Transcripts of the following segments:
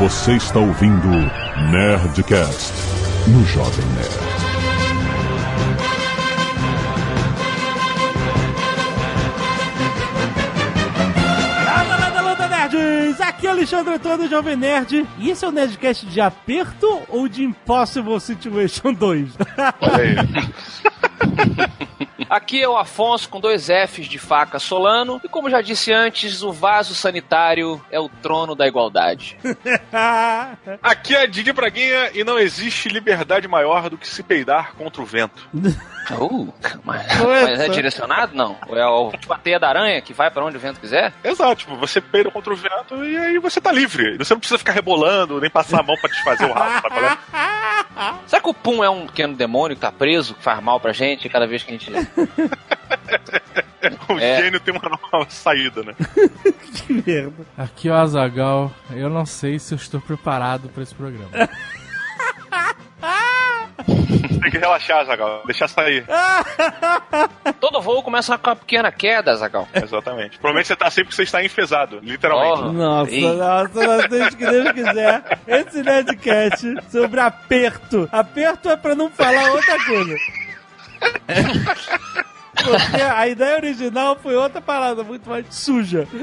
Você está ouvindo Nerdcast no Jovem Nerd. Landa, landa, landa, nerds! Aqui é Alexandre Antônio, Jovem Nerd. E esse é o Nerdcast de aperto ou de Impossible Situation 2? Olha aí. Aqui é o Afonso com dois Fs de faca Solano. E como já disse antes, o vaso sanitário é o trono da igualdade. Aqui é Didi Braguinha e não existe liberdade maior do que se peidar contra o vento. Uh, mas, mas é direcionado? Não. Ou é o, tipo a teia da aranha que vai pra onde o vento quiser? Exato, tipo, você peida contra o vento e aí você tá livre. Você não precisa ficar rebolando, nem passar a mão pra desfazer o rabo, é? Será que o Pum é um pequeno demônio que tá preso, que faz mal pra gente cada vez que a gente. O É. gênio tem uma nova saída, né? que merda. Aqui é o Azagal. Eu não sei se eu estou preparado para esse programa. Tem que relaxar, Zagal. Deixar sair. Todo voo começa com uma pequena queda, Zagal. Exatamente. Provavelmente você tá assim porque você está enfesado, literalmente. Oh. Nossa, Ei. nossa, temos que Deus quiser. Esse Nerdcast sobre aperto. Aperto é pra não falar outra coisa. Porque a ideia original foi outra parada, muito mais suja.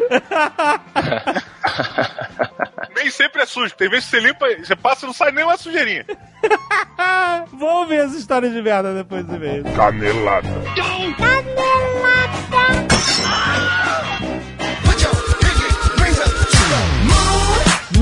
Nem sempre é sujo. Tem vezes que você limpa, você passa e não sai nem uma sujeirinha. Vamos ver as histórias de merda depois do e-mail. Canelada.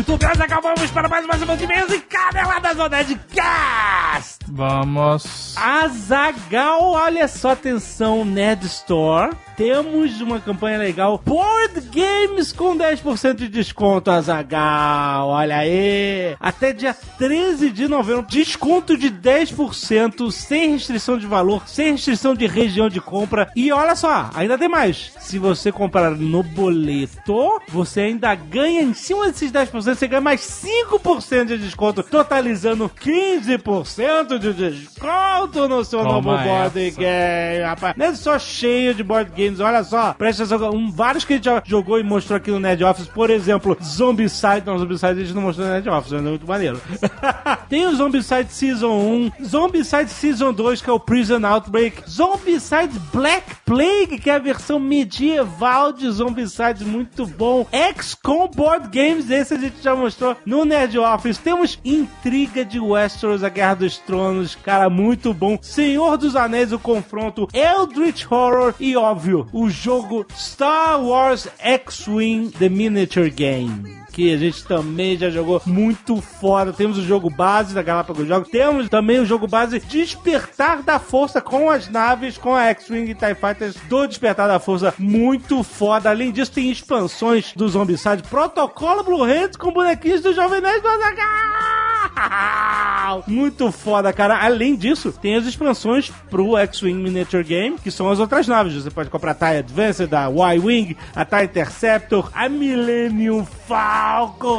Muito bem, acabamos para mais uma semana de e-mails e caneladas do Nerdcast! Vamos. Azagal, olha só, atenção, Nerd Store. Temos uma campanha legal. Board Games com 10% de desconto, Azagal. Olha aí. Até dia 13 de novembro. Desconto de 10%, sem restrição de valor, sem restrição de região de compra. E olha só, ainda tem mais. Se você comprar no boleto, você ainda ganha, em cima desses 10%, você ganha mais 5% de desconto, totalizando 15% de desconto no seu Toma novo board essa. game, rapaz. Não é só cheio de board games, olha só. Presta atenção, um, vários que a gente já jogou e mostrou aqui no Nerd Office, por exemplo, Zombicide. Não, Zombicide a gente não mostrou no Nerd Office, mas é muito maneiro. Tem o Zombicide Season 1, Zombicide Season 2, que é o Prison Outbreak, Zombicide Black Plague, que é a versão medieval de Zombicide, muito bom. XCOM Board Games, esse a gente já mostrou no Nerd Office. Temos Intriga de Westeros, a Guerra dos Tronos, cara, muito bom. Senhor dos Anéis, o confronto, Eldritch Horror e, óbvio, o jogo Star Wars X-Wing The Miniature Game que a gente também já jogou muito foda. Temos o jogo base da Galápagos Jogos, temos também o jogo base Despertar da Força com as naves, com a X-Wing e TIE Fighters do Despertar da Força, muito foda. Além disso, tem expansões do Zombicide, Protocolo Blue Hands com bonequinhos do Jovem Nerd do Azaghal. Muito foda, cara. Além disso, tem as expansões pro X-Wing Miniature Game, que são as outras naves. Você pode comprar a TIE Advanced, a Y-Wing, a TIE Interceptor, a Millennium Falcon,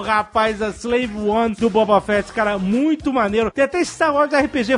rapaz, a Slave One do Boba Fett, cara, muito maneiro. Tem até Star Wars RPG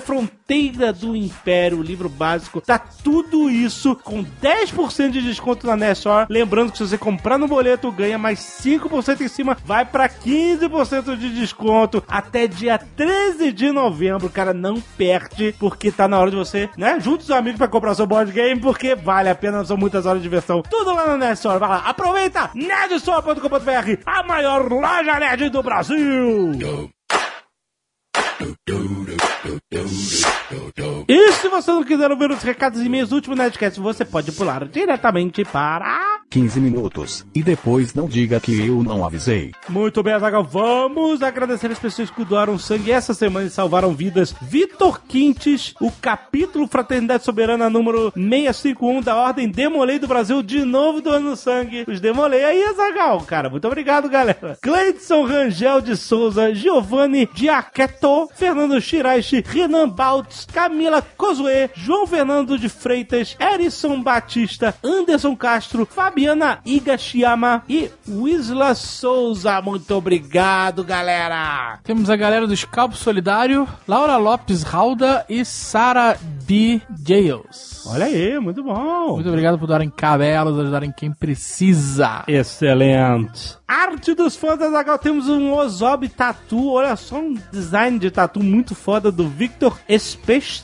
Fronteira do Império, livro básico. Tá tudo isso com 10% de desconto na Nessor. Lembrando que se você comprar no boleto, ganha mais 5% em cima, vai pra 15% de desconto até dia 13 de novembro. Cara, não perde, porque tá na hora de você, né? Junte os amigos pra comprar seu board game, porque vale a pena, são muitas horas de diversão. Tudo lá na Nerdstore. Vai lá, aproveita! nerdstore.com.br, a maior loja nerd do Brasil! E se você não quiser ouvir os recados e e-mails do último Nerdcast, você pode pular diretamente para... 15 minutos. E depois não diga que eu não avisei. Muito bem, Azaghal. Vamos agradecer as pessoas que doaram sangue essa semana e salvaram vidas. Vitor Quintes, o capítulo Fraternidade Soberana número 651 da Ordem Demolei do Brasil, de novo doando sangue. Os demolei aí, Azaghal, cara. Muito obrigado, galera. Cleidson Rangel de Souza, Giovanni Diaqueto, Fernando Shiraishi, Renan Baltz, Camila Cozue, João Fernando de Freitas, Erison Batista, Anderson Castro, Fabiana Igashiyama e Wisla Souza. Muito obrigado, galera! Temos a galera do Scalpo Solidário, Laura Lopes Rauda e Sara B. Jails. Olha aí, muito bom. Muito obrigado por darem cabelos, ajudarem quem precisa. Excelente. Arte dos fãs da Zagal, temos um Ozob Tatu. Olha só um design de tatu muito foda do Victor Espech.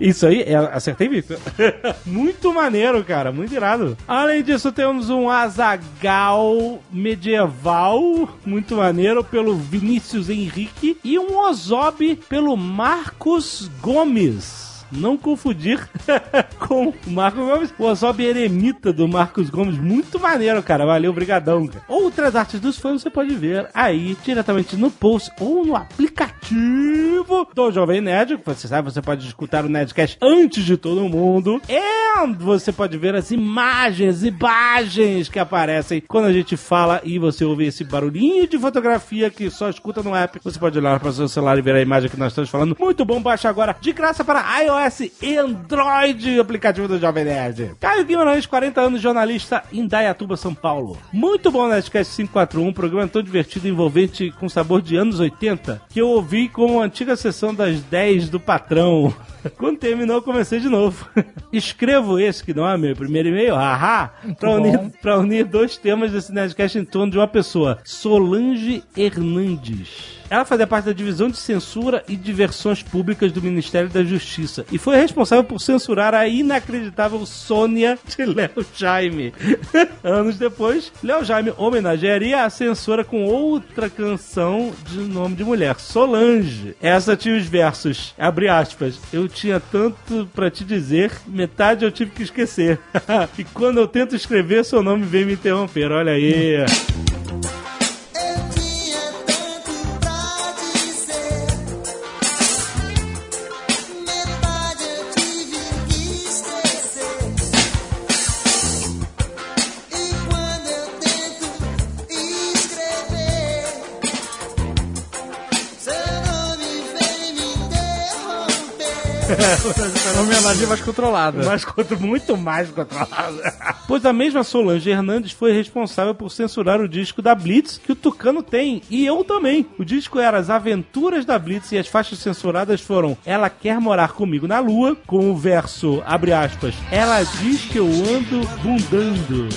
Isso aí, é, acertei, Victor. muito maneiro, cara, muito irado. Além disso, temos um Azagal medieval, muito maneiro, pelo Vinícius Henrique. E um Ozob pelo Marcos Gomes. Não confundir com o Marcos Gomes. O Ozob Eremita do Marcos Gomes. Muito maneiro, cara. Valeu, brigadão. Cara. Outras artes dos fãs você pode ver aí diretamente no post ou no aplicativo do Jovem Nerd. Que você sabe, você pode escutar o Nerdcast antes de todo mundo. E você pode ver as imagens, imagens que aparecem quando a gente fala e você ouve esse barulhinho de fotografia que só escuta no app. Você pode olhar para o seu celular e ver a imagem que nós estamos falando. Muito bom, baixa agora de graça para iOS e Android, aplicativo do Jovem Nerd. Caio Guimarães, 40 anos, jornalista em Dayatuba, São Paulo. Muito bom Nerdcast 541, um programa tão divertido e envolvente com sabor de anos 80, que eu ouvi como a antiga sessão das 10 do patrão. Quando terminou, comecei de novo. Escrevo esse, que não é meu primeiro e-mail, haha, pra unir, pra unir dois temas desse Nerdcast em torno de uma pessoa, Solange Hernandes. Ela fazia parte da divisão de censura e diversões públicas do Ministério da Justiça e foi responsável por censurar a inacreditável Sônia de Léo Jaime. Anos depois, Léo Jaime homenagearia a censura com outra canção de nome de mulher, Solange. Essa tinha os versos, abre aspas, eu tinha tanto para te dizer, metade eu tive que esquecer. e quando eu tento escrever, seu nome vem me interromper. Olha aí. Homenagem mais controlada. contra, muito mais controlada. pois a mesma Solange Hernandes foi responsável por censurar o disco da Blitz que o Tucano tem, e eu também. O disco era As Aventuras da Blitz e as faixas censuradas foram Ela Quer Morar Comigo na Lua, com o verso, abre aspas, Ela diz que eu ando bundando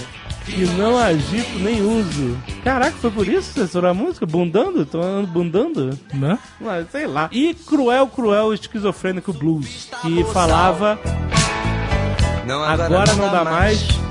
e não agito nem uso. Caraca, foi por isso que censurou a música? Bundando? Tô andando bundando? Né? Sei lá. E Cruel, Cruel, Esquizofrênico Blues, que falava Agora não dá mais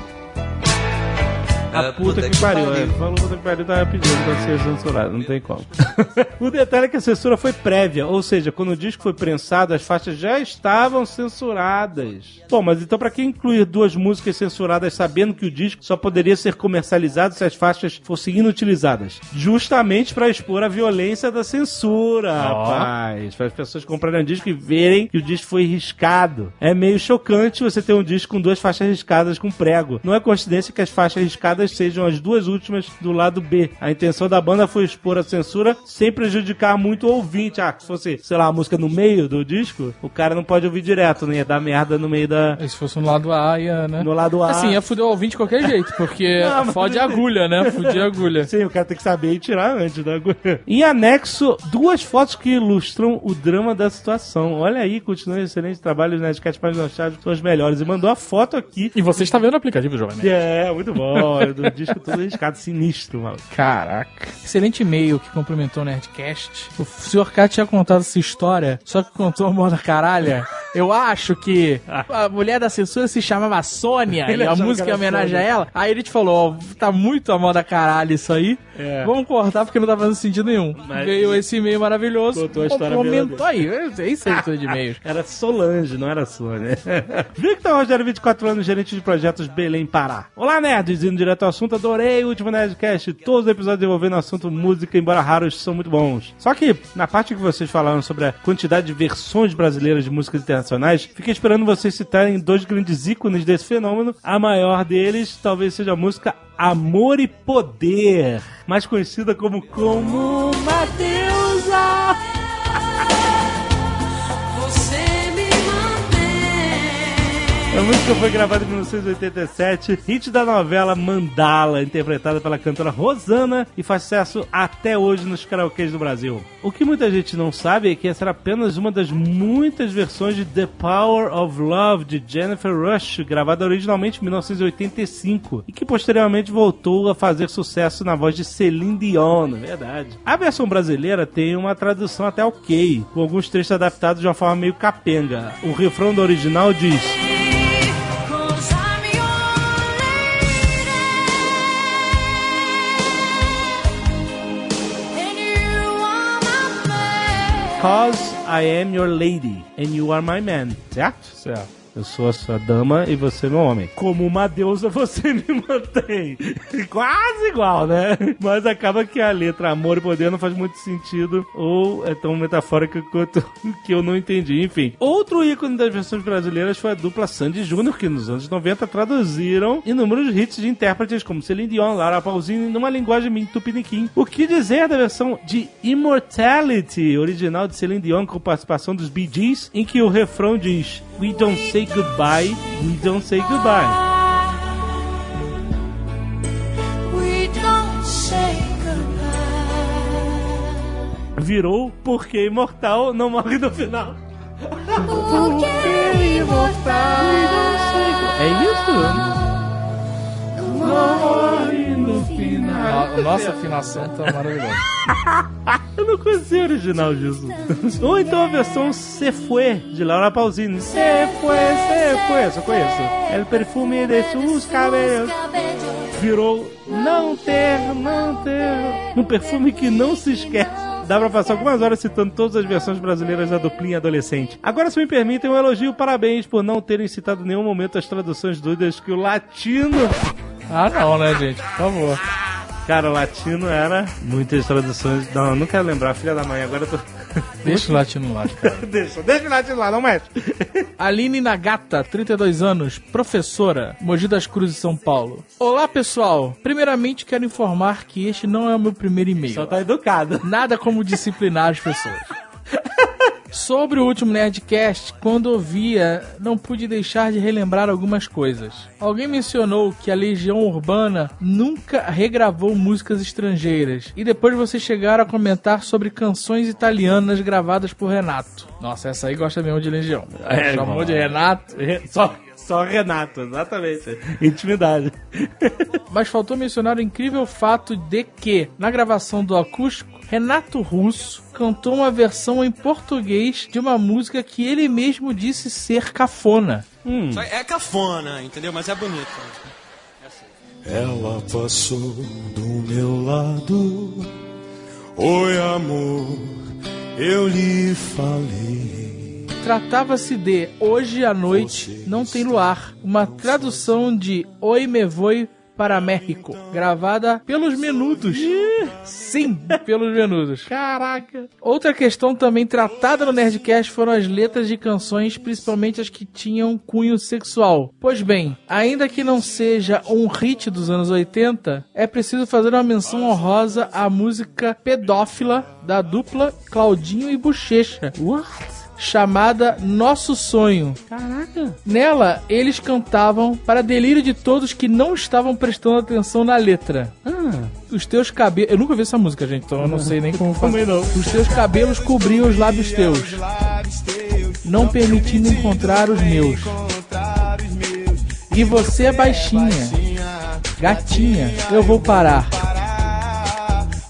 a puta que pariu. É, falou puta que pariu, tava pedindo pra ser censurado, não tem como. o detalhe é que a censura foi prévia, ou seja, quando o disco foi prensado, as faixas já estavam censuradas. Bom, mas então pra que incluir duas músicas censuradas sabendo que o disco só poderia ser comercializado se as faixas fossem inutilizadas? Justamente pra expor a violência da censura, rapaz. Para as pessoas comprarem um disco e verem que o disco foi riscado. É meio chocante você ter um disco com duas faixas riscadas com prego. Não é coincidência que as faixas riscadas sejam as duas últimas do lado B. A intenção da banda foi expor a censura sem prejudicar muito o ouvinte. Ah, se fosse, sei lá, a música no meio do disco, o cara não pode ouvir direto, né? Ia dar merda no meio da. E se fosse no lado A, ia, né? No lado A. Assim, ia fuder o ouvinte de qualquer jeito, porque Não, mas- fode a agulha, né? Fudir a agulha. Sim, o cara tem que saber e tirar antes da agulha. Em anexo, duas fotos que ilustram o drama da situação. Olha aí, continua excelente trabalho. Os Nerdcast mais lançados são os melhores. E mandou a foto aqui. E você está vendo o aplicativo, Jovem Nerd. É, muito bom. Do disco todo riscado, sinistro, mano. Caraca. Excelente e-mail que cumprimentou o Nerdcast. O Sr. K tinha contado essa história, só que contou a moda caralha. Eu acho que a mulher da censura se chamava Sônia Ele e a música em homenagem a ela. Aí ele te falou, ó, tá muito a moda caralho isso aí. É. Vamos cortar porque não tá fazendo sentido nenhum. Mas- Veio esse e-mail maravilhoso. Contou a história Comentou aí. É isso aí, de e-mails. Era Solange, não era Sônia. Victor Rogério, 24 anos, gerente de projetos Belém Pará. Olá, nerds! Indo direto ao assunto, adorei o último Nerdcast. Todos os episódios envolvendo o assunto música, embora raros, são muito bons. Só que, na parte que vocês falaram sobre a quantidade de versões brasileiras de músicas internacionais, fiquei esperando vocês citarem dois grandes ícones desse fenômeno. A maior deles talvez seja a música Amor e Poder, mais conhecida como Como uma Deusa. É música foi gravada em 1987, hit da novela Mandala, interpretada pela cantora Rosana e faz sucesso até hoje nos karaokês do Brasil. O que muita gente não sabe é que essa era apenas uma das muitas versões de The Power of Love de Jennifer Rush, gravada originalmente em 1985 e que posteriormente voltou a fazer sucesso na voz de Celine Dion, na verdade. A versão brasileira tem uma tradução até ok, com alguns trechos adaptados de uma forma meio capenga. O refrão do original diz. Cause I am your lady and you are my man. Certo? Certo. Eu sou a sua dama e você é meu homem. Como uma deusa você me mantém. Quase igual, né? Mas acaba que a letra amor e poder não faz muito sentido ou é tão metafórica quanto que eu não entendi. Enfim, outro ícone das versões brasileiras foi a dupla Sandy Júnior, que nos anos 90 traduziram inúmeros hits de intérpretes como Celine Dion, Lara Pausini, numa linguagem meio tupiniquim. O que dizer da versão de Immortality, original de Celine Dion, com participação dos Bee Gees, em que o refrão diz We don't say say goodbye. We don't say goodbye. Virou porque imortal não morre no final. Porque imortal. É isso? Morre no final. A nossa afinação tá maravilhosa. Eu não conheci o original disso. Ou então a versão Se Fue, de Laura Pausini. Se Fue, Se Fue, só conheço. El perfume de sus cabelos. Virou não ter, não ter. Um perfume que não se esquece. Dá pra passar algumas horas citando todas as versões brasileiras da duplinha adolescente. Agora, se me permitem, um elogio, parabéns por não terem citado em nenhum momento as traduções doidas que o latino Ah, não, né, gente? Por favor. Cara, o latino era muitas traduções. Não, eu não quero lembrar, filha da mãe. Agora eu tô. Deixa o latino lá, cara. deixa, deixa o latino lá, não mexe. Aline Nagata, 32 anos, professora, Mogi das Cruzes, São Paulo. Olá, pessoal. Primeiramente, quero informar que este não é o meu primeiro e-mail. Só tá educado. Nada como disciplinar as pessoas. Sobre o último Nerdcast, quando ouvia, não pude deixar de relembrar algumas coisas. Alguém mencionou que a Legião Urbana nunca regravou músicas estrangeiras. E depois vocês chegaram a comentar sobre canções italianas gravadas por Renato. Nossa, essa aí gosta mesmo de Legião. É, Chamou de Renato. Só, só Renato, exatamente. Intimidade. Mas faltou mencionar o incrível fato de que, na gravação do acústico, Renato Russo cantou uma versão em português de uma música que ele mesmo disse ser cafona. Hum. É cafona, entendeu? Mas é bonito. Ela passou do meu lado. Oi, amor, eu lhe falei. Tratava-se de Hoje à Noite Não Tem Luar, uma tradução de Oi Me Voi para México, gravada pelos Menudos. Sim, pelos Menudos. Caraca. Outra questão também tratada no Nerdcast foram as letras de canções, principalmente as que tinham cunho sexual. Pois bem, ainda que não seja um hit dos anos 80, é preciso fazer uma menção honrosa à música pedófila da dupla Claudinho e Bochecha. What? Chamada Nosso Sonho. Caraca. Nela, eles cantavam para delírio de todos que não estavam prestando atenção na letra. Ah. Os teus cabelos. Eu nunca vi essa música, gente, então eu não sei nem como fazer. Não. Os teus cabelos cobriam os lábios teus, não permitindo encontrar os meus. E você é baixinha, gatinha, eu vou parar.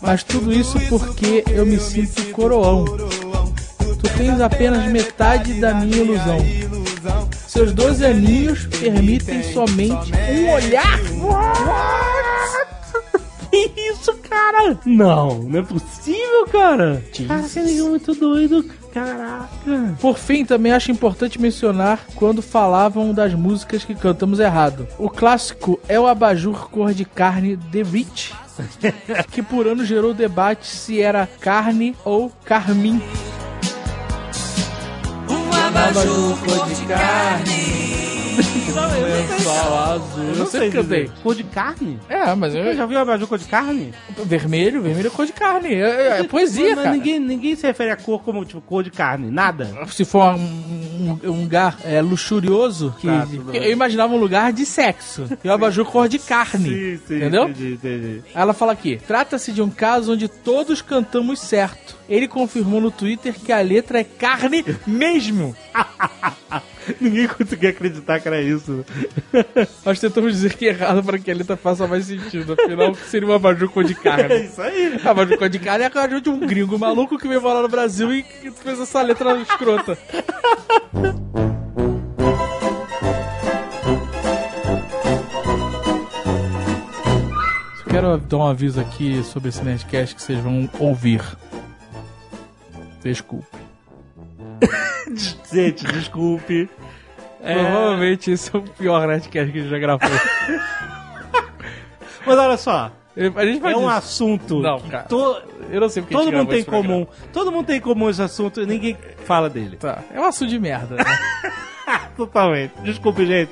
Mas tudo isso porque eu me sinto coroão. Tu tens apenas metade da minha ilusão. Seus 12 aninhos permitem somente um olhar. Que isso, cara? Não, não é possível, cara. Cara, que negão muito doido. Caraca. Por fim, também acho importante mencionar quando falavam das músicas que cantamos errado. O clássico é o abajur cor de carne The Rich, que por ano gerou debate se era carne ou carmim. Abajur cor de carne. Não, eu não sei. Lençol azul. Eu não sei dizer. Cor de carne? É, mas eu, Você já viu abajur cor de carne? vermelho, vermelho é cor de carne. É, é poesia, Mas cara. Ninguém, ninguém se refere a cor como, tipo, cor de carne. Nada. Se for um, um- um lugar é, luxurioso, que, Tá, eu imaginava um lugar de sexo. E o abajur cor de carne. Sim, sim. Entendeu? Entendi, entendi. Ela fala aqui: trata-se de um caso onde todos cantamos certo. Ele confirmou no Twitter que a letra é carne mesmo. Ninguém conseguia acreditar que era isso. Nós tentamos dizer que é errado para que a letra faça mais sentido. Afinal, o que seria um abajur cor de É carne? isso aí. abajur cor de carne é abajur de um gringo maluco que veio morar no Brasil e fez essa letra escrota. Quero dar um aviso aqui sobre esse Nerdcast que vocês vão ouvir. Desculpe. Gente, desculpe. Provavelmente esse é o pior Nerdcast que a gente já gravou. Mas olha só, A gente é um dizer- assunto Não, que cara. to- Eu não sei porque todo mundo tem em comum. Todo mundo tem em comum esse assunto e ninguém fala dele. Tá, é um assunto de merda. Né? Totalmente. Desculpe, gente.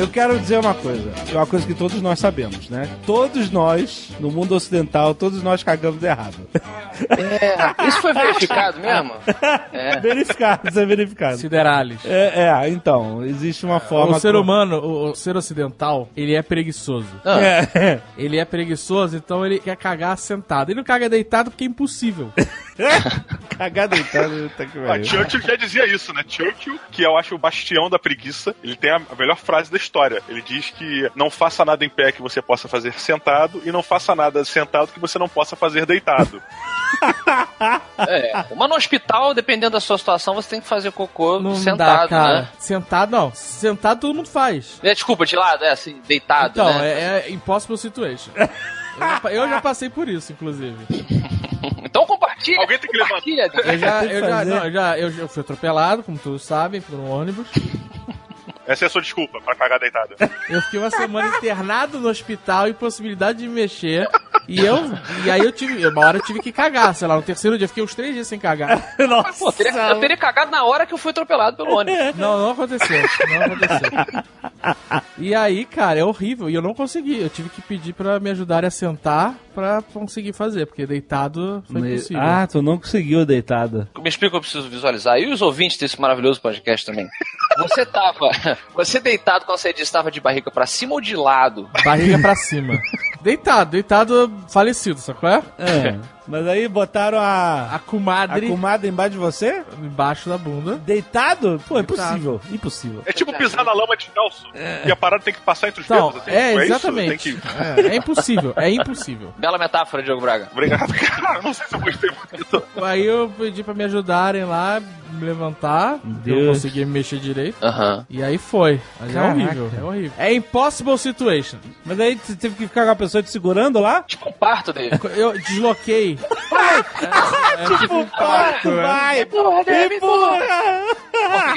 Eu quero dizer uma coisa, é uma coisa que todos nós sabemos, né? Todos nós, no mundo ocidental, todos nós cagamos errado. É, isso foi verificado mesmo? É. Verificado, isso é verificado. Siderales. É, é, então, existe uma forma... O ser humano, o, o ser ocidental, ele é preguiçoso. Ah, É, Ele é preguiçoso, então ele quer cagar sentado. Ele não caga deitado porque é impossível. cagar deitado, tá que Ah. Churchill já dizia isso, né? Churchill, que eu acho o bastião da preguiça, ele tem a melhor frase da história. Ele diz que não faça nada em pé que você possa fazer sentado e não faça nada sentado que você não possa fazer deitado. é. Mas no hospital, dependendo da sua situação, você tem que fazer cocô Não sentado, dá, cara. né? Sentado, não. Sentado todo mundo faz. É, desculpa, de lado, é assim, deitado, Então, né? é, é impossible situation. Eu já, eu já passei por isso, inclusive. Compartilha. Alguém tem que levantar. Eu já, eu já, não, eu já, eu, já fui atropelado, como todos sabem, por um ônibus. Essa é a sua desculpa pra cagar deitado. Eu fiquei uma semana internado no hospital, impossibilidade de me mexer. E eu, e aí eu tive, uma hora eu tive que cagar, sei lá, no terceiro dia, eu fiquei uns três dias sem cagar. Nossa. Pô, teria- eu teria cagado na hora que eu fui atropelado pelo ônibus. Não, não aconteceu, não aconteceu. E aí, cara, é horrível, e eu não consegui, eu tive que pedir pra me ajudarem a sentar pra conseguir fazer, porque deitado foi impossível. Ah, tu não conseguiu deitada. Me explica, eu preciso visualizar. E os ouvintes desse maravilhoso podcast também. Você tava. Você deitado, quando você estava de barriga pra cima ou de lado? Barriga pra cima. Deitado, deitado falecido, sacou? É? É. Mas aí botaram a, A a comadre comadre embaixo de você? embaixo da bunda. Deitado? Pô, Deitado. impossível. Impossível. É tipo pisar na lama de Nelson. E a parada tem que passar entre os Então, dedos. assim. é Não isso? exatamente. Tem que... É, é impossível, é impossível. Bela metáfora, Diogo Braga. Obrigado, cara. Não sei se eu gostei muito. Aí eu pedi pra me ajudarem lá, me levantar. Eu não conseguia me mexer direito. E aí foi. Mas é horrível, é horrível. É impossible situation. Mas aí você teve que ficar com a pessoa te segurando lá? Tipo um parto dele. Eu desloquei. É, é tipo um Parto, né? vai! Porra, Dave, Empurra! Vai,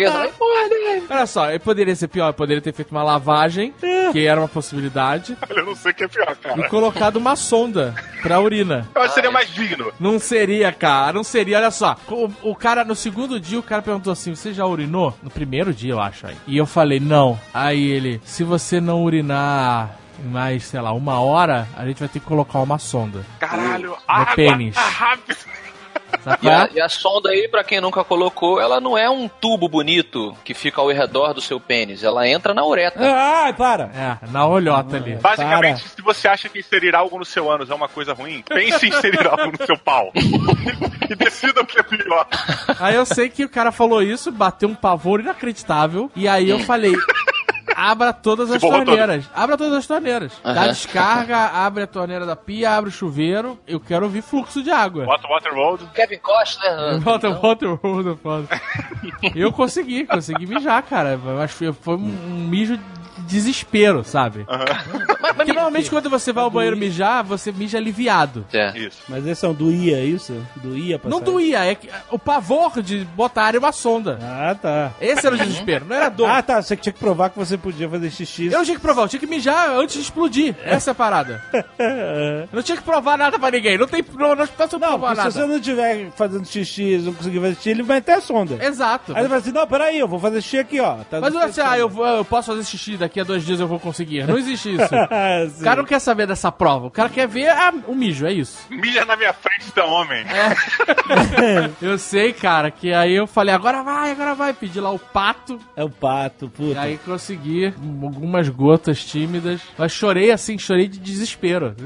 Dave. Olha só, eu poderia ser pior, eu poderia ter feito uma lavagem, que era uma possibilidade, Olha, Eu não sei o que é pior, e cara. colocado uma sonda pra urina. Eu acho que seria mais digno. Não seria, cara, não seria. Olha só, o, o cara, no segundo dia, o cara perguntou assim: Você já urinou? No primeiro dia, eu acho. Aí. E eu falei: Não. Aí ele: Se você não urinar em mais, sei lá, uma hora, a gente vai ter que colocar uma sonda. Caralho, água pênis. tá rápido. E a, e a sonda aí, pra quem nunca colocou, ela não é um tubo bonito que fica ao redor do seu pênis. Ela entra na uretra. Ai, para! É, na olhota ali. Basicamente, se você acha que inserir algo no seu ânus é uma coisa ruim, pense em inserir algo no seu pau. e decida o que é pior. Aí eu sei que o cara falou isso, bateu um pavor inacreditável. E aí eu falei. Abra todas as borrou torneiras. Abra todas as torneiras. Dá Aham. descarga, abre a torneira da pia, abre o chuveiro. Eu quero ouvir fluxo de água. Bota o Waterworld. Kevin Costner. Volta, volta, volta, volta. Eu consegui, consegui mijar, cara. Que foi um, um mijo desespero, sabe? Aham. Porque normalmente quando você vai ao banheiro mijar, você mija aliviado. É. Isso. Mas esse é um doía, é isso? Doía pra Não sair? doía, é que, o pavor de botarem uma sonda. Ah, tá. Esse era o desespero, não era dor. Ah, tá. Você tinha que provar que você podia fazer xixi. Eu não tinha que provar, eu tinha que mijar antes de explodir. Essa é a parada. Eu não tinha que provar nada pra ninguém. Não tem. Não, não posso Não, provar porque se nada. você não estiver fazendo xixi e não conseguir fazer xixi, ele vai até a sonda. Exato. Aí ele fala assim, não, peraí, eu vou fazer xixi aqui, ó. Tá Mas no não é assim, ah, eu, vou- eu posso fazer xixi, daqui a dois dias eu vou conseguir. Não existe isso. Ah, O cara não quer saber dessa prova. O cara quer ver ah, o mijo, é isso. Milha na minha frente, tá homem. Eu sei, cara, que aí eu falei, agora vai, agora vai. Pedi lá o pato. É o pato, E puta. aí consegui algumas gotas tímidas. Mas chorei assim, chorei de desespero.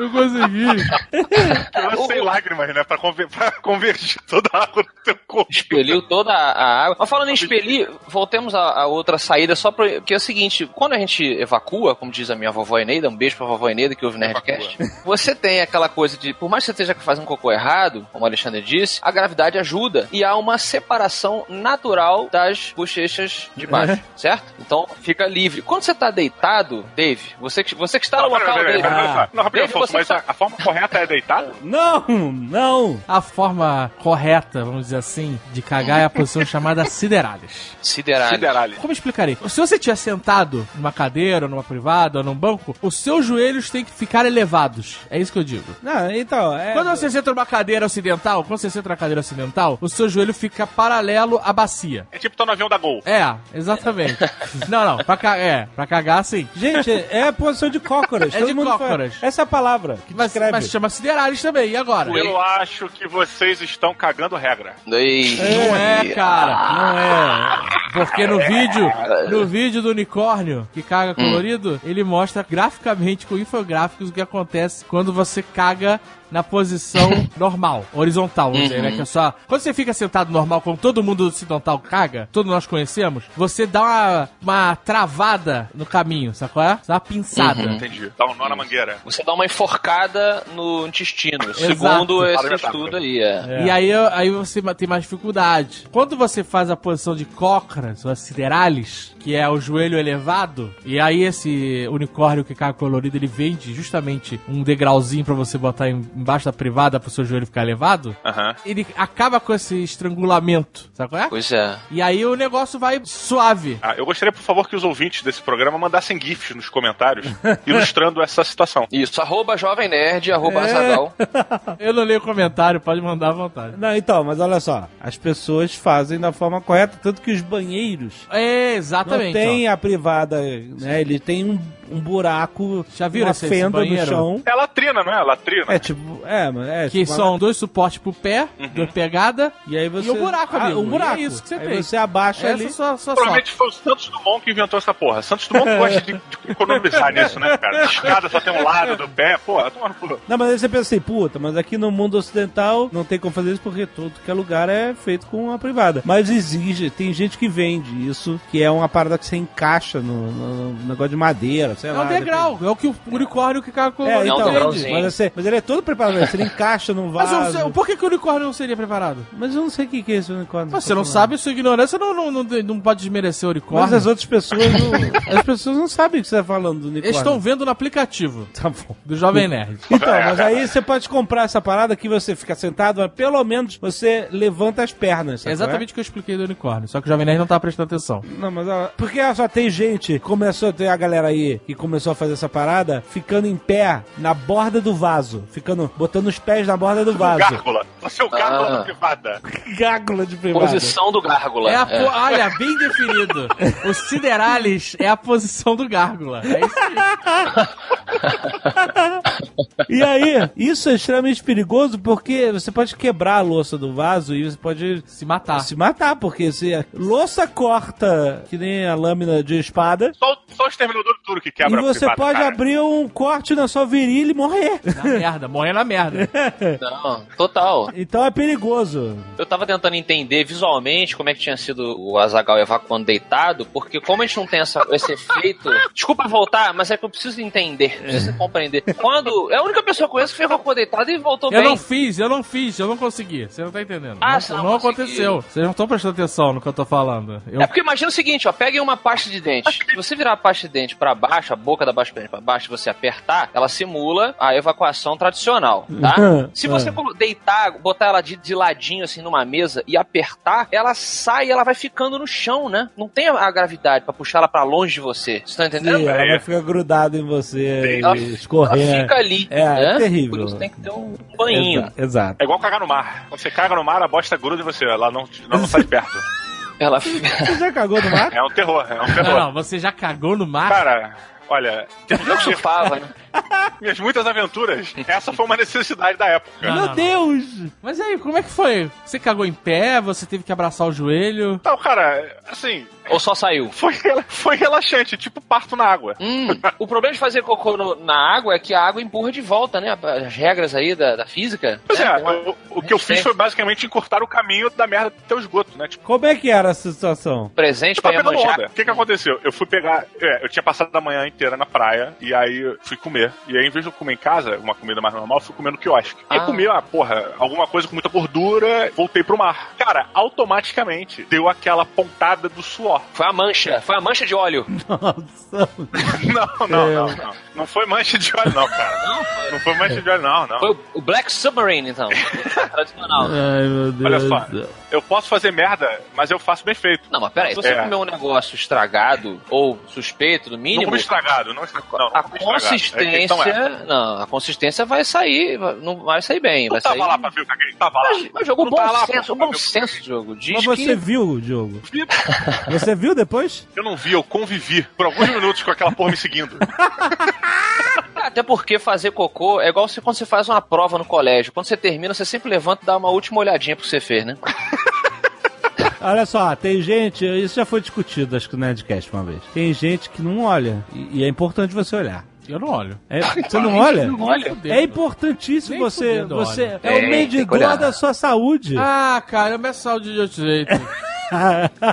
eu consegui. Eu sem lágrimas, né? Pra, conver pra convergir toda a água do teu corpo. Expeliu toda a a água. Mas falando em expelir, voltemos à, à outra saída, só pra, que é o seguinte: quando a gente evacua, como diz a minha vovó Eneida, um beijo pra vovó Eneida que ouve Nerdcast, você tem aquela coisa de, por mais que você esteja fazendo um cocô errado, como o Alexandre disse, a gravidade ajuda e há uma separação natural das bochechas de baixo, certo? Então fica livre. Quando você tá deitado, Dave, você que, você que está no Não, local, pera, Dave. pera, pera, pera. Não, rapidinho, Dave, Afonso, mas tá- a, forma correta é deitado? Não, não. A forma correta, vamos dizer assim, de cagar é a posição chamada siderales. Siderário. Siderale. Como explicarei? Se você estiver sentado numa cadeira, ou numa privada, ou num banco, os seus joelhos têm que ficar elevados. É isso que eu digo. Não, então, é... Quando você senta numa cadeira ocidental, quando você senta na cadeira ocidental, o seu joelho fica paralelo à bacia. É tipo tô no avião da Gol. É, exatamente. não, não, pra, ca é, pra cagar sim. Gente, é a posição de cócoras. É Todo de mundo fala- cócoras. Essa é a palavra que Mas, descreve. mas chama siderales também, e agora? Eu acho que vocês estão cagando regra. Ei. Não é, cara, não é. Porque no vídeo, no vídeo do unicórnio que caga colorido, ele mostra graficamente com infográficos o que acontece quando você caga na posição normal, horizontal, vamos dizer, né? Que é só. Quando você fica sentado normal, como todo mundo ocidental caga, todos nós conhecemos, você dá uma, uma travada no caminho, sabe qual é? Dá uma pinçada. Entendi. Dá um nó na mangueira. Você dá uma enforcada no intestino, Exato. segundo esse estudo aí. É. E aí, aí você tem mais dificuldade. Quando você faz a posição de cócoras, ou a siderales, que é o joelho elevado, e aí esse unicórnio que caga colorido, ele vende justamente um degrauzinho pra você botar em- embaixo da privada pro seu joelho ficar elevado, Aham. ele acaba com esse estrangulamento, sabe qual é? Pois é. E aí o negócio vai suave. Ah, eu gostaria, por favor, que os ouvintes desse programa mandassem GIFs nos comentários ilustrando essa situação. Isso, arroba Jovem Nerd, arroba É. Eu não leio comentário, pode mandar à vontade. Não, então, mas olha só. As pessoas fazem da forma correta, tanto que os banheiros É, não exatamente. tem ó. a privada, né? Ele tem um, um buraco, Já viram uma esse- esse fenda no chão. É latrina, não é? Latrina. É tipo, é, mas é Que tipo, são dois suportes pro pé, duas pegadas, E aí você. E um buraco, amigo. Ah, um buraco. E é isso que você aí tem. você abaixa essa ali. só, só, só. Provavelmente foi o Santos Dumont que inventou essa porra. Santos Dumont gosta de, de economizar nisso, né, cara? A escada só tem um lado do pé. Porra, toma no cu. Não, mas aí você pensa assim, puta, mas aqui no mundo ocidental não tem como fazer isso porque todo que é lugar é feito com uma privada. Mas exige, tem gente que vende isso, que é uma parada que você encaixa no, no- no negócio de madeira, sei É lá. um degrau, é o que o unicórnio que caga É, colorido um então, degrauzinho. mas, você, mas ele é todo preparado, você encaixa num Mas vaso. o- por que, que o unicórnio não seria preparado? Mas eu não sei o que que é esse unicórnio. Mas você não sabe, sua ignorância não, não, não, não pode desmerecer o Mas unicórnio. as outras pessoas não, as pessoas não sabem o que você tá falando do unicórnio. Eles estão vendo no aplicativo Tá bom. do Jovem Nerd. Então, mas aí você pode comprar essa parada que você fica sentado, mas pelo menos você levanta as pernas. É exatamente o que eu expliquei do unicórnio, só que o Jovem Nerd não tá prestando atenção. é? Não, mas ó, porque ó, só tem gente, começou a ter a galera aí que começou a fazer essa parada, ficando em pé na borda do vaso, ficando botando os pés na borda do vaso. Gárgula. Você é o gárgula Ah. da privada. Gárgula de privada. Posição do gárgula. É a É. Olha, bem definido. O Siderales é a posição do gárgula. É isso aí. E aí, isso é extremamente perigoso porque você pode quebrar a louça do vaso e você pode Se matar. se matar, porque se a louça corta que nem a lâmina de espada, Só, o- só o exterminador duro que quebra e você pode cara. abrir um corte na sua virilha e morrer. Na merda, morrer na merda. Não, total. Então é perigoso. Eu tava tentando entender visualmente como é que tinha sido o Azagal evacuando deitado, porque como a gente não tem essa- esse efeito. Desculpa voltar, mas é que eu preciso entender, preciso compreender. Quando. É a única pessoa que eu conheço que cocô deitado e voltou Eu bem. não fiz, eu não fiz, eu não consegui. Você não tá entendendo. Ah, não, você não não aconteceu. Vocês não estão prestando atenção no que eu tô falando. Eu... É porque imagina o seguinte, ó, peguem uma pasta de dente. Se você virar a pasta de dente pra baixo, a boca da de dente pra baixo, e você apertar, ela simula a evacuação tradicional, tá? Se você deitar, botar ela de, de ladinho assim numa mesa e apertar, ela sai, e ela vai ficando no chão, né? Não tem a, gravidade pra puxar ela pra longe de você. Você tá entendendo? Sim, ela vai ficar grudada em você Ela, escorrer. ela fica ali. É, né? é terrível. Por isso tem que ter um banhinho. Exa- Exato. É igual cagar no mar. Quando você caga no mar, a bosta gruda em você. Ela não, não, não sai de perto. Ela Você já cagou no mar? É um terror, é um Não, terror. não, você já cagou no mar? Cara, olha, eu surfava, né? minhas muitas aventuras, essa foi uma necessidade da época. Não, Meu não. Deus! Mas aí, como é que foi? Você cagou em pé? Você teve que abraçar o joelho? Não, cara, assim, Ou só saiu? foi, foi relaxante, tipo parto na água. Hum, o problema de fazer cocô no- na água é que a água empurra de volta, né? As regras aí da, da física. Pois né? é, uma- o, o que eu fiz foi basicamente encurtar o caminho da merda do teu esgoto, né? Tipo, Como é que era essa situação? presente pra Iemanjá. O que que aconteceu? Eu fui pegar. é, eu tinha passado a manhã inteira na praia e aí eu fui comer. E aí, em vez de eu comer em casa, uma comida mais normal, fui comer no quiosque. E Ah. aí comi, ah, porra, alguma coisa com muita gordura, voltei pro mar. Cara, automaticamente deu aquela pontada do suor. Foi a mancha, foi a mancha de óleo. Nossa. Não, não, não, não. Não foi mancha de óleo, não, cara. Não foi mancha de óleo, não, não. Foi o- o Black Submarine, então. Tradicional. Ai, meu Deus. Olha só, eu posso fazer merda, mas eu faço bem feito. Não, mas peraí, se você É. comer um negócio estragado ou suspeito, no Não mínimo. comi estragado, não, estra- não, não A estragado. A consistência. é, Não, a consistência vai sair. vai- Não vai sair bem. Vai Tu tava sair. lá pra ver o que eu Tava lá. Mas, mas jogo Não bom tava lá, senso, pô, bom o senso, jogo. Diz Mas você que. viu o jogo? Vi- Você viu depois? Eu não vi, eu convivi por alguns minutos com aquela porra me seguindo. Até porque fazer cocô é igual você, quando você faz uma prova no colégio. Quando você termina, você sempre levanta e dá uma última olhadinha pro que você fez, né? Olha só, tem gente, isso já foi discutido, acho que no Nerdcast uma vez. Tem gente que não olha. E, e é importante você olhar. Eu não olho. É- você não olha? Não olha. É importantíssimo Nem você. Você é o medidor da sua saúde. Ah, cara, eu me saúde de outro jeito.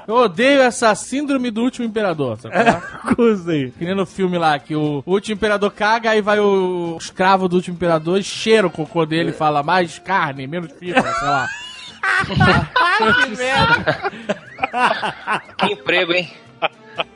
Eu odeio essa síndrome do último imperador, sabe? é? Coisa aí. Que nem no filme lá, que o último imperador caga, aí vai o escravo do último imperador e cheira o cocô dele e fala mais carne, menos fibra, sei lá. Que emprego, hein?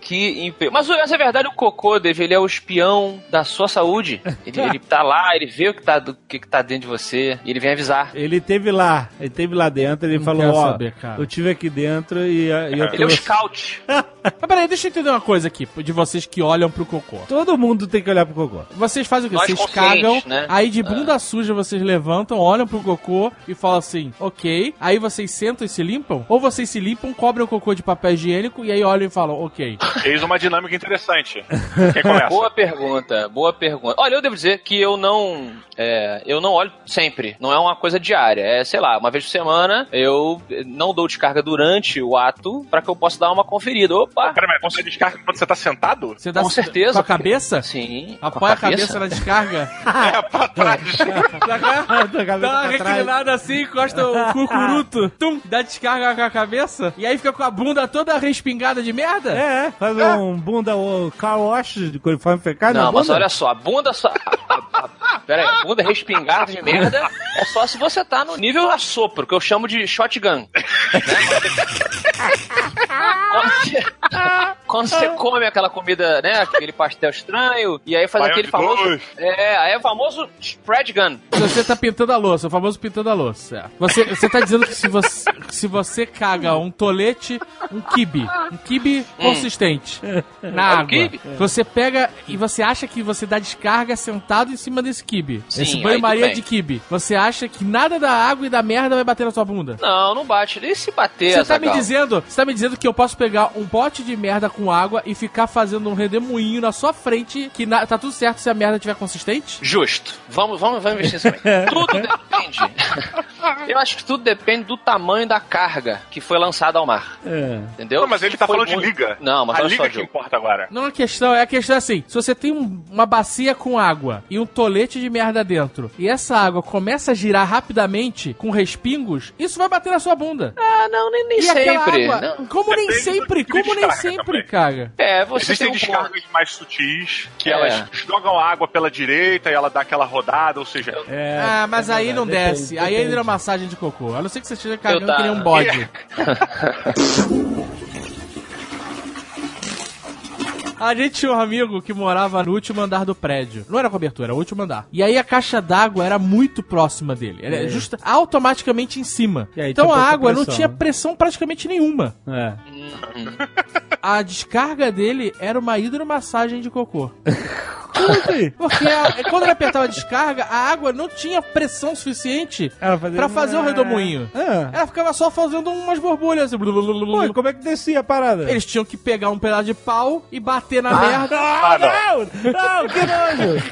Que emprego. Mas mas é verdade, o cocô, Dave, ele é o espião da sua saúde. Ele, ele tá lá, ele vê o que tá, do, que, que tá dentro de você e ele vem avisar. Ele teve lá, ele teve lá dentro, ele Não falou, ó, saber, cara. eu tive aqui dentro e, e eu Ele é o scout. Mas peraí, deixa eu entender uma coisa aqui, de vocês que olham pro cocô. Todo mundo tem que olhar pro cocô. Vocês fazem o quê? Nós Vocês cagam, né? aí de bunda suja vocês levantam, olham pro cocô e falam assim, ok. Aí vocês sentam e se limpam? Ou vocês se limpam, cobrem o cocô de papel higiênico e aí olham e falam, ok. Eis uma dinâmica interessante. Quem começa? Boa pergunta, boa pergunta. Olha, eu devo dizer que eu não. é, eu não olho sempre. Não é uma coisa diária. É, sei lá, uma vez por semana eu não dou descarga durante o ato pra que eu possa dar uma conferida. Opa! Pera, mas você descarga quando você tá sentado? Você dá Com certeza. Com a cabeça? Sim. Apoia a cabeça na descarga. É, pra trás. Dá uma reclinada assim, encosta o cucuruto, tum, dá descarga com a cabeça, e aí fica com a bunda toda respingada de merda? É, faz um bunda o car wash de coliforme fecal Não, mas olha só, a bunda só. a- a- a- Pera aí, a bunda respingada de merda é só se você tá no nível assopro, que eu chamo de shotgun. Né? Quando você, quando você come aquela comida, né? Aquele pastel estranho, e aí faz Baião aquele famoso. dois. É, aí é o famoso spread gun. Você tá pintando a louça, o famoso pintando a louça. é. Você, você tá dizendo que se você, se você caga um tolete, um kibe, um kibe consistente na É água, quibe? você pega e você acha que você dá descarga sentado em cima desse kibe. Sim, Esse aí banho-maria de kibe. Você acha que nada da água e da merda vai bater na sua bunda? Não, não bate. E se bater, Você tá me dizendo, você tá me dizendo que eu posso pegar um pote de merda com água e ficar fazendo um redemoinho na sua frente que na- tá tudo certo se a merda tiver consistente? Justo. Vamos, vamos, vamos investir nisso também. tudo depende. Eu acho que tudo depende do tamanho da carga que foi lançada ao mar. É. Entendeu? Não, mas ele tá Foi falando de muito- liga. Não, mas a liga só, que Diogo. importa agora. Não, a questão é a questão é assim: se você tem um- uma bacia com água e um tolete de merda dentro, e essa água começa a girar rapidamente com respingos, isso vai bater na sua bunda. Ah, não, nem, nem E sempre. água, Não. como nem Depende sempre, como nem sempre, também. cara. É, você Existem tem um ponto. descargas mais sutis que É. elas jogam a água pela direita e ela dá aquela rodada, ou seja, É, ah, mas é aí não verdade, desce. depende, aí é depende. hidromassagem de cocô. A não ser que você esteja cagando tá- que nem um bode. A gente tinha um amigo que morava no último andar do prédio. Não era cobertura, era o último andar. E aí a caixa d'água era muito próxima dele. Era justa, automaticamente em cima. É. E aí então a água não pressão, tinha né? pressão praticamente nenhuma. É. A descarga dele era uma hidromassagem de cocô. Porque a- quando ele apertava a descarga, a água não tinha pressão suficiente Ela fazia- pra fazer o redemoinho. Ah. Ela ficava só fazendo umas borbulhas. assim, Pô, e como é que descia a parada? Eles tinham que pegar um pedaço de pau e bater na merda. Ah, não! Não, que nojo!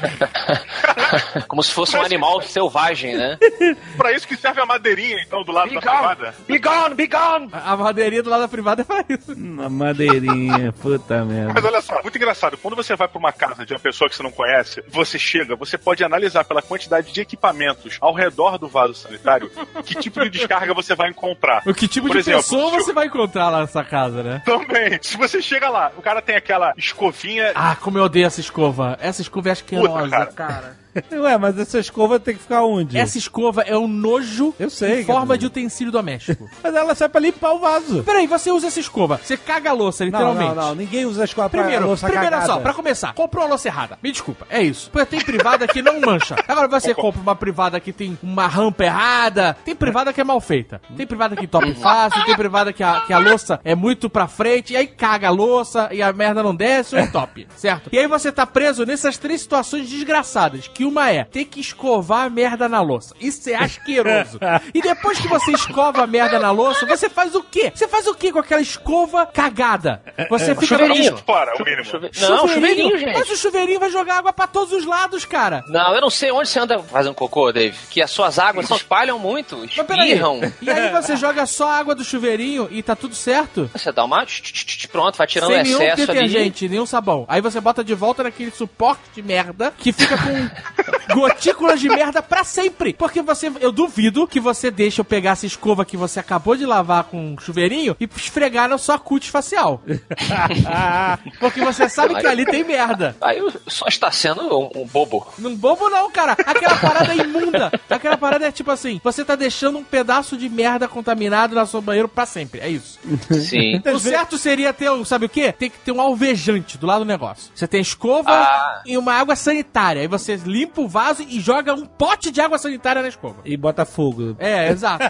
Como se fosse um animal selvagem, né? pra isso que serve a madeirinha, então, do lado da privada. Be gone, be gone! A madeirinha do lado da privada é pra isso. Uma madeirinha, puta merda. Mas olha só, muito engraçado. Quando você vai pra uma casa de uma pessoa que você não conhece, você chega, você pode analisar pela quantidade de equipamentos ao redor do vaso sanitário que tipo de descarga você vai encontrar. O que tipo Por de exemplo, pessoa você vai encontrar lá nessa casa, né? Também. Se você chega lá, o cara tem aquela escovinha. Ah, como eu odeio essa escova. Essa escova é asquerosa, cara. cara. Ué, mas essa escova tem que ficar onde? Essa escova é um nojo Eu sei, em forma de utensílio doméstico. Mas ela sai pra limpar o vaso. Peraí, você usa essa escova. Você caga a louça, Não, literalmente. não, não. Ninguém usa a escova pra Primeiro, louça primeiro cagada. só, pra começar, comprou uma louça errada. Me desculpa, é isso. Porque tem privada que não mancha. Agora você compra uma privada que tem uma rampa errada. Tem privada que é mal feita. Tem privada que topa fácil, tem privada que a, que a louça é muito pra frente, e aí caga a louça e a merda não desce ou é top, certo? E aí você tá preso nessas três situações desgraçadas. Que uma é ter que escovar a merda na louça. Isso é asqueroso. e depois que você escova a merda na louça, você faz o quê? Você faz o quê com aquela escova cagada? Você fica Chuveirinho. Fora, o mínimo. Chuve- Não, chuveirinho, gente. Mas o chuveirinho vai jogar água pra todos os lados, cara. Não, eu não sei onde você anda fazendo cocô, Dave. Que as suas águas se espalham muito, Mas peraí. espirram. E aí você joga só a água do chuveirinho e tá tudo certo? Você dá uma... Pronto, vai tirando o Sem nenhum excesso ali. detergente, nenhum sabão. Aí você bota de volta naquele suporte de merda que fica com gotículas de merda pra sempre. Porque você, eu duvido que você deixe eu pegar essa escova que você acabou de lavar com chuveirinho e esfregar na sua cutis facial. Porque você sabe que ali tem merda. Aí só está sendo um, um bobo. Não bobo não, cara. Aquela parada é imunda. Aquela parada é tipo assim, você tá deixando um pedaço de merda contaminado na sua banheiro pra sempre. É isso. Sim. O certo seria ter, um, sabe o quê? Tem que ter um alvejante do lado do negócio. Você tem escova Ah. e uma água sanitária. Aí você limpa o vaso e joga um pote de água sanitária na escova. E bota fogo. É, exato.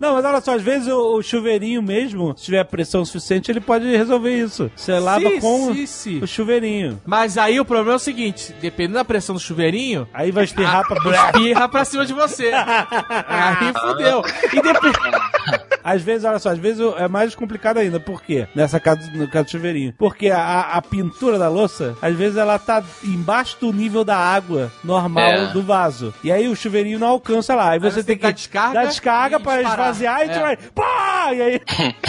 Não, mas olha só, às vezes o, o chuveirinho mesmo, se tiver pressão suficiente, ele pode resolver isso. Você lava Sim, com sim, sim. o chuveirinho. Mas aí o problema é o seguinte: dependendo da pressão do chuveirinho, Aí vai espirrar pra... espirra pra cima de você. aí fudeu. E depende. Às vezes, olha só, às vezes é mais complicado ainda. Por quê? Nessa casa, no caso do chuveirinho. Porque a, a pintura da louça, às vezes ela tá embaixo do nível da água normal É. do vaso. E aí o chuveirinho não alcança lá. Aí você, você tem que dar descarga dar descarga e pra disparar. esvaziar e É. tu vai... Pá! E aí...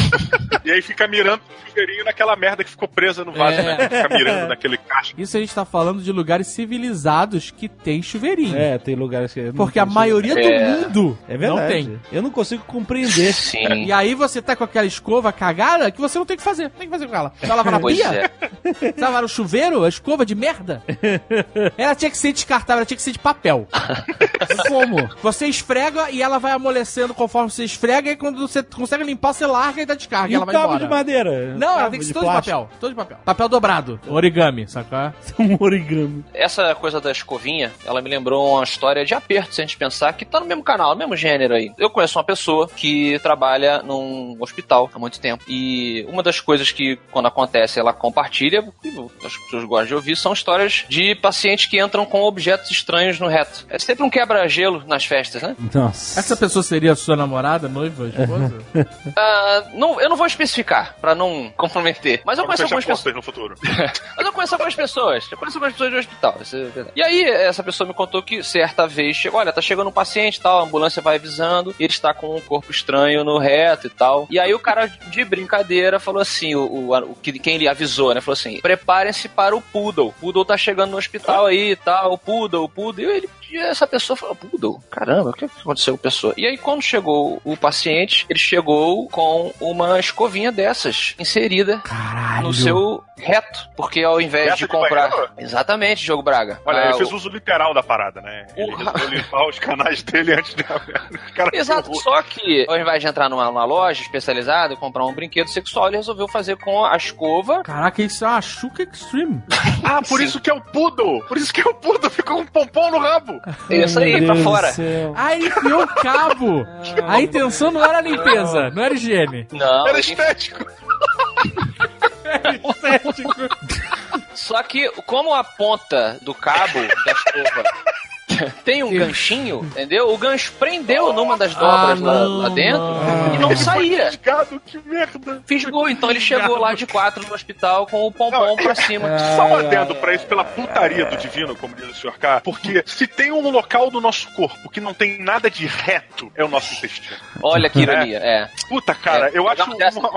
E aí fica mirando o chuveirinho naquela merda que ficou presa no vaso, É. né? Fica mirando naquele casco. Isso a gente tá falando de lugares civilizados que tem chuveirinho. É, tem lugares que... Porque a maioria do É. mundo É verdade. não tem. Eu não consigo compreender. Sim. E aí você tá com aquela escova cagada que você não tem que fazer. Tem que fazer com ela. Você vai lavar na Pois pia? é. Você vai lavar no chuveiro? A escova de merda? Ela tinha que ser descartável, ela tinha que ser de papel. Como? Você esfrega e ela vai amolecendo conforme você esfrega e quando você consegue limpar, você larga e dá descarga. E e ela vai cabo embora. de madeira? Não, ela tem que ser de todo de papel. Todo de papel. Papel dobrado. Origami, sacou? Um origami. Essa coisa da escovinha, ela me lembrou uma história de aperto, se a gente pensar, que tá no mesmo canal, no mesmo gênero aí. Eu conheço uma pessoa que trabalha num hospital há muito tempo. E uma das coisas que, quando acontece, ela compartilha, que as pessoas gostam de ouvir, são histórias de pacientes que entram com objetos estranhos no reto. É sempre um quebra-gelo nas festas, né? Nossa. Essa pessoa seria sua namorada, noiva, esposa? Ah, não, eu não vou especificar, pra não comprometer. Mas eu conheço algumas pessoas. no futuro. Mas eu conheço algumas pessoas. Eu conheço algumas pessoas de hospital. isso é verdade. E aí, essa pessoa me contou que certa vez chegou, olha, tá chegando um paciente tal, a ambulância vai avisando, e ele está com um corpo estranho no reto e tal. E aí o cara, de brincadeira, falou assim: o, o, o que- quem ele avisou, né? Falou assim: preparem-se para o Poodle. O Poodle tá chegando no hospital aí e tal, o Poodle, o Poodle. E ele. E essa pessoa falou, Poodle, caramba, o que aconteceu com a pessoa? E aí, quando chegou o paciente, ele chegou com uma escovinha dessas inserida Caralho. no seu reto. Porque ao invés Reto de comprar. banheiro? Exatamente, Diogo Braga. Olha, Ah, ele o- fez uso literal da parada, né? Ele Porra. resolveu limpar os canais dele antes de. Cara, que Exato, horror. só que ao invés de entrar numa, numa loja especializada e comprar um brinquedo sexual, ele resolveu fazer com a escova. Caraca, isso é uma Xuca Extreme. Ah, por Sim. isso que é o Poodle! Por isso que é o Poodle! Ficou um pompom no rabo! Isso aí, pra fora. Ah, ele enfiou o cabo. A intenção não era limpeza, não era higiene. Não, Era ele- estético! só que como a ponta do cabo da escova tem um ganchinho, entendeu? O gancho prendeu numa das dobras Ah, lá, lá dentro não. e não saía. Gado, que merda! Fisgou, então ele chegou lá de quatro no hospital com o pompom Não, pra cima. Só um adendo pra isso pela putaria do divino, como diz o Sr. K. Porque se tem um local do nosso corpo que não tem nada de reto, é o nosso intestino. Olha que ironia, é. Puta, cara, É, eu acho um,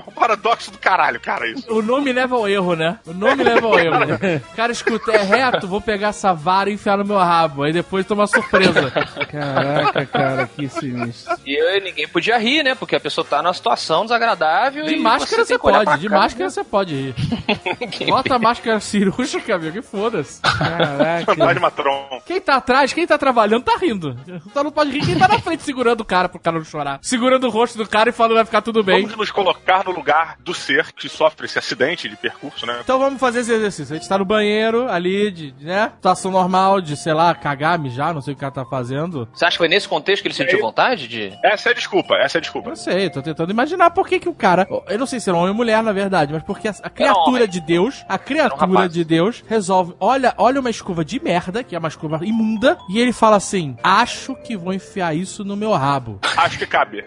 um paradoxo do caralho, cara, isso. O nome leva ao erro, né? O nome leva ao erro. Cara, escuta, é reto, vou pegar essa vara e enfiar no meu rabo. Aí depois toma surpresa. Caraca, cara, que sinistro. E eu- ninguém podia rir, né? Porque a pessoa tá numa situação desagradável. De e máscara você olhar pode, de cara, máscara né? você pode rir. Bota a máscara cirúrgica, amigo, e foda-se. Caraca. Fantasmatron. Quem tá atrás, quem tá trabalhando, tá rindo. Só não pode rir quem tá na frente segurando o cara pro cara não chorar. Segurando o rosto do cara e falando vai ficar tudo bem. Vamos nos colocar no lugar do ser que sofre esse acidente de percurso, né? Então vamos fazer esse exercício. A gente tá no banheiro ali, de, né? Situação normal de, sei lá, cagar, mijar, não sei o que o cara tá fazendo. Você acha que foi nesse contexto que ele sentiu vontade de. Essa é a desculpa, essa é a desculpa. Eu sei, tô tentando imaginar por que que o cara. Eu não sei se era homem ou mulher, na verdade, mas porque a, a criatura de Deus, a criatura de Deus, resolve. Olha, olha uma escova de merda, que é uma escova imunda, e ele fala assim: Acho que vou enfiar isso no meu rabo. Acho que cabe.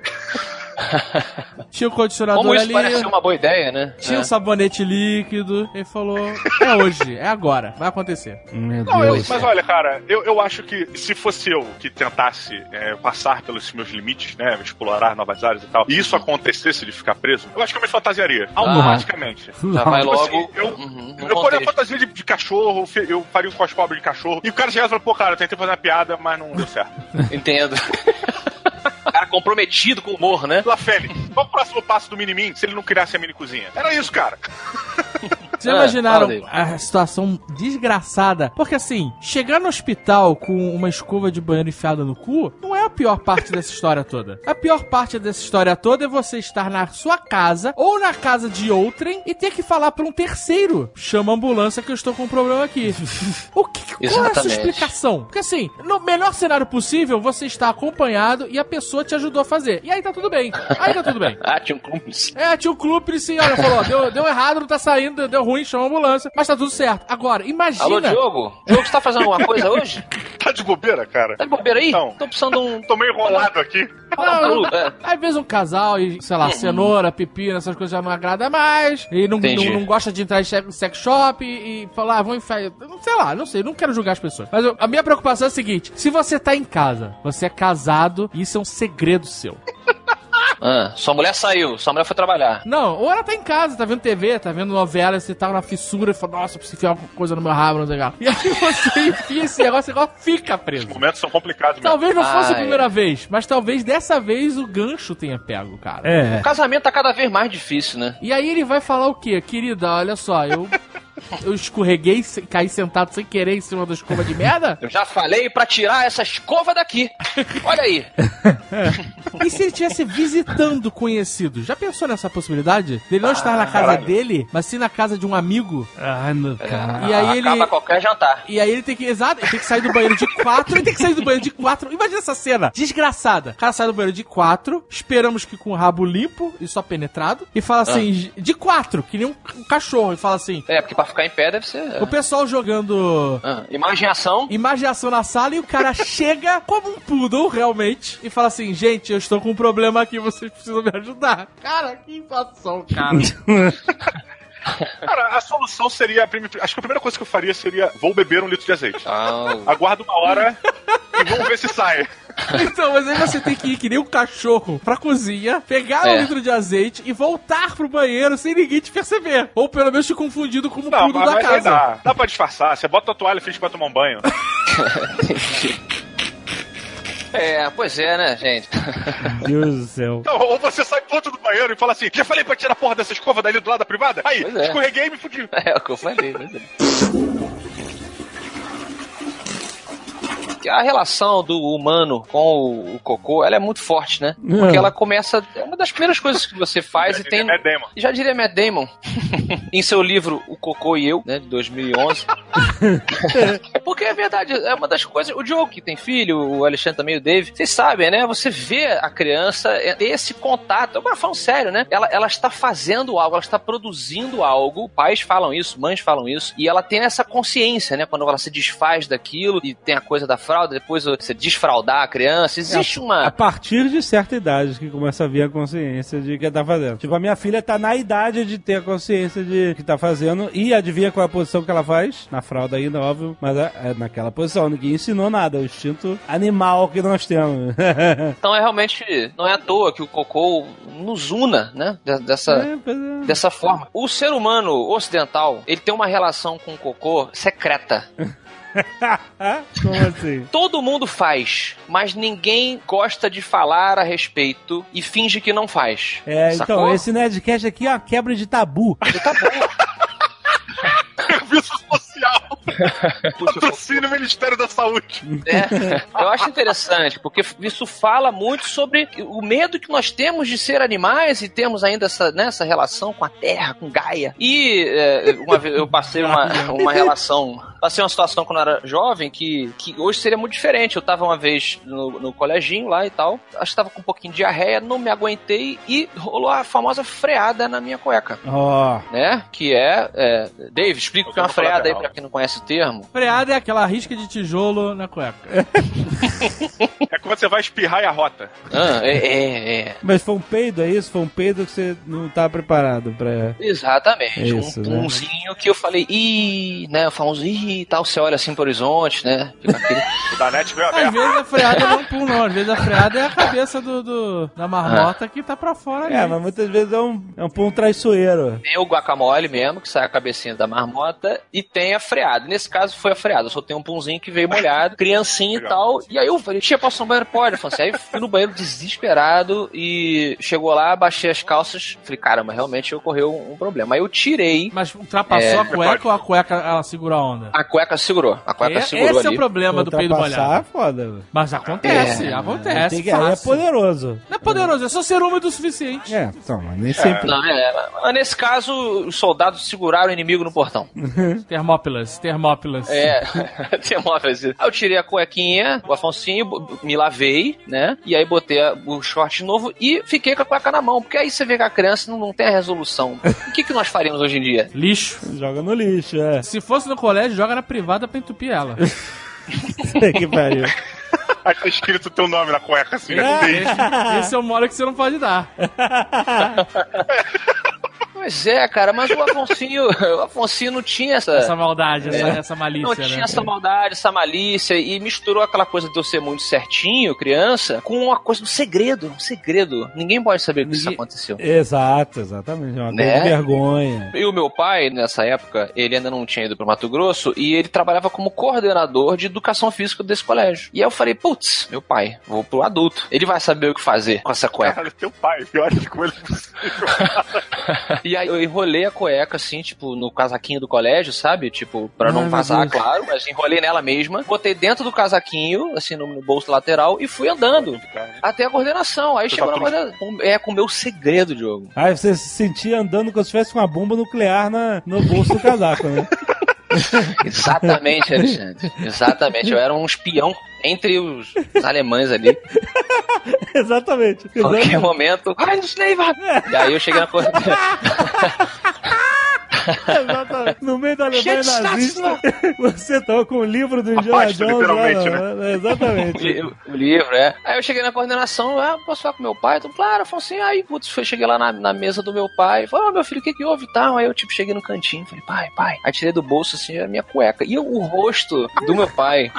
Tinha o condicionador Como isso ali. parece ser uma boa ideia, né? Tinha É. um sabonete líquido. Ele falou: É hoje, é agora, vai acontecer. Meu Não, eu- Deus. mas olha, cara, eu, eu acho que se fosse eu que tentasse é, passar pelos meus limites, né, explorar novas áreas e tal, e isso acontecesse de ficar preso, eu acho que eu me fantasiaria. Automaticamente. Já vai Tipo assim, logo. eu, Uhum, eu faria fantasia de, de cachorro, eu faria um cospobre de cachorro, e o cara chegava e falou, pô, cara, eu tentei fazer uma piada, mas não deu certo. Entendo. cara comprometido com o humor, né? Lafene, qual o próximo passo do Minimin se ele não criasse a mini cozinha? Era isso, cara. Vocês Ah, imaginaram a situação desgraçada? Porque assim, chegar no hospital com uma escova de banheiro enfiada no cu não é a pior parte dessa história toda. A pior parte dessa história toda é você estar na sua casa ou na casa de outrem e ter que falar pra um terceiro: chama a ambulância que eu estou com um problema aqui. o que, qual é a sua explicação? Porque assim, no melhor cenário possível, você está acompanhado e a pessoa te ajudou a fazer. E aí tá tudo bem. Aí tá tudo bem. Ah, tinha um cúmplice. É, tinha clube sim, olha, falou, deu, deu errado, não tá saindo, deu ruim, chama a ambulância, mas tá tudo certo. Agora, imagina. Alô, Diogo? Diogo, você tá fazendo alguma coisa hoje? Tá de bobeira, cara? Tá de bobeira aí? Não. Tô precisando de um. Tô meio enrolado aqui. Não, Não, é. Às vezes um casal e, sei lá, cenoura, pepino, essas coisas já não agrada mais. E não, não, não gosta de entrar em sex shop e, e falar, ah, vamos enfiar. Sei lá, não sei, não quero julgar as pessoas. Mas eu- a minha preocupação é a seguinte: se você tá em casa, você é casado, isso é um segredo seu. Ah, sua mulher saiu, sua mulher foi trabalhar. Não, ou ela tá em casa, tá vendo TV, tá vendo novela, você tá na fissura e fala, nossa, eu preciso enfiar alguma coisa no meu rabo, não sei o que. E aí você enfia esse negócio, negócio fica preso. Os momentos são complicados mesmo. Talvez não fosse a Ai. primeira vez, mas talvez dessa vez o gancho tenha pego, cara. É. O casamento tá cada vez mais difícil, né? E aí ele vai falar o quê? Querida, olha só, eu. Eu escorreguei, se- caí sentado sem querer em cima da escova de merda? Eu já falei pra tirar essa escova daqui. Olha aí. E se ele estivesse visitando conhecidos? Já pensou nessa possibilidade? Dele não estar na casa caralho. dele, mas sim na casa de um amigo? Ai, meu cara. E aí ele. Acaba qualquer jantar. E aí ele tem que. Exato, ele tem que sair do banheiro de quatro. Ele tem que sair do banheiro de quatro. Imagina essa cena. Desgraçada. O cara sai do banheiro de quatro. Esperamos que com o rabo limpo e só penetrado. E fala assim: de quatro, que nem um, um cachorro. E fala assim: É, porque pra ficar em pé deve ser. o pessoal jogando. Ah, imagem em ação. Imaginação na sala e o cara chega como um poodle, realmente, e fala assim: Gente, eu estou com um problema aqui, vocês precisam me ajudar. Cara, que situação, cara. Cara, a solução seria. a prim- Acho que a primeira coisa que eu faria seria: vou beber um litro de azeite. Ah, Aguardo uma hora e vamos ver se sai. Então, mas aí você tem que ir que nem um cachorro pra cozinha, pegar um É. litro de azeite e voltar pro banheiro sem ninguém te perceber. Ou pelo menos te confundido como Não, tudo mas, da mas aí casa. dá. Dá pra disfarçar. Você bota a toalha e finge que vai tomar um banho. é, pois é, né, gente? Deus do céu. Então, ou você sai pronto do banheiro e fala assim: já falei pra tirar a porra dessa escova dali do lado da privada? Aí, Pois é. escorreguei e me fudi. É o que eu falei, pois é. A relação do humano com o, o cocô, ela é muito forte, né? Porque É. ela começa. É uma das primeiras coisas que você faz e tem. Matt Damon. Já diria Matt Damon, em seu livro O Cocô e Eu, né, de 2011. Porque é verdade, é uma das coisas. O Diogo, que tem filho, o Alexandre também, o Dave, vocês sabem, né? Você vê a criança é, ter esse contato. Agora, falando sério, né? Ela, ela está fazendo algo, ela está produzindo algo. Pais falam isso, mães falam isso. E ela tem essa consciência, né? Quando ela se desfaz daquilo e tem a coisa da fralda, depois você desfraldar a criança. Existe A uma. partir de certa idade que começa a vir a consciência de que tá fazendo. Tipo, a minha filha tá na idade de ter a consciência de que tá fazendo e adivinha qual é a posição que ela faz? Na fralda ainda, óbvio, mas é, é naquela posição. Ninguém ensinou nada, é o instinto animal que nós temos. Então é realmente. Não é à toa que o cocô nos una, né? De- Dessa. É, é. dessa forma. O ser humano ocidental, ele tem uma relação com o cocô secreta. Como assim? Todo mundo faz, mas ninguém gosta de falar a respeito e finge que não faz. É, Sacou? então, esse Nerdcast aqui é uma quebra de tabu. Tá bom. Patrocínio Ministério da Saúde. É, eu acho interessante, porque isso fala muito sobre o medo que nós temos de ser animais e temos ainda essa, né, essa relação com a terra, com Gaia. E é, uma vez eu passei uma, uma relação. Passei uma situação quando eu era jovem que, que hoje seria muito diferente. Eu tava uma vez no, no coleginho lá e tal, acho que tava com um pouquinho de diarreia, não me aguentei e rolou a famosa freada na minha cueca. Ó, Né? Que é. é Dave, explica o que é uma freada aí pra quem não conhece o termo. Freada é aquela risca de tijolo na cueca. É quando você vai espirrar e a rota. Ah, é, é, é. mas foi um peido, é isso? Foi um peido que você não tá preparado pra... Exatamente. Isso, um né? punzinho que eu falei, ih, né? O famoso ih e tal, você olha assim pro horizonte, né? Fica aquele. O da net veio Às aberto. vezes a freada não é um pum, não. Às vezes a freada é a cabeça do, do- da marmota que tá pra fora ali. É, mas muitas vezes é um, é um pão traiçoeiro. Tem o guacamole mesmo, que sai a cabecinha da marmota, e tem a freada. Nesse caso foi a freada, eu só tenho um punzinho que veio molhado, criancinha e Legal. tal. E aí eu falei, tia, posso ir no banheiro? Pode. Eu falei assim, aí fui no banheiro desesperado e chegou lá, baixei as calças, falei, caramba, realmente ocorreu um problema. Aí eu tirei, Mas ultrapassou É. a cueca ou a cueca ela segura a onda? a cueca segurou. A cueca É- segurou esse é ali. o problema do peido molhado. é foda. Mas acontece, É. acontece. Tem que, é poderoso. Não é poderoso, é só ser úmido o suficiente. É, então, mas nem sempre. Não, é, mas nesse caso, os soldados seguraram o inimigo no portão. Termópilas, termópilas. É, tem uma vez. Aí eu tirei a cuequinha, o Afonsinho, me lavei, né? E aí botei a- o short de novo e fiquei com a cueca na mão. Porque aí você vê que a criança não, não tem a resolução. O que, que nós faríamos hoje em dia? Lixo. Joga no lixo, é. Se fosse no colégio, joga na privada pra entupir ela. que pariu. Aí tá escrito teu nome na cueca, assim, né? É, Desde- esse, esse é o mole que você não pode dar. Pois é, cara, mas o Afonsinho, o Afonsinho não tinha essa. Essa maldade, essa, essa malícia, não tinha né? essa maldade, essa malícia, e misturou aquela coisa de eu ser muito certinho, criança, com uma coisa do segredo. Um segredo. Ninguém pode saber que isso aconteceu. Exato, exatamente. É uma Né? coisa vergonha. E o meu pai, nessa época, ele ainda não tinha ido pro Mato Grosso e ele trabalhava como coordenador de educação física desse colégio. E aí eu falei, putz, meu pai, vou pro adulto. Ele vai saber o que fazer com essa cueca. Caralho, teu pai, pior de como ele é possível. E aí eu enrolei a cueca, assim, tipo, no casaquinho do colégio, sabe? Tipo, pra Ai, não meu vazar, claro, mas enrolei nela mesma. Botei dentro do casaquinho, assim, no, no bolso lateral e fui andando. Até a coordenação. Aí Você chegou tá na coordenação. É, com o meu segredo, Diogo. Aí você se sentia andando como se tivesse uma bomba nuclear na, no bolso do casaco, né? Exatamente, Alexandre. Exatamente. Eu era um espião entre os, os alemães ali. Exatamente. Qualquer momento. Ai, Schneider! E aí eu cheguei na coordenação. Exatamente. No meio da Alemanha nazista, você tava com o livro do Indiana pasta, Jones lá, literalmente, não, é, Exatamente. li- o livro, é. Aí eu cheguei na coordenação, ah, posso falar com meu pai? Então, claro, falou assim, aí, putz, foi, cheguei lá na, na mesa do meu pai, falei, ah, meu filho, o que que houve e tal? Aí eu, tipo, cheguei no cantinho, falei, pai, pai. Aí tirei do bolso, assim, a minha cueca. E o rosto do meu pai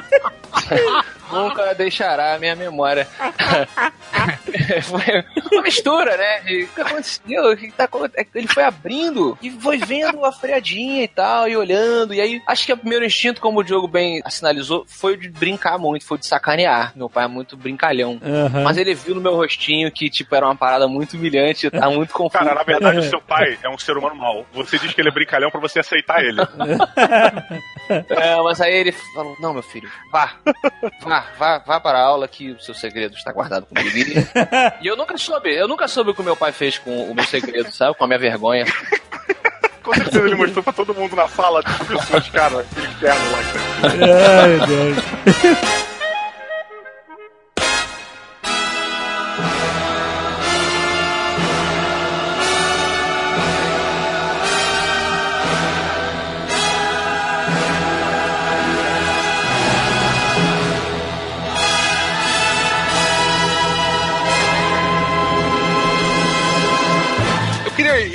nunca deixará a minha memória. foi uma mistura, né? De o que aconteceu? O que tá acontecendo? Ele foi abrindo e foi vendo a freadinha e tal, e olhando. E aí, acho que o primeiro instinto, como o Diogo bem sinalizou, foi o de brincar muito, foi o de sacanear. Meu pai é muito brincalhão. Aham. Mas ele viu no meu rostinho que, tipo, era uma parada muito humilhante, tá muito confuso. Cara, na verdade, o seu pai é um ser humano mau. Você diz que ele é brincalhão pra você aceitar ele. É, mas aí ele falou: Não, meu filho, vá, vá, vá, vá para a aula que o seu segredo está guardado comigo. E eu nunca soube, eu nunca soube o que o meu pai fez com o meu segredo, sabe? Com a minha vergonha. Com certeza ele mostrou pra todo mundo na sala de pessoas, cara, aquele lá. Ai, meu Deus.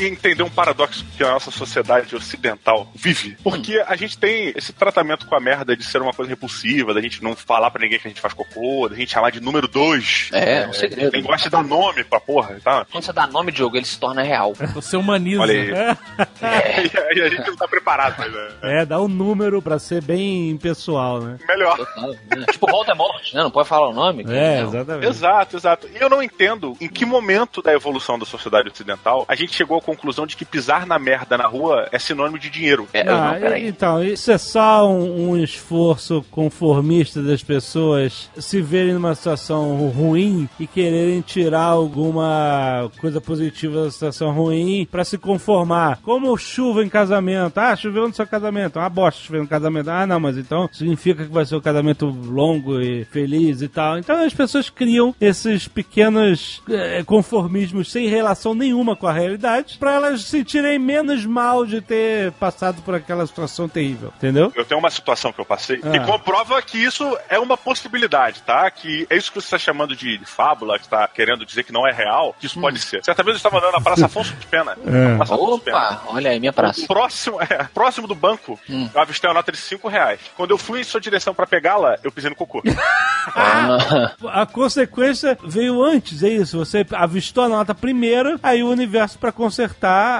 Entender um paradoxo que a nossa sociedade ocidental vive. Porque a gente tem esse tratamento com a merda de ser uma coisa repulsiva, da gente não falar pra ninguém que a gente faz cocô, da gente chamar de número dois. É, é um segredo. Quem gosta de dar nome pra porra, tá? Quando você dá nome de jogo, ele se torna real. Você humaniza. Olha aí. E aí a gente não tá preparado, mas é. É, dá um número pra ser bem pessoal, né? Melhor. Né? Tipo Voldemort, né? Não pode falar o nome. É, Não. exatamente. Exato, exato. E eu não entendo em que momento da evolução da sociedade ocidental a gente chegou à conclusão de que pisar na merda na rua é sinônimo de dinheiro. É, Ah, não, peraí. então, isso é só um, um esforço conformista das pessoas se verem numa situação ruim e quererem tirar alguma coisa positiva da situação ruim pra se conformar. Como chuva em casamento. Ah, choveu no seu casamento. Uma bosta chover no casamento. Ah, não, mas então significa que vai ser um casamento longo e feliz e tal. Então as pessoas criam esses pequenos eh, conformismos sem relação nenhuma com a realidade pra elas se sentirem menos mal de ter passado por aquela situação terrível. Entendeu? Eu tenho uma situação que eu passei que Ah. comprova que isso é uma possibilidade, tá? Que é isso que você está chamando de fábula, que está querendo dizer que não é real, que isso pode ser. Certa vez eu estava andando na Praça Afonso de Pena. É. Praça de Pena. Opa, olha aí, minha praça. Próximo, é, próximo do banco, Hum. eu avistei uma nota de 5 reais. Quando eu fui em sua direção pra pegá-la, eu pisei no cocô. Ah, A consequência veio antes, é isso. Você avistou a nota primeiro, aí o universo, pra consertar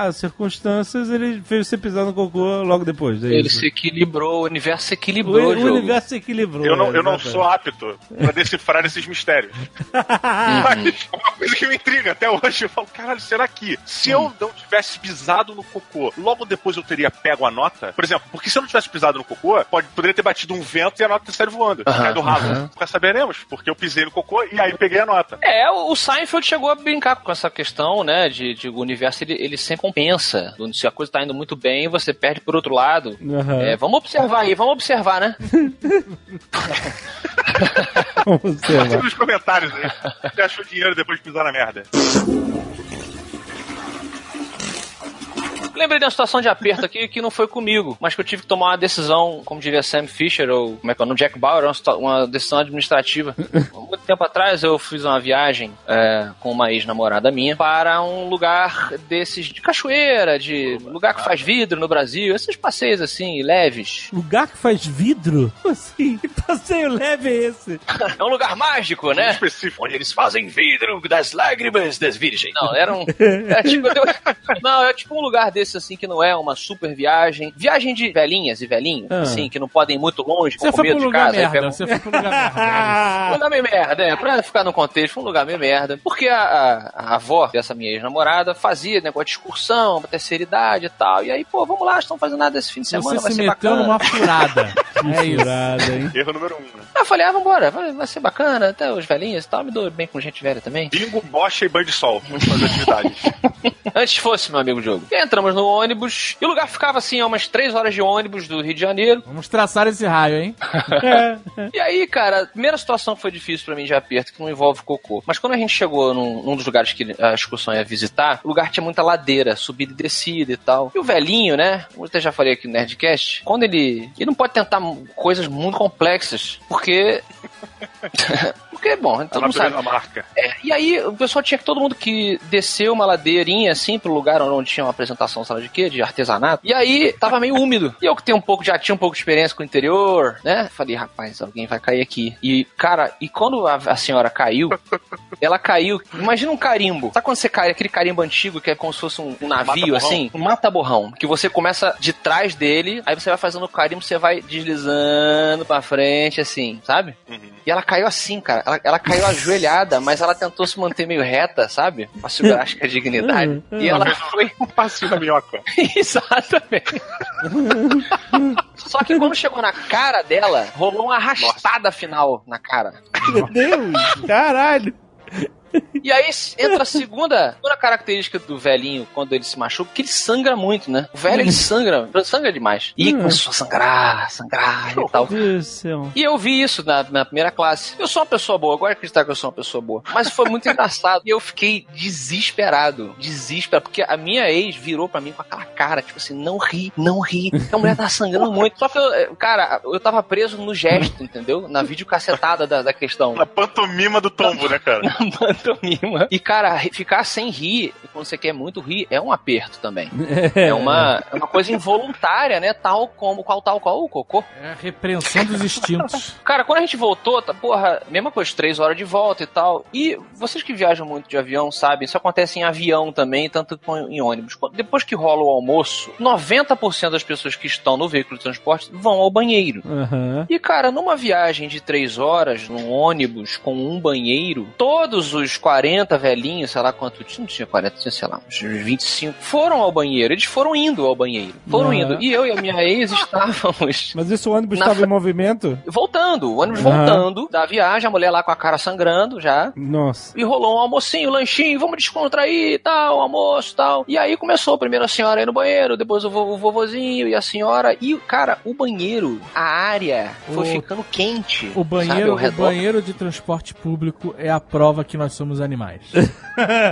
as circunstâncias, ele fez você pisar no cocô logo depois. É ele isso. se equilibrou, o universo se O, equilibrou. o jogo. universo se equilibrou. Eu não, é, eu não sou apto pra decifrar esses mistérios. Mas uma coisa que me intriga até hoje, eu falo, caralho, será que se eu não tivesse pisado no cocô, logo depois eu teria pego a nota? Por exemplo, porque se eu não tivesse pisado no cocô, pode, poderia ter batido um vento e a nota ter saído voando. Aham, Cai do ralo. Nunca saberemos, porque eu pisei no cocô e aí peguei a nota. É, o o Seinfeld chegou a brincar com essa questão, né, de, de o universo ele, ele sempre compensa. Se a coisa tá indo muito bem, você perde por outro lado. Aham. É, vamos observar aí, vamos observar, né? Participe vai. nos comentários aí. Você achou dinheiro depois de pisar na merda? Lembrei de uma situação de aperto aqui que não foi comigo, mas que eu tive que tomar uma decisão, como diria Sam Fisher, ou como é que é o nome? Jack Bauer, uma, uma decisão administrativa. Há muito tempo atrás eu fiz uma viagem é, com uma ex-namorada minha para um lugar desses de cachoeira, de lugar que faz vidro no Brasil, esses passeios assim, leves. Lugar que faz vidro? Assim? Que passeio leve é esse? É um lugar mágico, né? Específico. Onde eles fazem vidro das lágrimas das virgens. Não, era um. É tipo, não, é tipo um lugar desse assim que não é uma super viagem. Viagem de velhinhas e velhinhos, Ah. assim, que não podem ir muito longe, com medo de casa. aí merda. pegam- Você foi pro lugar merda. um lugar meio merda, é, pra ficar no contexto, foi um lugar meio merda. Porque a, a- a avó dessa minha ex-namorada fazia negócio de excursão, pra terceira idade e tal. E aí, pô, vamos lá, estão fazendo nada esse fim de semana, Você vai se ser meteu bacana. numa furada. É isso. Furada, hein? Erro número um, né? Ah, eu falei, ah, vambora, vai, vai ser bacana, até os velhinhos e tal, me dou bem com gente velha também. Bingo, bocha e banho de sol. Vamos fazer atividades. Antes fosse, meu amigo Diogo. E entramos no ônibus, e o lugar ficava assim, a umas três horas de ônibus do Rio de Janeiro. Vamos traçar esse raio, hein? E aí, cara, a primeira situação que foi difícil pra mim de aperto, que não envolve cocô. Mas quando a gente chegou num, num dos lugares que a excursão ia visitar, o lugar tinha muita ladeira, subida e descida e tal. E o velhinho, né? Como eu até já falei aqui no Nerdcast, quando ele. Ele não pode tentar coisas muito complexas, porque. porque, bom, mundo natureza sabe. marca. É, e aí, o pessoal tinha que todo mundo que desceu uma ladeirinha assim pro lugar onde tinha uma apresentação, lá de quê, de artesanato. E aí, tava meio úmido. E eu que tenho um pouco, já tinha um pouco de experiência com o interior, né? Falei, rapaz, alguém vai cair aqui. E, cara, e quando a, a senhora caiu, ela caiu. Imagina um carimbo. Sabe quando você cai, aquele carimbo antigo que é como se fosse um, um navio, Mata-borrão. assim? Um mata-borrão. Que você começa de trás dele, aí você vai fazendo o carimbo, você vai deslizando pra frente, assim, sabe? E ela caiu assim, cara. Ela, ela caiu ajoelhada, mas ela tentou se manter meio reta, sabe? Pra segurar, acho que a dignidade. E ela foi. Um passinho na minhoca. Exatamente. Só que quando chegou na cara dela, rolou uma arrastada final na cara. Meu Deus, caralho. E aí entra a segunda, segunda característica do velhinho quando ele se machuca, que ele sangra muito, né? O velho ele sangra, sangra demais. E Hum. começou a sangrar, sangrar e tal. Meu Deus do céu. E eu vi isso na, na primeira classe. Eu sou uma pessoa boa, agora acreditar que eu sou uma pessoa boa. Mas foi muito engraçado. E eu fiquei desesperado. Desesperado. Porque a minha ex virou pra mim com aquela cara, tipo assim, não ri, não ri. A mulher tá sangrando muito. Só que, eu, eh, cara, eu tava preso no gesto, entendeu? Na videocassetada da, da questão. Na pantomima do tombo, né, cara? Na pantomima. E, cara, ficar sem rir, quando você quer muito rir, é um aperto também. É uma, é uma coisa involuntária, né? Tal como, qual tal qual o cocô. É a repreensão dos instintos. Cara, quando a gente voltou, tá, porra, mesma coisa, três horas de volta e tal. E vocês que viajam muito de avião sabem, isso acontece em avião também, tanto quanto em ônibus. Depois que rola o almoço, 90% das pessoas que estão no veículo de transporte vão ao banheiro. Aham. E, cara, numa viagem de três horas, num ônibus com um banheiro, todos os 40 velhinhos, sei lá quanto, não tinha 40, tinha, sei lá, uns 25, foram ao banheiro. Eles foram indo ao banheiro. Foram Aham. indo. E eu e a minha ex estávamos Mas esse ônibus Na estava em movimento? voltando, o ônibus Aham. voltando da viagem, a mulher lá com a cara sangrando já. Nossa. E rolou um almocinho, lanchinho, vamos descontrair e tal, almoço e tal. E aí começou primeiro a senhora aí no banheiro, depois o, vo- o vovozinho e a senhora. E, cara, o banheiro, a área, foi O- ficando quente. O banheiro, o banheiro de transporte público é a prova que nós somos animais.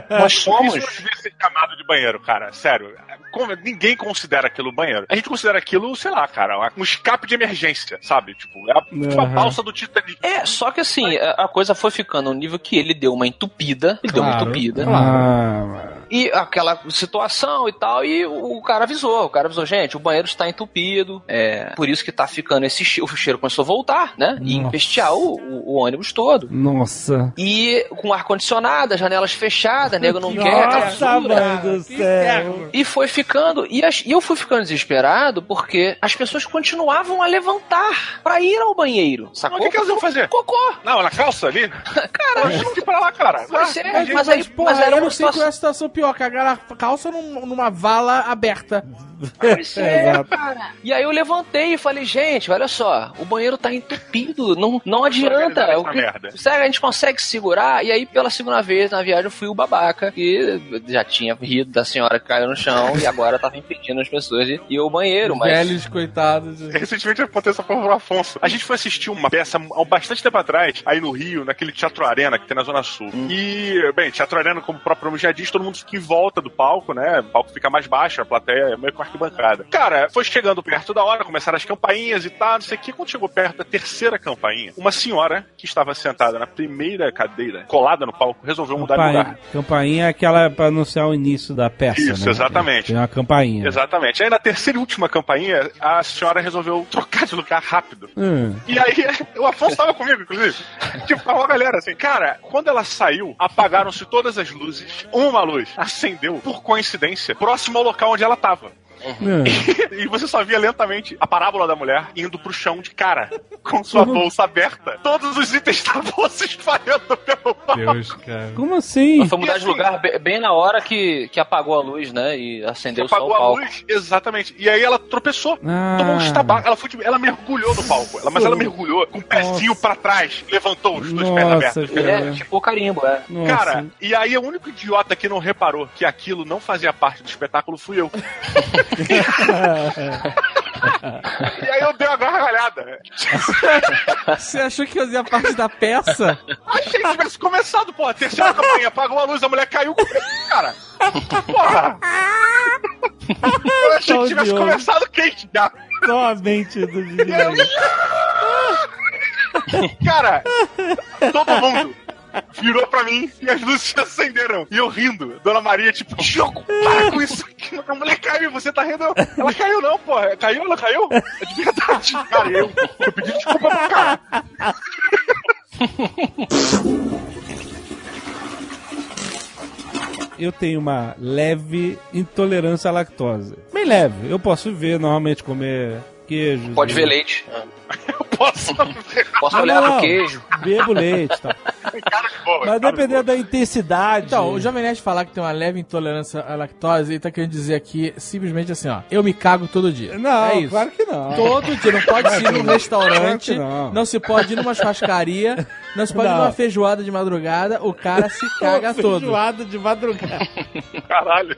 Nós somos. Isso não devia ser chamado de banheiro, cara. Sério. Como- ninguém considera aquilo banheiro. A gente considera aquilo, sei lá, cara, um escape de emergência, sabe? Tipo, é a, tipo a Aham. balsa do Titanic. É, só que assim, a a coisa foi ficando no nível que ele deu uma entupida. Ele deu uma Claro. entupida. Ah, E aquela situação e tal, e o, o cara avisou. O cara avisou, gente, o banheiro está entupido. É por isso que tá ficando esse cheiro. O cheiro começou a voltar, né? E Nossa. empestear o, o- o ônibus todo. nossa. E com ar-condicionado, as janelas fechadas, nego não quer. aquela Nossa, mãe do céu. E foi ficando, e, as- e eu fui ficando desesperado porque as pessoas continuavam a levantar pra ir ao banheiro. Mas Sacou? o que, que elas iam fazer? Cocô! Não, na calça ali? Cara, Eu que pra lá, cara. Mas é, Mas, mas aí- Porra, mas era eu uma não sei qual é situação- a situação pior, cagar a calça num- numa vala aberta. Pois é, cara. E aí eu levantei e falei, gente, olha só, o banheiro tá entupido, não, não adianta. É o essa que- merda. A gente consegue segurar. E aí, pela segunda vez na viagem, eu fui o babaca, que já tinha rido da senhora que caiu no chão e agora tava impedindo as pessoas de ir ao banheiro, mas. Velhos, coitados. Recentemente aconteceu essa porra pro Afonso. A gente foi assistir uma peça há bastante tempo atrás, aí no Rio, naquele Teatro Arena que tem na Zona Sul. E, bem, Teatro Arena, como o próprio nome já diz, todo mundo fica em volta do palco, né? O palco fica mais baixo, a plateia é meio com arquibancada. Cara, foi chegando perto da hora, começaram as campainhas e tal, não sei o que. Quando chegou perto da terceira campainha, uma senhora que estava sentada na primeira cadeira, colada no palco, resolveu mudar de Campainha, lugar. campainha é aquela pra anunciar o início da peça. Isso, né? exatamente. Tem uma campainha. Exatamente. Aí na terceira e última campainha, a senhora resolveu trocar de lugar rápido. Hum. E aí, o Afonso tava comigo, inclusive. Tipo, tava uma galera assim. Cara, quando ela saiu, apagaram-se todas as luzes. Uma luz acendeu, por coincidência, próximo ao local onde ela tava. E você só via lentamente a parábola da mulher indo pro chão de cara, com sua bolsa aberta. Todos os itens estavam se espalhando pelo pau. Deus, cara. Como assim? Ela foi mudar E de assim- lugar be- bem na hora que, que apagou a luz, né? E acendeu só o Apagou a palco. luz, exatamente. E aí ela tropeçou. Ah. Tomou um estabaco. Ela, foi, ela mergulhou no palco. Ela, mas ela mergulhou com o pezinho pra trás. Levantou os dois pés abertos. É tipo o carimbo, é. Nossa. Cara, e aí o único idiota que não reparou que aquilo não fazia parte do espetáculo fui eu. e aí eu dei uma gargalhada. Você achou que fazia parte da peça? Achei que tivesse começado, pô. A terceira campanha apagou a luz, a mulher caiu com cara. Porra! Eu achei que tivesse Diogo. começado quente já. Só a mente do Didi. Cara, todo mundo virou pra mim e as luzes se acenderam. E eu rindo. Dona Maria, tipo, Diogo, para com isso. A mulher caiu, você tá rindo. Ela caiu não, pô. Caiu, ela caiu? É de verdade. Cara, eu, eu pedi desculpa pro cara. Eu tenho uma leve intolerância à lactose. Bem leve. Eu posso ver normalmente comer queijo. Pode ver leite. Eu posso. Posso Ah, olhar não, pro queijo. Bebo leite e boa. Mas dependendo da intensidade. Então, o Jovem Nerd falar que tem uma leve intolerância à lactose, ele tá querendo dizer aqui simplesmente assim, ó. Eu me cago todo dia. Não, é isso. claro que não. Todo dia, não pode se ir num restaurante, não. não. se pode ir numa churrascaria, não se pode ir Não. numa feijoada de madrugada, o cara se caga todo. Feijoada de madrugada. Caralho.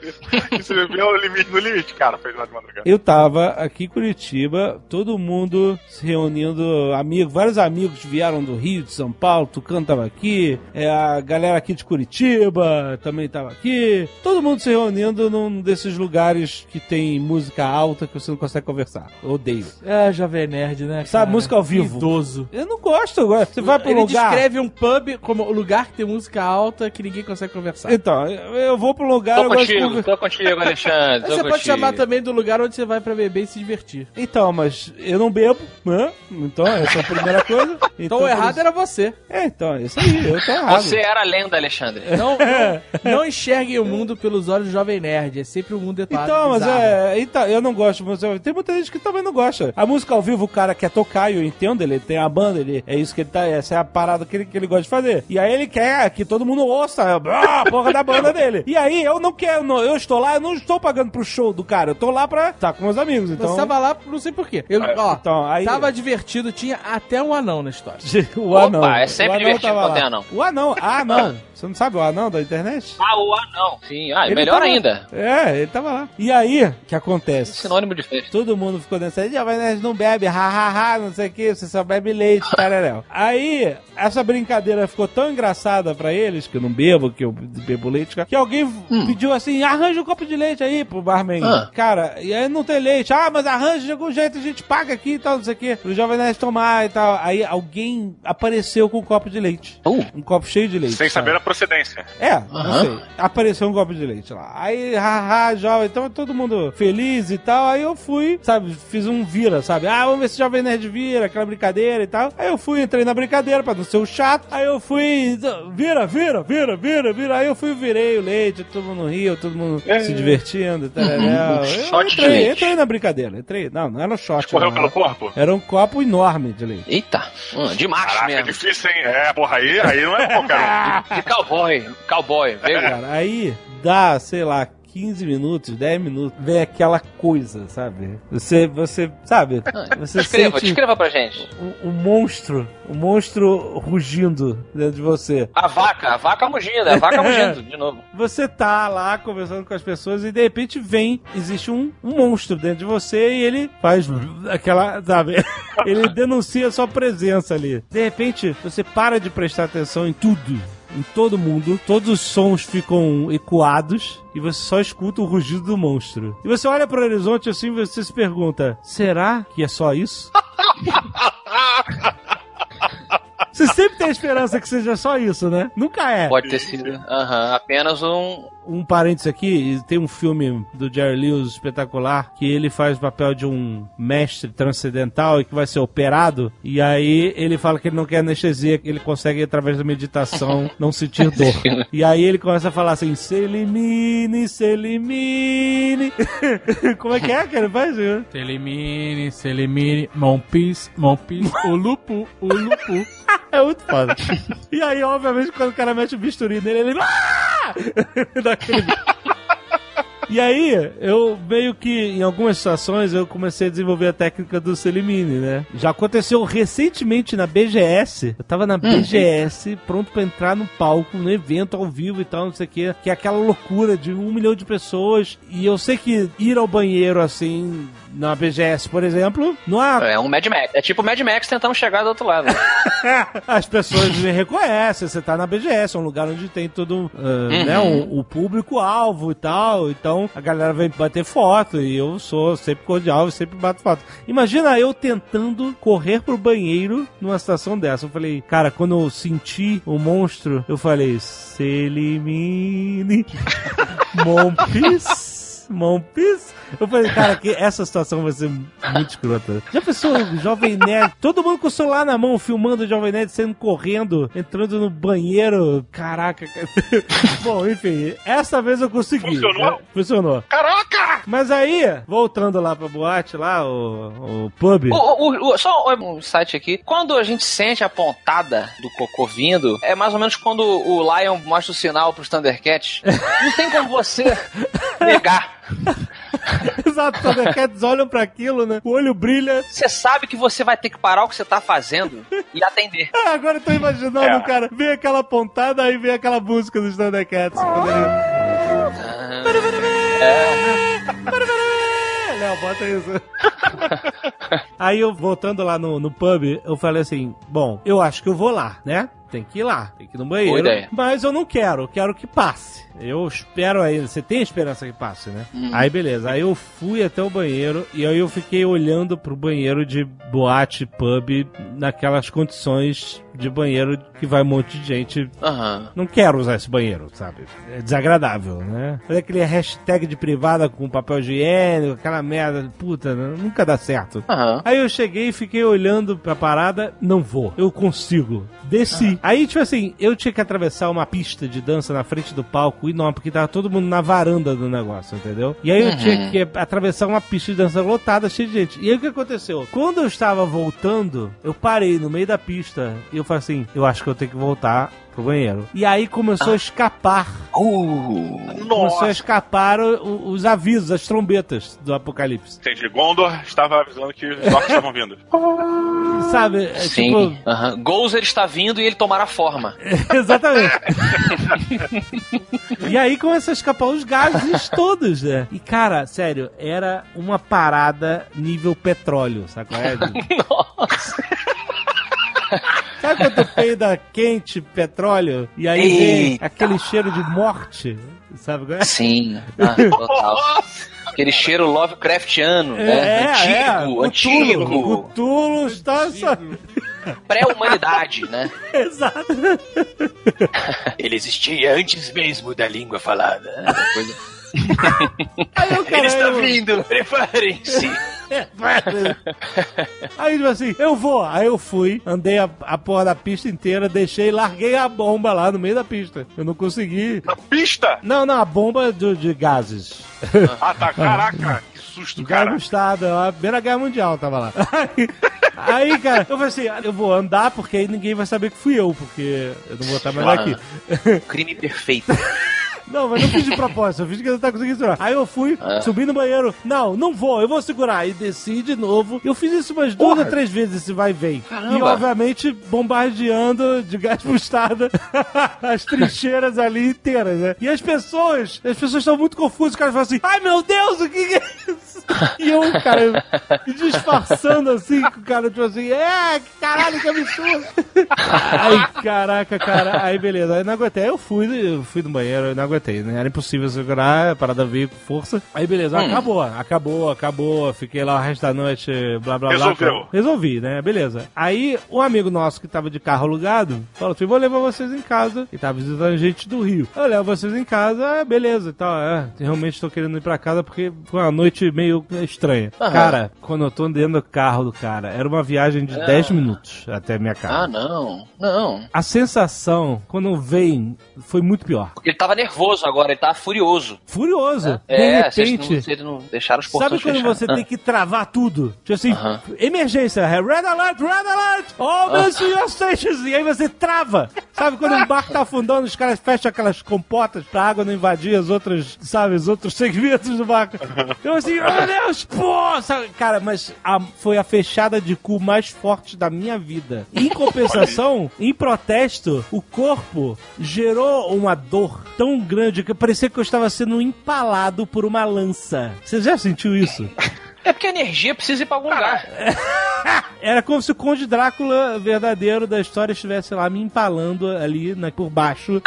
Isso veio no limite, no limite, cara. Lá de madrugada. Eu tava aqui em Curitiba, todo mundo se reunindo, amigos, vários amigos vieram do Rio, de São Paulo, Tucano tava aqui, é, a galera aqui de Curitiba também tava aqui, todo mundo se reunindo num desses lugares que tem música alta que você não consegue conversar. Eu odeio. É, Jovem Nerd, né? Sabe, cara? música ao vivo. Idoso. Eu não gosto agora. Você vai pro Ele lugar. descreve um pub como o lugar que tem música alta que ninguém consegue conversar. Então, eu vou pro lugar. Tô eu gosto contigo, conver- tô contigo, Alexandre. tô Você pode contigo. chamar também do lugar onde você vai pra beber e se divertir. Então, mas eu não bebo, né? Então, essa é a primeira coisa. Então, por o errado era você. É, então, é isso aí, eu tô errado. Você era a lenda, Alexandre. Não, não, não enxerguem o mundo pelos olhos do Jovem Nerd. É sempre um mundo detalhado. Então, mas bizarro. é. Então, eu não gosto, mas tem muita gente que também não gosta. A música ao vivo, o cara quer tocar, e eu entendo, ele tem a banda, ele, é isso que ele tá, essa é a parada que ele, que ele gosta de fazer. E aí ele quer que todo mundo ouça a porra da banda dele. E aí eu não quero, não, eu estou lá, eu não estou pagando pro show do cara, eu tô lá pra estar com meus amigos, então. Você tava lá, não sei porquê. Eu, ó, Então, aí. tava divertido, tinha até um anão na história. O Opa, anão. é sempre o anão divertido quando lá. tem anão. O anão, ah, não. Você não sabe o anão da internet? Ah, o anão. Sim, ah, Ele melhor tava- ainda. É, ele tava lá. E aí, o que acontece? Sinônimo de festa. Todo mundo ficou nessa aí, Jovem Nerd não bebe, ha, ha, ha, não sei o que, você só bebe leite, tareréu. Aí, essa brincadeira ficou tão engraçada pra eles, que eu não bebo, que eu bebo leite, que alguém pediu assim, arranja um copo de leite aí pro barman. Ah. Cara, e aí não tem leite. Ah, mas arranja de algum jeito, a gente paga aqui e tal, não sei o que, pro Jovem Nerd tomar e tal. Aí alguém apareceu com um copo de leite. Uh. Um copo cheio de leite. Sem sabe? saber a procedência. É, não Aham. sei. Apareceu um copo de leite lá. Aí, haha, jovem, então todo mundo feliz e tal. Aí eu fui, sabe, fiz um vira, sabe? Ah, vamos ver se o Jovem Nerd vira, aquela brincadeira e tal. Aí eu fui, entrei na brincadeira pra não ser o chato. Aí eu fui, vira, vira, vira, vira, vira. Aí eu fui, virei o leite, todo mundo riu, todo mundo se divertindo e tal. Eu Shot de entrei, leite. entrei na brincadeira, entrei. Não, não era um shot. Correu não. pelo corpo? Era um copo enorme de leite. Eita, hum, de macho Caraca, é mesmo. difícil, hein? É, porra, aí, aí não é qualquer um. Cowboy. Cowboy, veio. Cara, aí dá, sei lá, 15 minutos, 10 minutos, vem aquela coisa, sabe? Você, você, sabe? Você Descreva, sente descreva pra gente. um, um monstro, um monstro rugindo dentro de você. A vaca, a vaca mugindo, a vaca mugindo, de novo. Você tá lá conversando com as pessoas e de repente vem, existe um, um monstro dentro de você e ele faz aquela, sabe? Ele denuncia a sua presença ali. De repente, você para de prestar atenção em tudo. Em todo mundo, todos os sons ficam ecoados e você só escuta o rugido do monstro. E você olha pro horizonte assim e você se pergunta: será que é só isso? Você sempre tem a esperança que seja só isso, né? Nunca é. Pode ter sido. Aham, apenas um. Um parênteses aqui, tem um filme do Jerry Lewis espetacular que ele faz o papel de um mestre transcendental e que vai ser operado. E aí ele fala que ele não quer anestesia, que ele consegue, através da meditação, não sentir dor. E aí ele começa a falar assim: se elimine, se elimine. Como é que é que ele faz? Se elimine, se elimine. Monpis, monpis, o lupu, o lupu. É muito foda. E aí, obviamente, quando o cara mete o bisturi nele, ele. Ah! E aí, eu meio que, em algumas situações, eu comecei a desenvolver a técnica do Selimine, né? Já aconteceu recentemente na BGS. Eu tava na BGS, pronto pra entrar no palco, no evento ao vivo e tal, não sei o quê. Que é aquela loucura de um milhão de pessoas. E eu sei que ir ao banheiro, assim, na BGS, por exemplo, não há É um Mad Max. É tipo Mad Max tentando chegar do outro lado. As pessoas me reconhecem, você tá na BGS, é um lugar onde tem todo ah, né, o, o público-alvo e tal. Então a galera vem bater foto e eu sou sempre cordial e sempre bato foto. Imagina eu tentando correr pro banheiro numa situação dessa. Eu falei, cara, quando eu senti o monstro, eu falei, se elimine, Mompis. Mompis. Eu falei, cara, que essa situação vai ser muito escrota. Já pensou, o Jovem Nerd, todo mundo com o celular na mão, filmando o Jovem Nerd saindo correndo, entrando no banheiro. Caraca. cara. Bom, enfim, essa vez eu consegui. Funcionou? né? Funcionou. Caraca! Mas aí, voltando lá pra boate, lá, o, o pub. O- o- o- só um site aqui. Quando a gente sente a pontada do cocô vindo, é mais ou menos quando o Lion mostra o sinal pros Thundercats. Não tem como você negar. Exato, os Thundercats olham pra aquilo, né? O olho brilha. Você sabe que você vai ter que parar o que você tá fazendo e atender. Ah, agora eu tô imaginando, É. cara, vem aquela pontada, aí vem aquela música dos Thundercats. ele- Léo, bota isso. Aí eu, voltando lá no, no pub, eu falei assim, bom, eu acho que eu vou lá, né? Tem que ir lá, tem que ir no banheiro. Mas eu não quero, quero que passe. Eu espero aí, você tem esperança que passe, né? Aí beleza, aí eu fui até o banheiro e aí eu fiquei olhando pro banheiro de boate, pub, naquelas condições de banheiro que vai um monte de gente Aham. não quero usar esse banheiro, sabe? É desagradável, né? Olha aquele hashtag de privada com papel higiênico, aquela merda, puta, né? nunca dá certo. Aham. Aí eu cheguei e fiquei olhando pra parada, não vou, eu consigo. Desci. Aí, tipo assim, eu tinha que atravessar uma pista de dança na frente do palco enorme, porque tava todo mundo na varanda do negócio, entendeu? E aí eu tinha que atravessar uma pista de dança lotada, cheia de gente. E aí o que aconteceu? Quando eu estava voltando, eu parei no meio da pista e eu falei assim, eu acho que eu tenho que voltar pro banheiro. E aí começou a escapar Uh. começou a escapar o- o- os avisos, as trombetas do apocalipse. Entendi. Gondor estava avisando que os orcs estavam vindo. Sabe? É Sim. tipo. Gozer está vindo e ele tomará forma. Exatamente. e aí começa a escapar os gases todos, né? E cara, sério, era uma parada nível petróleo, sabe qual é? Nossa. Sabe quando peida quente petróleo e aí vem aquele cheiro de morte? Sabe qual é? Sim. Ah, total. Aquele cheiro Lovecraftiano, né? Antigo, antigo. Cthulhu, Cthulhu está só... Pré-humanidade, né? Exato. Ele existia antes mesmo da língua falada. né? Coisa- Aí cara, eu- vindo, preparem-se. Aí, tipo assim, eu vou. Aí eu fui, andei a, a porra da pista inteira, deixei, larguei a bomba lá no meio da pista. Eu não consegui. Na pista? Não, não, a bomba do- de gases. Ah, tá. Caraca, que susto, Cara, gostado, a Primeira Guerra Mundial tava lá. Aí, aí, cara, eu falei assim, eu vou andar porque aí ninguém vai saber que fui eu, porque eu não vou estar mais aqui. Crime perfeito. Não, mas não fiz de propósito, eu fiz que não tava conseguindo segurar. Aí eu fui, subi no banheiro, não, não vou, eu vou segurar. Aí desci de novo. Eu fiz isso umas duas ou três vezes, esse vai e vem. E Caramba. obviamente bombardeando de gás mostarda as trincheiras ali inteiras, né? E as pessoas, as pessoas estão muito confusas, os caras falam assim, ai meu Deus, o que, que é isso? E eu, cara, me disfarçando assim, com o cara, tipo assim, é, que caralho, que absurdo. Aí, caraca, cara, aí beleza, aí não aguentei, aí eu fui, eu fui no banheiro, eu não aguentei, né? Era impossível segurar, a parada veio com força. Aí beleza, Hum. acabou, acabou, acabou, fiquei lá o resto da noite, blá blá blá. Resolveu. Resolvi, né? Beleza. Aí, um amigo nosso que tava de carro alugado falou assim: vou levar vocês em casa. E tava visitando gente do Rio. Eu levo vocês em casa, é, beleza e tal. É, realmente tô querendo ir pra casa porque foi uma noite meio estranha. Aham. Cara, quando eu tô dentro do carro do cara, era uma viagem de Ah. 10 minutos até minha casa. Ah, não. Não. A sensação, quando vem, foi muito pior. Porque ele tava nervoso agora, ele tava furioso. Furioso. É, de vocês repente. não, vocês não deixaram os Sabe portões quando fechados. você Ah. tem que travar tudo? Tipo assim, emergência, é red alert, red alert, all Ah. the your stations, e aí você trava. Sabe quando o barco tá afundando, os caras fecham aquelas compotas pra água não invadir as outras, sabe, os outros segmentos do barco. Eu assim, oh meu Deus, pô, sabe? Cara, mas a- foi a fechada de cu mais forte da minha vida. Em compensação, em protesto, o corpo gerou uma dor tão grande que parecia que eu estava sendo empalado por uma lança. Você já sentiu isso? É porque a energia precisa ir pra algum lugar. Era como se o Conde Drácula verdadeiro da história estivesse lá me empalando ali né, por baixo.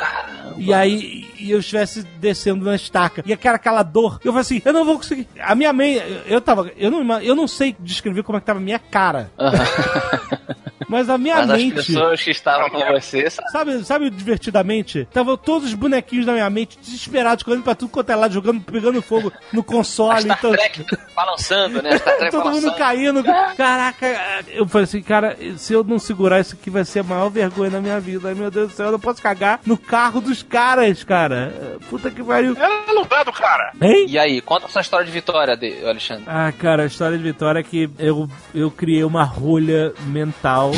E aí e eu estivesse descendo na estaca. E aquela, aquela dor. Eu falei assim, eu não vou conseguir. A minha mente, eu tava. Eu não, eu não sei descrever como é que tava a minha cara. Mas a minha Mas as mente. pessoas que estavam com você, sabe? Sabe, sabe divertidamente? Estavam todos os bonequinhos da minha mente desesperados, correndo pra tudo quanto é lado, jogando, pegando fogo no console. Star Então, Trek balançando, né? Trek todo mundo caindo. Caraca, eu falei assim, cara, se eu não segurar isso aqui vai ser a maior vergonha da minha vida. Ai, meu Deus do céu, eu não posso cagar no carro dos caras, cara. Puta que pariu. Era alugado, cara. Hein? E aí, conta essa história de vitória, de, Alexandre. Ah, cara, a história de Vitória é que eu, eu criei uma rolha mental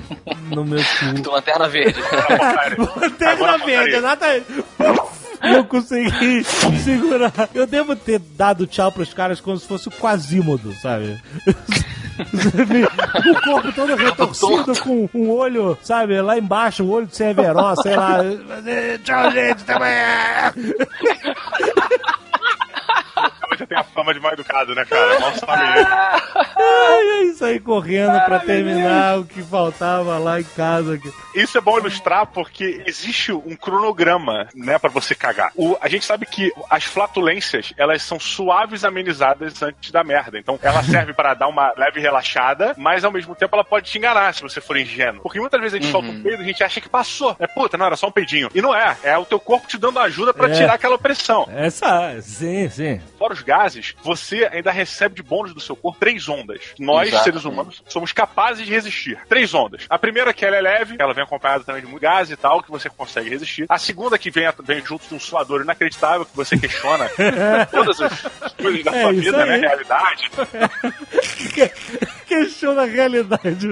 no meu cu. Do Lanterna Verde. Lanterna verde, exatamente. Eu consegui segurar. Eu devo ter dado tchau pros caras como se fosse o Quasímodo, sabe? o corpo todo retorcido com um olho, sabe, lá embaixo, o olho de Severo, sei lá. Tchau, gente, até amanhã. Hoje tem a fama de mal educado, né, cara? Mal sabe isso. Ai, é isso aí correndo pra terminar o que faltava lá em casa. Isso é bom ilustrar porque existe um cronograma, né, pra você cagar. O, a gente sabe que as flatulências, elas são suaves amenizadas antes da merda. Então, ela serve para dar uma leve relaxada, mas ao mesmo tempo ela pode te enganar se você for ingênuo. Porque muitas vezes a gente solta um peido e a gente acha que passou. É puta, não, era só um peidinho. E não é. É o teu corpo te dando ajuda pra É. tirar aquela pressão. Essa, sim, sim. Fora os gases, você ainda recebe de bônus do seu corpo três ondas. Nós, Exato. seres humanos, somos capazes de resistir. Três ondas. A primeira que ela é leve, ela vem acompanhada também de muito gás e tal, que você consegue resistir. A segunda que vem, vem junto de um suador inacreditável, que você questiona todas as coisas da É sua vida, né? aí. Realidade. Questiona a realidade.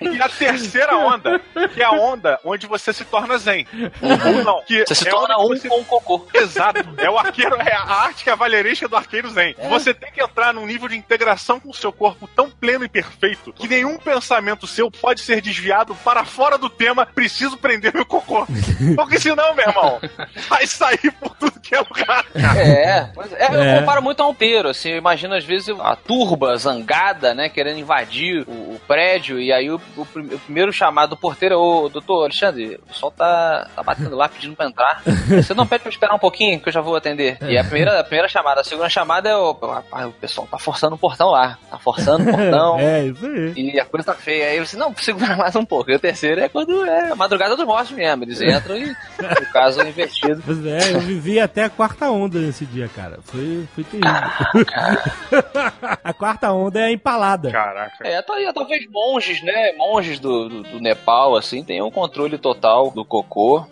E a terceira onda, que é a onda onde você se torna zen. Ou não. Que Você se é torna onde um você- com o cocô. Exato. É o arqueiro, é a arte cavaleiresca do arqueiro zen. É. Você tem que entrar num nível de integração com o seu corpo tão pleno e perfeito que nenhum pensamento seu pode ser desviado para fora do tema. Preciso prender meu cocô. Porque senão, meu irmão, vai sair por tudo que é lugar. cara. É, pois é, eu É. comparo muito a um peiro, assim, eu imagino às vezes a turba zangada, né, querendo invadir o, o prédio, e aí o, o prim- o primeiro chamado do porteiro é o doutor Alexandre, o pessoal tá, tá batendo lá pedindo pra entrar. Você não pede pra esperar um pouquinho que eu já vou atender. E a primeira, a primeira chamada, a segunda chamada é o, rapaz, o pessoal tá forçando o portão lá, tá forçando o portão. É, isso aí. E a coisa tá feia. Aí você, não, segura mais um pouco. E o terceiro é quando é a madrugada dos mortos mesmo. Eles entram e o caso é investido. Pois é, eu vivi até a quarta onda nesse dia, cara. Foi, foi terrível. a quarta onda é a empalada. Caraca. É, tá- talvez monges, né? Monges do, do, do Nepal, assim, tenham um controle total do cocô.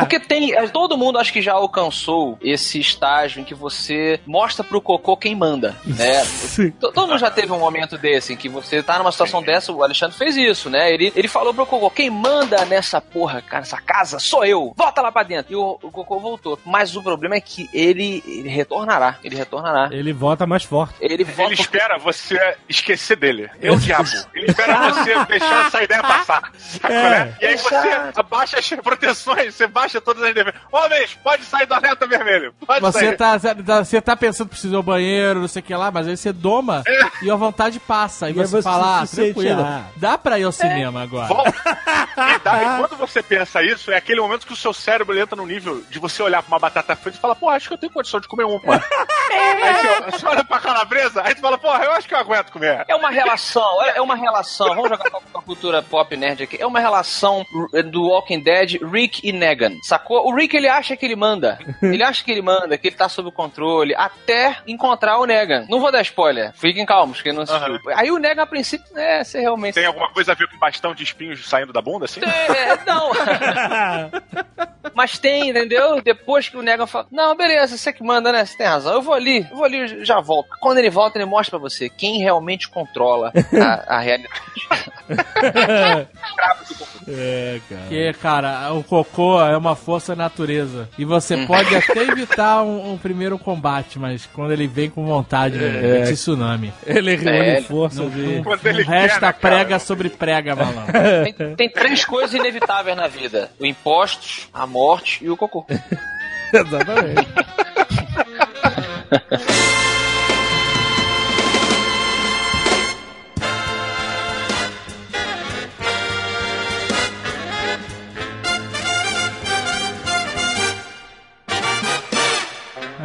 Porque tem. é, Todo mundo acho que já alcançou esse estágio em que você mostra pro cocô quem manda, né? Sim. Todo mundo já teve um momento desse em que você tá numa situação dessa, o Alexandre fez isso, né? Ele, ele falou pro Cocô, quem manda nessa porra, cara, nessa casa, sou eu. Volta lá pra dentro. E o, o Cocô voltou. Mas o problema é que ele, ele retornará. Ele retornará. Ele volta mais forte. Ele volta. Ele espera você esquecer dele. É o diabo. Ele espera você deixar essa ideia passar. É. é? E aí você abaixa as proteções, você baixa todas as defesas. Homens, pode sair do alerta vermelho. Pode Você sair. tá- você tá pensando, precisa ir ao banheiro, não sei o que lá, mas aí você doma e a vontade passa. Aí E aí você você fala, ah, se sente, tranquilo, ah. dá pra ir ao cinema agora. Volta. E daí, quando você pensa isso, é aquele momento que o seu cérebro entra no nível de você olhar pra uma batata frita e falar, pô, acho que eu tenho condição de comer uma. Aí você, você olha pra calabresa, aí tu fala, porra, eu acho que eu aguento comer. É uma relação, é é uma relação. Vamos jogar com a cultura pop nerd aqui. É uma relação do Walking Dead, Rick e Negan. Sacou? O Rick ele acha que ele manda. Ele acha que ele manda, que ele tá sob controle, até encontrar o Negan. Não vou dar spoiler. Fiquem calmos, quem não assistiu. Aí o Negan, a princípio, é, você realmente. Tem alguma coisa a ver com bastão de espinhos saindo da bunda, assim? É, não. Mas tem, entendeu? Depois que o Negan fala, não, beleza, você que manda, né? Você tem razão. Eu vou ali, eu vou ali e já volto. Quando ele volta, ele mostra pra você quem realmente controla a, a realidade. É, cara. Porque, cara, o cocô é uma força da natureza. E você pode até evitar um, um primeiro combate, mas quando ele vem com vontade, é, de tsunami. Ele reúne É, força Não, de. não- ele quer, resta né, cara? prega sobre prega, malandro. Tem, tem três coisas inevitáveis na vida: o impostos, a morte e o cocô. Exatamente.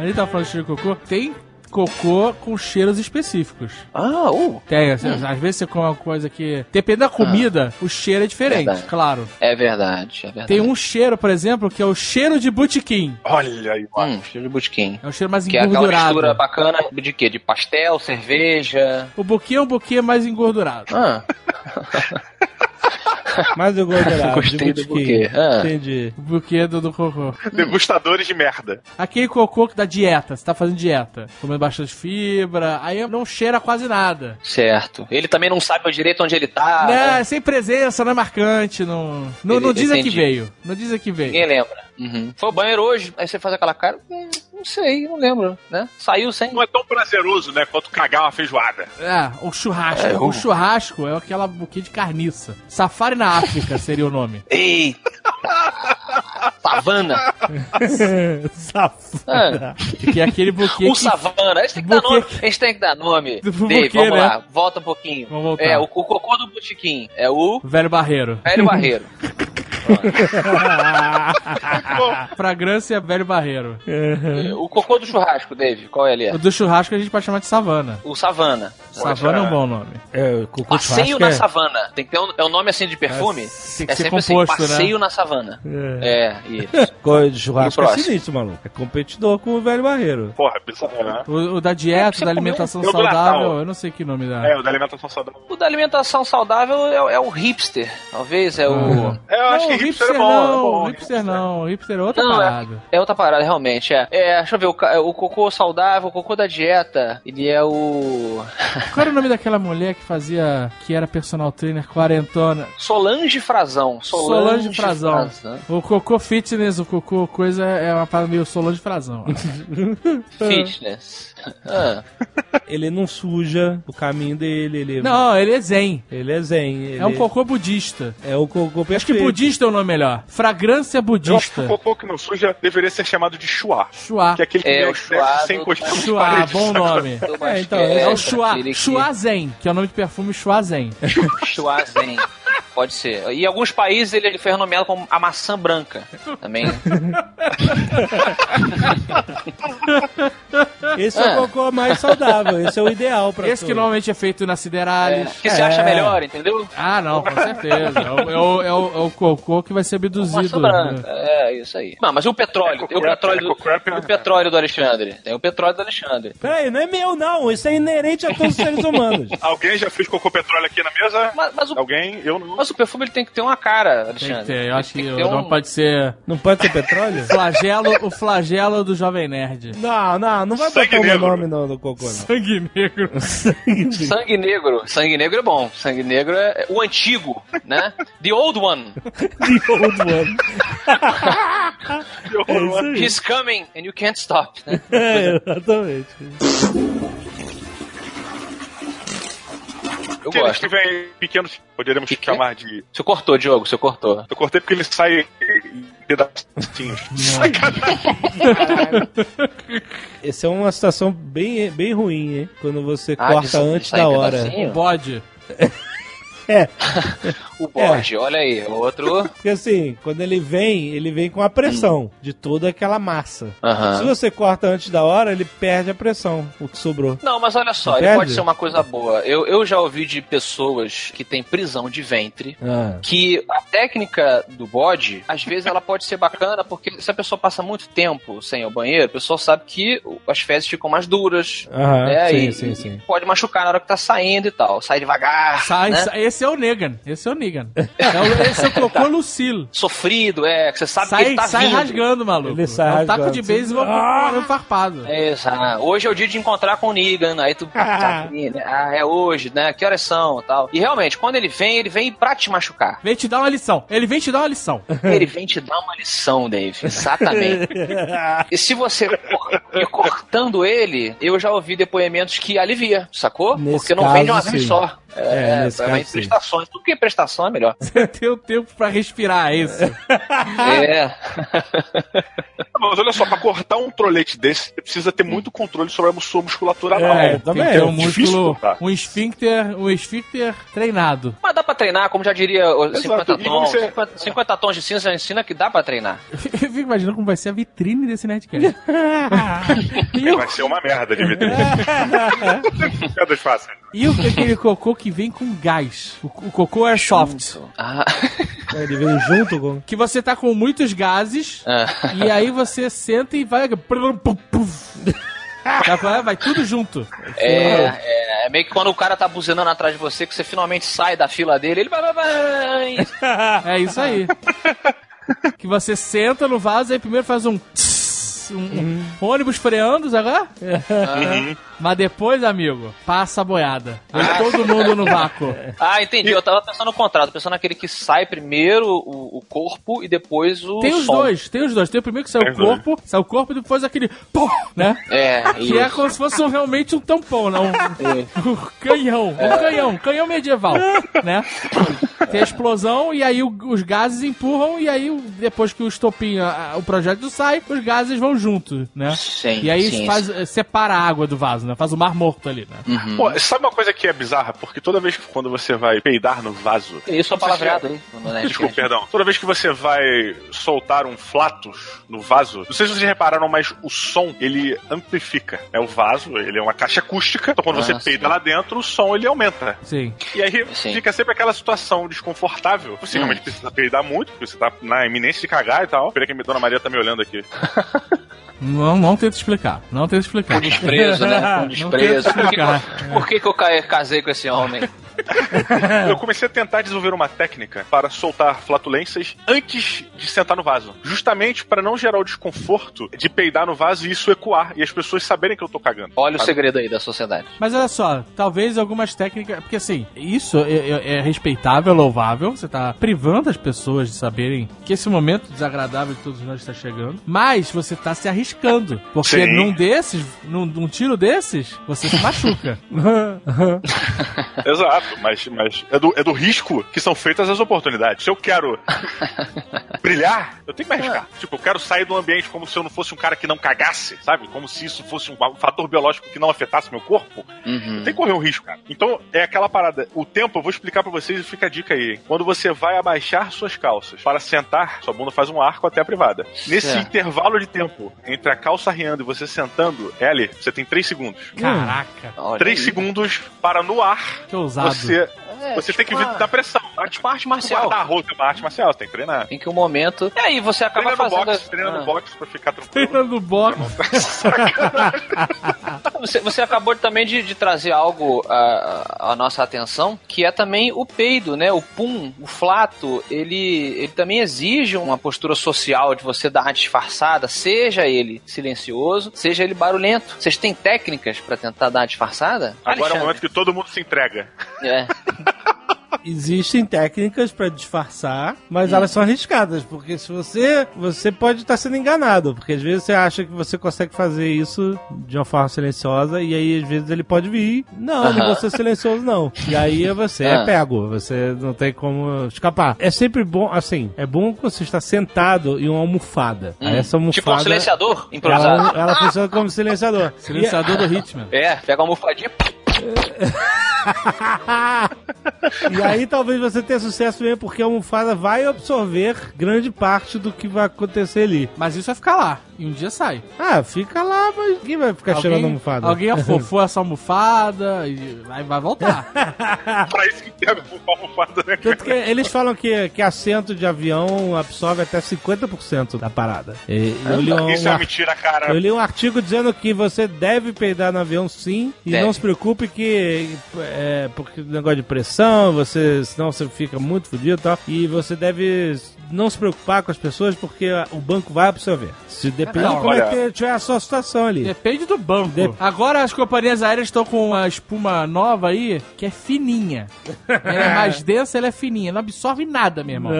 Aí tá falando de cheiro de cocô. Tem cocô com cheiros específicos. Ah, uh, Tem, assim, às vezes você come uma coisa que. Depende da comida, o cheiro é diferente, Verdade. claro. é verdade, é verdade. Tem um cheiro, por exemplo, que é o cheiro de botiquim. Olha aí, mano. Hum, cheiro de botequim. É um cheiro mais Que é aquela engordurado. mistura bacana de quê? De pastel, cerveja. O buquê é um buquê mais engordurado. Ah, Mais engordurado. Gostei de do botiquim. buquê. Ah. Entendi. O buquê do, do cocô. Degustadores de merda. Aquele cocô que da dieta, você tá fazendo dieta, comendo bastante fibra, aí não cheira quase nada. certo. Ele também não sabe direito onde ele tá. né? né? Sem presença, não é marcante, não. Não, não diz a que veio. Não diz a que veio. Ninguém lembra. Uhum. Foi ao banheiro hoje, aí você faz aquela cara. "Hum, não sei, não lembro, né? Saiu sem. Não é tão prazeroso, né, quanto cagar uma feijoada. É, o churrasco. É, o o- churrasco é aquela buquê de carniça. Safari na África seria o nome. Eita! Savana! Safada. Que é aquele buquê O que... savana, a gente tem que dar Buquê- nome. A gente tem que dar nome. Dave, vamos né? lá, volta um pouquinho. Vamos voltar. É, o, o cocô do botiquim. É o Velho Barreiro. velho barreiro. Fragrância Velho Barreiro. É, o cocô do churrasco, Dave, qual ele é? O do churrasco a gente pode chamar de savana. O savana. Savana é um bom nome. É, o cocô de Passeio na é- savana. Tem que ter um, é um nome assim de perfume? Tem que é ser sempre composto, assim, né? passeio na savana. É. É, isso. Cocô de churrasco E é sinistro, maluco. É competidor com o velho barreiro. Porra, bizarro, né? O, o da dieta, da comeu? alimentação do saudável, eu não sei que nome dá. É, o da alimentação saudável. O da alimentação saudável é, é o hipster. Talvez é o. É, eu acho não, hipster é bom. não, é bom, hipster não, hipster é outra Não, é, parada. é outra parada, realmente. É. é deixa eu ver, o, o cocô saudável, o cocô da dieta, ele é o. Qual era o nome daquela mulher que fazia, que era personal trainer quarentona? Solange Frazão. Solange Frazão. O cocô fitness, o cocô coisa é uma parada meio Solange Frazão. Fitness. Ah, Ele não suja o caminho dele, ele, não, ele é zen. ele é zen. Ele É um cocô budista. É o cocô perfeito. Acho que budista é o nome melhor. Fragrância Eu acho que o budista. cocô que não suja deveria ser chamado de chuá. Chua. Que é aquele que É, é, o chuá sem encostar Chua, paredes, bom nome. do É, então, É o basquete, Chua, Chua Zen, que é o nome de perfume Chua Zen. Chua Zen. Pode ser. E em alguns países ele foi renomeado como a maçã branca. Também. Esse é Ah. o cocô mais saudável, esse é o ideal pra Esse que normalmente é feito na É, Siderales. que você É. acha melhor, entendeu? Ah, não, com certeza. É o, é o- é o- é o cocô que vai ser abduzido. Maçã branca. É, isso aí. Não, mas e o petróleo? Tem o petróleo do, Eco-crap, o petróleo do Alexandre. Tem o petróleo do Alexandre. Peraí, não é meu não, isso é inerente a todos os seres humanos. Alguém já fez cocô petróleo aqui na mesa? Mas, mas o, Alguém? Eu não. Mas o perfume ele tem que ter uma cara, Tem Alexandre. que ter, eu acho que, Tem ter não um- pode ser Não pode ser petróleo? flagelo, o flagelo do Jovem Nerd. Não, não, não vai Sangue botar o meu nome no, no cocô, não. Sangue negro. Sangue negro. Sangue negro é bom. Sangue negro é é o antigo, né? The old one. The old one. É isso aí. He's coming and you can't stop. né? É, exatamente. Eu Aqueles gosto. que vem pequenos, poderíamos Que que? chamar de. Você cortou, Diogo, você cortou. Eu cortei porque ele sai em pedacinhos. Essa é uma situação bem, bem ruim, hein? Quando você Ah, corta antes da hora. pedacinho? Bode. O bode, olha aí, outro. Porque assim, quando ele vem, ele vem com a pressão de toda aquela massa. Se você corta antes da hora, ele perde a pressão, o que sobrou. Não, mas olha só, Não ele perde? pode ser uma coisa boa. Eu, eu já ouvi de pessoas que têm prisão de ventre. Ah. Que a técnica do bode, às vezes ela pode ser bacana, porque se a pessoa passa muito tempo sem ir ao banheiro, a pessoa sabe que as fezes ficam mais duras. Aham, né? sim, e, sim, sim. pode machucar na hora que tá saindo e tal. Sai devagar. Sai, né? sai- esse é o Negan. Esse é o Negan. É o- esse é o Cocô Lucille. Sofrido, é, que você sabe que Sai, ele tá sai vindo. rasgando, maluco. Ele sai é um taco rasgando. de beisebol Ah! com um farpado. É, Exato. Hoje é o dia de encontrar com o Negan. Aí tu. tá, ah, é hoje, né? Que horas são tal. E realmente, quando ele vem, ele vem pra te machucar. Vem te dar uma lição. Ele vem te dar uma lição. Ele vem te dar uma lição, Dave. Exatamente. E se você cortando ele, eu já ouvi depoimentos que alivia, sacou? Nesse Porque não vem de uma vez só. É, É, sim. prestações. Tudo que é prestação é melhor. Você tem o tempo pra respirar, é isso. é. Mas olha só, pra cortar um trolete desse, você precisa ter muito controle sobre a sua musculatura anal. É, também. que ter um músculo, um esfíncter, um esfíncter treinado. Mas dá pra treinar, como já diria os 50 Exato. E tons. você- 50, 50 tons de cinza já ensina que dá pra treinar. Eu fico imaginando como vai ser a vitrine desse Nerdcast. o, Vai ser uma merda de vitrine. Piadas fáceis. e o, aquele cocô que vem com gás. O, o cocô airsoft. Ah, Ele vem junto com. Que você tá com muitos gases ah. e aí você senta e vai. É? Vai tudo junto. É, é, é meio que quando o cara tá buzinando atrás de você, que você finalmente sai da fila dele, ele vai, vai, vai. É isso aí. que você senta no vaso e primeiro faz um. tss, um, um ônibus freando, sabe? é? Mas depois, amigo, passa a boiada. Vem todo mundo no vácuo. Ah, entendi. Eu tava pensando no contrário, pensando naquele que sai primeiro o, o corpo e depois o Tem os som. dois, tem os dois. Tem o primeiro que sai Tem o corpo, sai o corpo e depois aquele. Pum, né? É, Que é isso. como se fosse um- realmente um tampão, não? Um, um canhão, um canhão, um canhão medieval, né? Tem a explosão e aí o- os gases empurram e aí depois que o a- o projeto sai, os gases vão junto, né? Sim, E aí sim, faz, separa a água do vaso, né? Faz o mar morto ali, né? Uhum. Pô, sabe uma coisa que é bizarra? Porque toda vez que quando você vai peidar no vaso. Isso é palavreado Nerdcast. Desculpa, perdão. Toda vez que você vai soltar um flatus no vaso, não sei se vocês repararam, mas o som ele amplifica. É o vaso, ele é uma caixa acústica. Então quando Ah, você peida lá dentro, o som ele aumenta. Sim. E aí Sim. fica sempre aquela situação desconfortável. Você realmente precisa peidar muito, porque você tá na iminência de cagar e tal. Espera que a Dona Maria tá me olhando aqui. Não, não tenta explicar. Não tenta explicar. Com desprezo, né? Com desprezo. Por que, por que, que eu ca- casei com esse homem? Eu comecei a tentar desenvolver uma técnica para soltar flatulências antes de sentar no vaso. Justamente para não gerar o desconforto de peidar no vaso e isso ecoar e as pessoas saberem que eu tô cagando. Olha o Sabe? segredo aí da sociedade. Mas olha só, talvez algumas técnicas. Porque assim, isso é, é- é respeitável, louvável. Você tá privando as pessoas de saberem que esse momento desagradável de todos nós está chegando. Mas você tá se arriscando. Porque Sim. num desses, num, num tiro desses, você se machuca. Exato, mas, mas é, do, é do risco que são feitas as oportunidades. Se eu quero brilhar, eu tenho que me arriscar. Tipo, eu quero sair do ambiente como se eu não fosse um cara que não cagasse, sabe? Como se isso fosse um, fator biológico que não afetasse meu corpo. Uhum. Tem que correr um risco, cara. Então, é aquela parada. O tempo, eu vou explicar pra vocês e fica a dica aí. Quando você vai abaixar suas calças para sentar, sua bunda faz um arco até a privada. Nesse intervalo de tempo entre a calça riando e você sentando, L, você tem 3 segundos. Caraca, Olha 3 aí. segundos para no ar que ousado. Você, É, você tem que tipo vir da pressão. Tá? tipo arte marcial. Guardar a roupa é uma arte marcial, você tem que treinar. Em que o momento. E aí você acaba Treina no fazendo. box, treina Ah. no box pra ficar tranquilo. Treinando boxe. Você, você acabou também de, de trazer algo à, à nossa atenção, que é também o peido, né? O pum, o flato, ele, ele também exige uma postura social de você dar uma disfarçada, seja ele silencioso, seja ele barulhento. Vocês têm técnicas pra tentar dar uma disfarçada? Agora é o Alexandre? momento que todo mundo se entrega. É. Existem técnicas pra disfarçar, mas elas são arriscadas, porque se você você pode estar sendo enganado, porque às vezes você acha que você consegue fazer isso de uma forma silenciosa e aí às vezes ele pode vir, não, não vou ser silencioso não. E aí você é Ah. pego, você não tem como escapar. É sempre bom, assim, é bom que você está sentado em uma almofada. Aí essa almofada Tipo um silenciador improvisado. ela, ela funciona como silenciador. Silenciador do Hitman. É, pega uma almofadinha. E aí talvez você tenha sucesso mesmo, porque a almofada vai absorver grande parte do que vai acontecer ali. Mas isso vai ficar lá. E um dia sai. Ah, fica lá, mas quem vai ficar cheirando a almofada? alguém afofou essa almofada e vai, vai voltar. pra isso que tem a almofada, né? Tanto que eles falam que, que assento de avião absorve até 50% da parada. E, eu, li um, Isso é mentira, cara. eu li um artigo dizendo que você deve peidar no avião sim, e Deve. não se preocupe que é porque negócio de pressão, você senão você fica muito fodido e tal, e você deve não se preocupar com as pessoas porque o banco vai absorver. Se depende Não, de como é olha- que tiver a sua situação ali. Depende do banco. Dep- Agora as companhias aéreas estão com uma espuma nova aí que é fininha. Ela é mais densa, ela é fininha. Não absorve nada, meu irmão.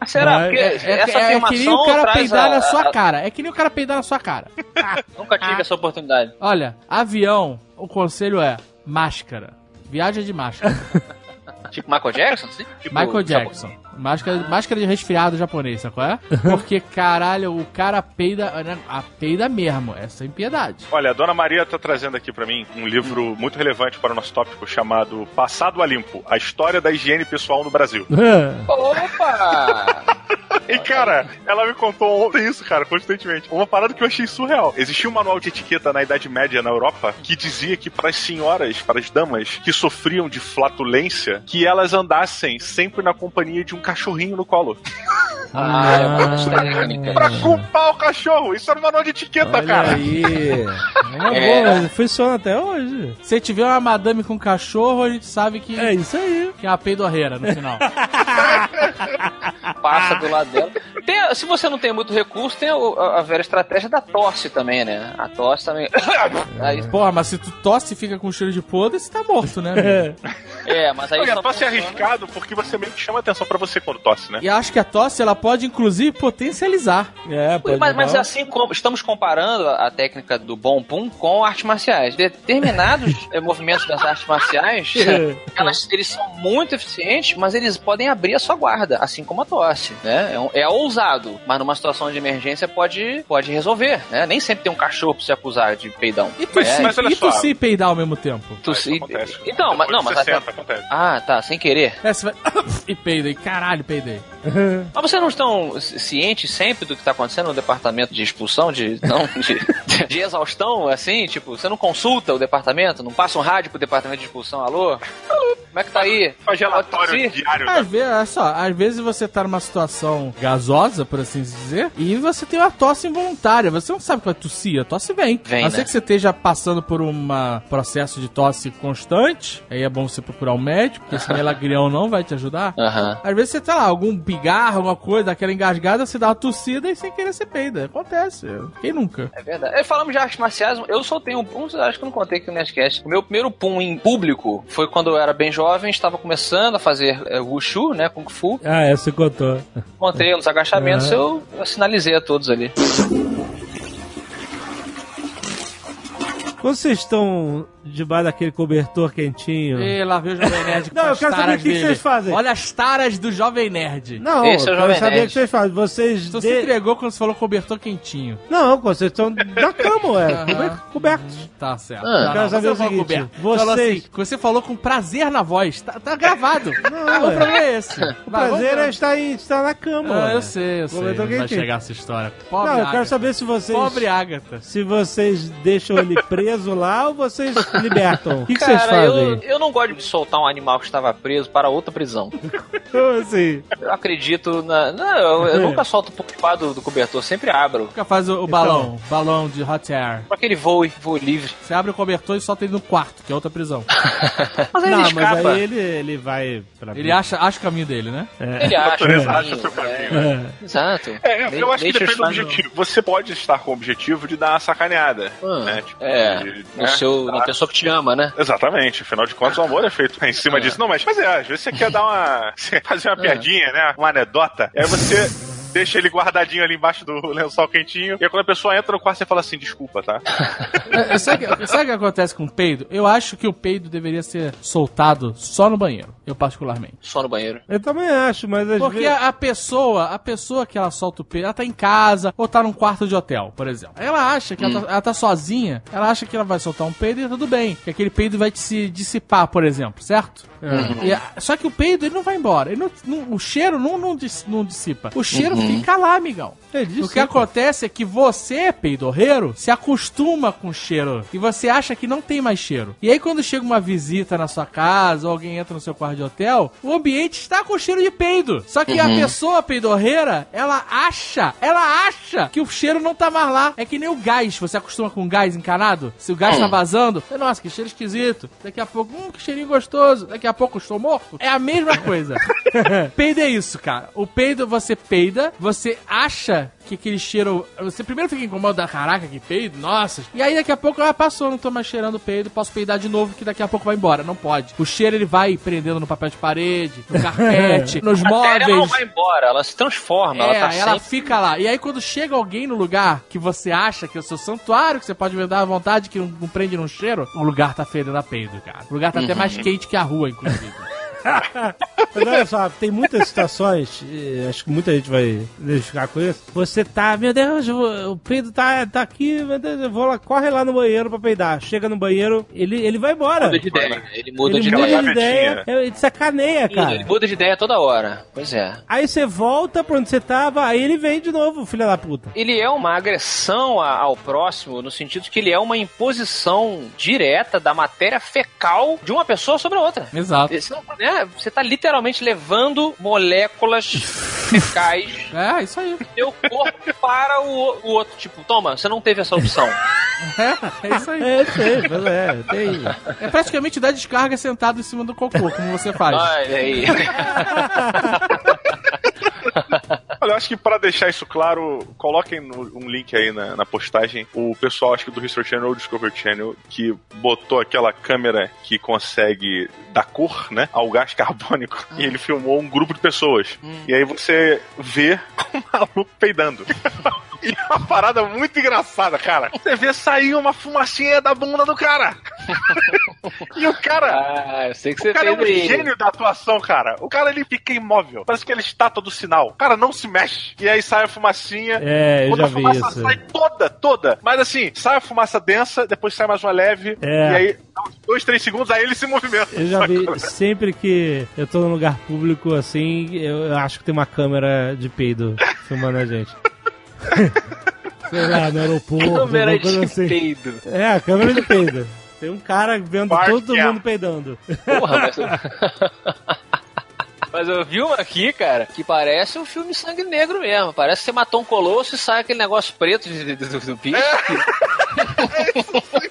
Ah, Será? mas- Porque É, essa é, é que nem o cara peidar a- na sua a- cara. É que nem o cara peidar na sua cara. Nunca tive essa oportunidade. Olha, avião, o conselho é máscara. Viagem de máscara. Tipo Michael Jackson? Assim? Tipo, Michael Jackson. Máscara, máscara de resfriado japonês, sabe qual é? Porque, caralho, o cara peida, né, a peida mesmo, é sem piedade. Olha, a Dona Maria tá trazendo aqui pra mim um livro muito relevante para o nosso tópico chamado Passado a Limpo, a história da higiene pessoal no Brasil. Opa! E cara, ela me contou ontem isso, cara, constantemente. Uma parada que eu achei surreal. Existia um manual de etiqueta na Idade Média na Europa que dizia que para as senhoras, para as damas que sofriam de flatulência, que elas andassem sempre na companhia de um cachorrinho no colo. Ah, é uma técnica. Pra culpar o cachorro. Isso era um manual de etiqueta, Olha cara. aí. É uma É. boa, funciona até hoje. Se tiver uma madame com cachorro, a gente sabe que É isso aí. que é uma peidorreira no final. Passa do lado dela. Tem- se você não tem muito recurso, tem o- a, a velha estratégia da tosse também, né? A tosse também. Aí, Porra, mas se tu tosse e fica com cheiro de podre, você tá morto, né? amigo? é, mas aí Olha, só tosse é funciona- arriscado porque você meio que chama atenção pra você quando tosse, né? E acho que a tosse, ela pode, inclusive, potencializar. É, pode Mas, mas assim como estamos comparando a técnica do bom pum com artes marciais. Determinados eh, movimentos das artes marciais, elas, eles são muito eficientes, mas eles podem abrir a sua guarda, assim como a tosse, né? É, um- é ousado, mas numa situação de emergência pode, pode resolver, né? Nem sempre tem um cachorro pra se acusar de peidão. E tossir, mas olha e só. tossir e peidar ao mesmo tempo? Tossir- Isso acontece. Então, mas, não, mas 60 até- acontece. Ah, tá, sem querer. É, você vai... e peidei, caralho, peidei. Mas vocês não estão cientes sempre do que está acontecendo no departamento de expulsão, de, não, de, de exaustão, assim? Tipo, você não consulta o departamento? Não passa um rádio pro departamento de expulsão? Alô? Como é que tá aí? Faz relatório diário. Às vezes, olha só, às vezes você tá numa situação gasosa, por assim dizer, e você tem uma tosse involuntária. Você não sabe que vai tossir, a tosse vem. Vem, a não ser né? que você esteja passando por um processo de tosse constante, aí é bom você procurar um médico, porque esse melagrião não vai te ajudar. Aham. Às vezes você tá lá, algum pigarro, alguma coisa, daquela engasgada, você dá uma tossida e sem querer você peida. Acontece. Quem nunca? É verdade. É, falamos de artes marciais, eu soltei um pum, acho que eu não contei aqui no Nerdcast. O meu primeiro pum em público foi quando eu era bem jovem, estava começando a fazer é, Wushu, né, Kung Fu. Ah, é, você contou. Montei nos agachamentos, Aham. eu, eu sinalizei a todos ali. Quando vocês estão debaixo daquele cobertor quentinho. E lá veio o Jovem Nerd com Não, eu quero saber o que que vocês fazem. Olha as taras do Jovem Nerd. Não, Esse é o eu quero Jovem saber o que vocês fazem. Vocês. Tu de- se entregou quando você falou cobertor quentinho. Não, vocês estão na cama, ué. Cobertos. Tá certo. Ah. Não, Quero não, saber você o falou seguinte, coberto. vocês- Falou assim, você falou com prazer na voz. Tá, tá gravado. Não, o problema é esse. O prazer é estar, em, estar na cama. Ah, eu sei, eu sei. Vai quentinho. chegar essa história. Pobre Não, eu quero Agatha. saber se vocês. Pobre Agatha. Se vocês deixam ele preso lá ou vocês libertam. O que, que vocês Cara, eu, fazem? eu não gosto de soltar um animal que estava preso para outra prisão. Como assim? Eu acredito na. Não, eu, eu nunca solto o do, do cobertor, sempre abro. Nunca faz o, o balão, balão de hot air. Com aquele voo, voo livre. Você abre o cobertor e solta ele no quarto, que é outra prisão. Mas aí Não, ele mas escapa. aí ele, ele vai pra. Ele acha, acha o caminho dele, né? Ele acha. natureza o acha caminho, seu caminho, é. Exato. É, eu, eu acho que depende do objetivo. Você pode estar com o objetivo de dar uma sacaneada. Ah, né? Tipo, é. E, No né, seu, na tá. Pessoa que te ama, né? Exatamente, afinal de contas o amor é feito em cima É. disso. Não, mas, mas é, às vezes você quer dar uma. você fazer uma piadinha, né? Uma anedota, aí você. Deixa ele guardadinho ali embaixo do lençol quentinho. E aí quando a pessoa entra no quarto, você fala assim: desculpa, tá? É, Sabe o que, sabe o que acontece com o peido? Eu acho que o peido deveria ser soltado só no banheiro. Eu, particularmente. Só no banheiro. Eu também acho, mas às Porque vezes... a, pessoa, a pessoa que ela solta o peido, ela tá em casa ou tá num quarto de hotel, por exemplo. Ela acha que ela, tá, ela tá sozinha, ela acha que ela vai soltar um peido e tudo bem. Que aquele peido vai se dissipar, por exemplo, certo? E a- só que o peido, ele não vai embora. Ele não- não- o cheiro não, não, dis- não dissipa. O cheiro fica lá, amigão. Ele O que dissipa. acontece é que você, peidorreiro, se acostuma com o cheiro e você acha que não tem mais cheiro. E aí quando chega uma visita na sua casa ou alguém entra no seu quarto de hotel, o ambiente está com cheiro de peido. Só que a pessoa peidorreira, ela acha, ela acha que o cheiro não tá mais lá. É que nem o gás, você acostuma com gás encanado? Se o gás tá vazando, você, nossa, que cheiro esquisito. Daqui a pouco, hum, que cheirinho gostoso. Daqui a pouco estou morto. É a mesma coisa. peido é isso, cara. O peido você peida, você acha que aquele cheiro. Você primeiro fica incomodado, caraca, que peido, nossa. E aí daqui a pouco, ah, passou, não tô mais cheirando peido, posso peidar de novo, que daqui a pouco vai embora. Não pode. O cheiro ele vai prendendo no papel de parede, no carpete, nos A matéria não móveis. vai embora, ela se transforma, É, ela tá ela sempre... fica lá. E aí, quando chega alguém no lugar que você acha que é o seu santuário, que você pode dar à vontade, que não, não prende num cheiro, o lugar tá fedendo a peido, cara. O lugar tá até mais quente que a rua, inclusive. Mas olha só, tem muitas situações, acho que muita gente vai identificar com isso. Você tá, meu Deus, o peido tá, tá aqui, meu Deus, eu vou lá, corre lá no banheiro pra peidar. Chega no banheiro, ele, ele vai embora. Muda de ideia. Ele muda ele de muda ideia. de ideia, ele sacaneia, cara. Ele muda de ideia toda hora. Pois é. Aí você volta pra onde você tava, aí ele vem de novo, filha da puta. Ele é uma agressão ao próximo, no sentido que ele é uma imposição direta da matéria fecal de uma pessoa sobre a outra. Exato. Você, não- né, você tá literalmente levando moléculas fecais É, isso aí. do teu corpo para o, o outro. Tipo, toma, você não teve essa opção. É, é isso aí. É, eu sei, mas é, tem. É praticamente dar descarga sentado em cima do cocô, como você faz. Olha aí. Olha, eu acho que pra deixar isso claro, coloquem no- um link aí na, na postagem. O pessoal, acho que do History Channel ou Discovery Channel, que botou aquela câmera que consegue dar cor, né, ao gás carbônico, e ele filmou um grupo de pessoas. E aí você vê o maluco peidando. E é uma parada muito engraçada, cara. Você vê sair uma fumacinha da bunda do cara. e o cara. Ah, eu sei que O você cara é um aí. gênio da atuação, cara. O cara ele fica imóvel. Parece que ele é estátua do sinal. O cara não se mexe. E aí sai a fumacinha. É, eu já a vi fumaça isso. sai toda, toda. Mas assim, sai a fumaça densa, depois sai mais uma leve. É. E aí, dois, três segundos, aí ele se movimenta. Eu já vi, sempre que eu tô num lugar público assim, eu, eu acho que tem uma câmera de peido filmando a gente. Sei lá, no aeroporto, Câmera de assim. peido. É, a câmera de peido. Tem um cara vendo Parque todo é. mundo peidando. Porra, mas... Mas eu vi uma aqui, cara, que parece um filme sangue negro mesmo. Parece que você matou um colosso e sai aquele negócio preto de- do, do bicho. No fim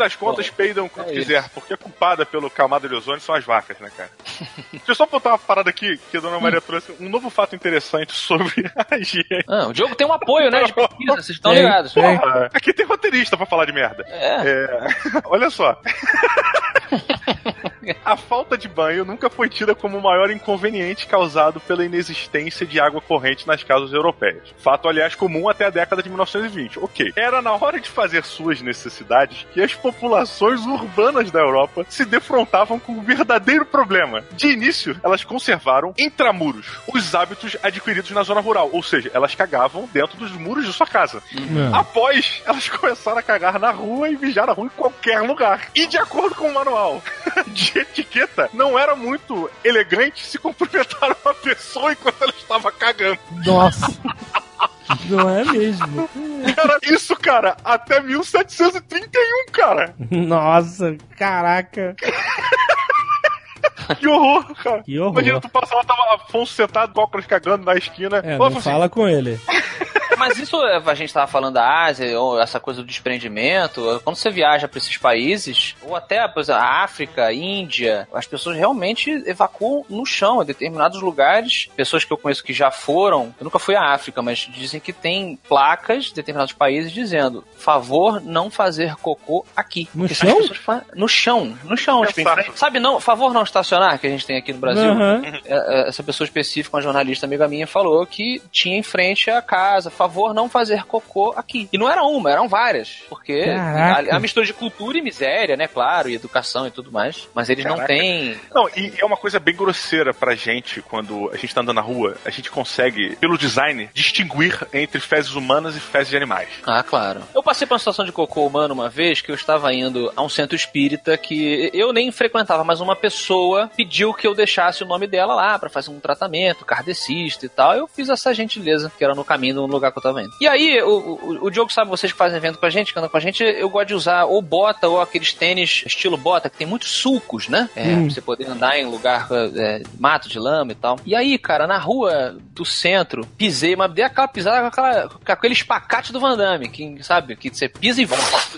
das contas, peidam quando É quiser, porque a culpada pelo camada de ozônio são as vacas, né, cara? Deixa eu só botar uma parada aqui, que a dona Maria trouxe um novo fato interessante sobre a higiene. Ah, o Diogo tem um apoio, né, de pesquisa, vocês estão Tem, ligados. tem. Porra, aqui tem roteirista pra falar de merda. É. É, olha só. A falta de banho nunca foi tida como o maior inconveniente causado pela inexistência de água corrente nas casas europeias. Fato, aliás, comum até a década de 1920. Ok. Era na hora de fazer suas necessidades que as populações urbanas da Europa se defrontavam com um verdadeiro problema. De início, elas conservaram intramuros os hábitos adquiridos na zona rural, ou seja, elas cagavam dentro dos muros de sua casa. Após, elas começaram a cagar na rua e mijar na rua em qualquer lugar. E de acordo com o manual de etiqueta, não era muito elegante se cumprimentar uma pessoa enquanto ela estava cagando. Nossa. Não é mesmo? Era isso, cara, até 1731, cara. Nossa, caraca. Que horror, cara. Que horror. Imagina, tu passa lá, tava Afonso sentado, cócoras cagando na esquina. É, Ô, não Afonso, fala com ele. Mas isso é, a gente tava falando da Ásia, ou essa coisa do desprendimento. Quando você viaja para esses países, ou até por exemplo, a África, a Índia, as pessoas realmente evacuam no chão, em determinados lugares. Pessoas que eu conheço que já foram, eu nunca fui à África, mas dizem que tem placas em determinados países dizendo: favor não fazer cocô aqui. No Porque chão? as pessoas fa- No chão, no chão. tipo. Sabe, não, favor não estacionar, que a gente tem aqui no Brasil. É, essa pessoa específica, uma jornalista amiga minha, falou que tinha em frente a casa, favor não fazer cocô aqui. E não era uma, eram várias. Porque Caraca. a, a mistura de cultura e miséria, né, claro, e educação e tudo mais. Mas eles não Caraca. têm. Não, e é uma coisa bem grosseira pra gente quando a gente tá andando na rua, a gente consegue, pelo design, distinguir entre fezes humanas e fezes de animais. Ah, claro. Eu passei por uma situação de cocô humano uma vez que eu estava indo a um centro espírita que eu nem frequentava, mas uma pessoa pediu que eu deixasse o nome dela lá pra fazer um tratamento kardecista e tal. Eu fiz essa gentileza, que era no caminho no lugar que eu tava indo. E aí, o, o, o Diogo sabe, vocês que fazem evento com a gente, que andam com a gente, eu gosto de usar ou bota ou aqueles tênis estilo bota, que tem muitos sulcos, né? É, Hum. pra você poder andar em lugar é, mato de lama e tal. E aí, cara, na rua do centro, pisei, mas dei aquela pisada com, aquela, com aquele espacate do Van Damme, que, sabe? Que você pisa e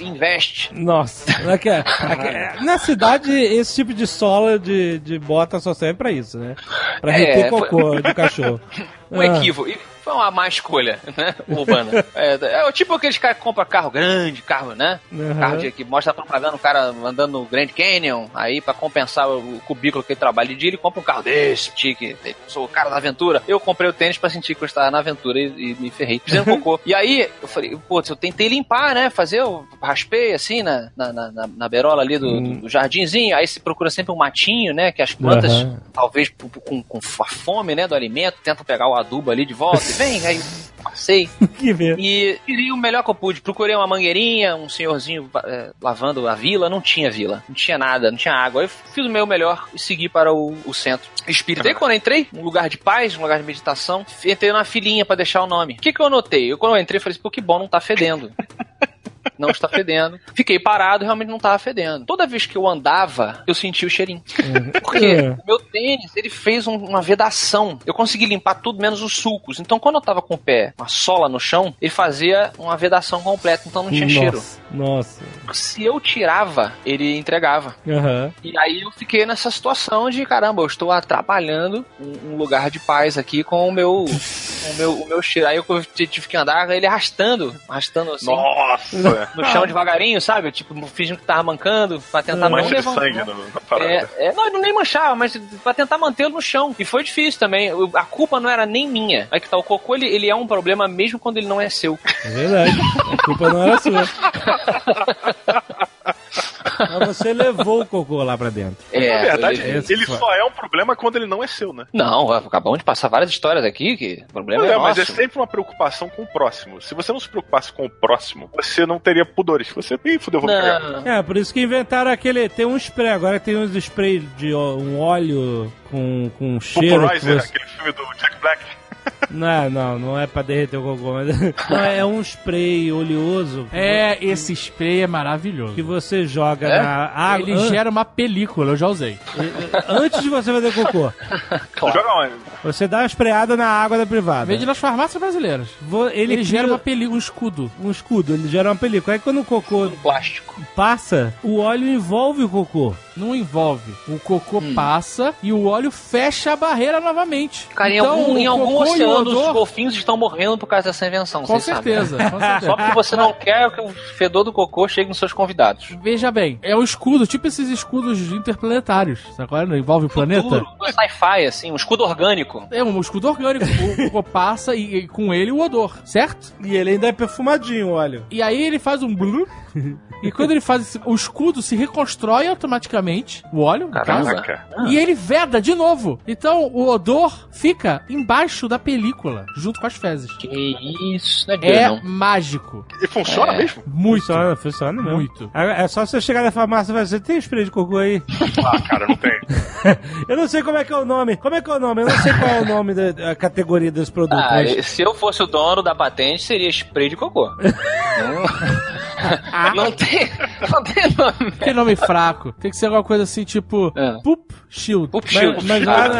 investe. Nossa. Aqui, aqui- na cidade, esse tipo de sola de, de bota só serve pra isso, né? Pra É, reter foi- cocô de cachorro. Um Ah. equívoco. E foi uma má escolha, né? Urbana. é, é o tipo aqueles caras que compram carro grande, carro, né? Uhum. Carro de, que mostra a propaganda, o cara andando no Grand Canyon, aí pra compensar o cubículo que ele trabalha de dia, ele compra um carro desse, tique, sou o cara da aventura. Eu comprei o tênis pra sentir que eu estava na aventura e, e me ferrei. Fizendo cocô. E aí, eu falei, putz, eu tentei limpar, né? Fazer, eu raspei assim na, na, na, na- berola ali do, Hum. do- jardinzinho, aí se procura sempre um matinho, né? Que as plantas, Aham. talvez com, com, com a fome, né, do alimento, tentam pegar o adubo ali de volta vem, aí passei. que ver. E tirei o melhor que eu pude. Procurei uma mangueirinha, um senhorzinho eh, lavando a vila. Não tinha vila, não tinha nada, não tinha água. Aí eu fiz o meu melhor e segui para o, o centro espírita. Aí quando eu entrei, um lugar de paz, um lugar de meditação, entrei na filinha para deixar o nome. O que, que eu notei? Eu, quando eu entrei, falei assim, pô, que bom, não tá fedendo. Não está fedendo. Fiquei parado, realmente não estava fedendo. Toda vez que eu andava, eu sentia o cheirinho. Porque É. o meu tênis, ele fez um- uma vedação. Eu consegui limpar tudo menos os sulcos. Então, quando eu tava com o pé, uma sola no chão, ele fazia uma vedação completa. Então, não tinha cheiro. Nossa. Nossa. Se eu tirava, ele entregava. Aham. E aí eu fiquei nessa situação de, caramba, eu estou atrapalhando um, um lugar de paz aqui com o meu, o meu, o meu cheiro. Aí eu tive que andar ele arrastando, arrastando assim. Nossa! No chão devagarinho, sabe? Tipo, fingindo que tava mancando pra tentar não Mancha de levantar. sangue no- na parada. É, é, não, ele nem manchava, mas pra tentar mantê-lo no chão. E foi difícil também. Eu- A culpa não era nem minha. Aí que tá, o cocô, ele, ele é um problema mesmo quando ele não é seu. É verdade. A culpa não era sua. Mas você levou o cocô lá pra dentro. É, Na verdade, ele foi. só é um problema quando ele não é seu, né? Não, acabamos de passar várias histórias aqui que o problema Pois é, é, mas é sempre uma preocupação com o próximo. Se você não se preocupasse com o próximo, você não teria pudores. Você, ih, fudeu, vou pegar. Não. É, por isso que inventaram aquele. Tem um spray, agora tem uns spray de um óleo com, com cheiro. Vaporizer, você- aquele filme do Jack Black. Não, não, não é pra derreter o cocô, mas não, é um spray oleoso É, esse spray é maravilhoso. que você joga É? na água. Ele gera uma película, eu já usei. Antes de você fazer cocô, Claro. Joga onde? você dá uma espreada na água da privada. Vende nas farmácias brasileiras. Ele, Ele, gera uma película, um escudo. um escudo, ele gera uma película. Aí quando o cocô Plástico. passa, o óleo envolve o cocô. Não envolve. O cocô passa e o óleo fecha a barreira novamente. Cara, em Então, algum, em algum cocô e o oceano, os odor- golfinhos estão morrendo por causa dessa invenção. Com sabem, certeza, né? com certeza. Só porque você não quer que o fedor do cocô chegue nos seus convidados. Veja bem, é um escudo, tipo esses escudos interplanetários, sabe qual é? Não envolve o planeta? Futuro, sci-fi, assim, um escudo orgânico. É um escudo orgânico. O cocô passa e, e com ele o odor, certo? E ele ainda é perfumadinho, o óleo. E aí ele faz um blu. E quando ele faz esse, o escudo se reconstrói automaticamente, o óleo, caso. Caraca. e ele veda de novo. Então o odor fica embaixo da película, junto com as fezes. Que isso, não é É não. mágico. E funciona É. mesmo? Muito. Funciona, funciona mesmo. Muito. É é só você chegar na farmácia e falar, você tem spray de cocô aí? Ah, cara, não tem. eu não sei como é que é o nome. Como é que é o nome? Eu não sei qual é o nome da da categoria desse produto. Ah, mas- se eu fosse o dono da patente, seria spray de cocô. Não tem, não tem nome. Que nome fraco. Tem que ser alguma coisa assim, tipo É. Poop Shield. Poop Mas, Shield. mas lá na,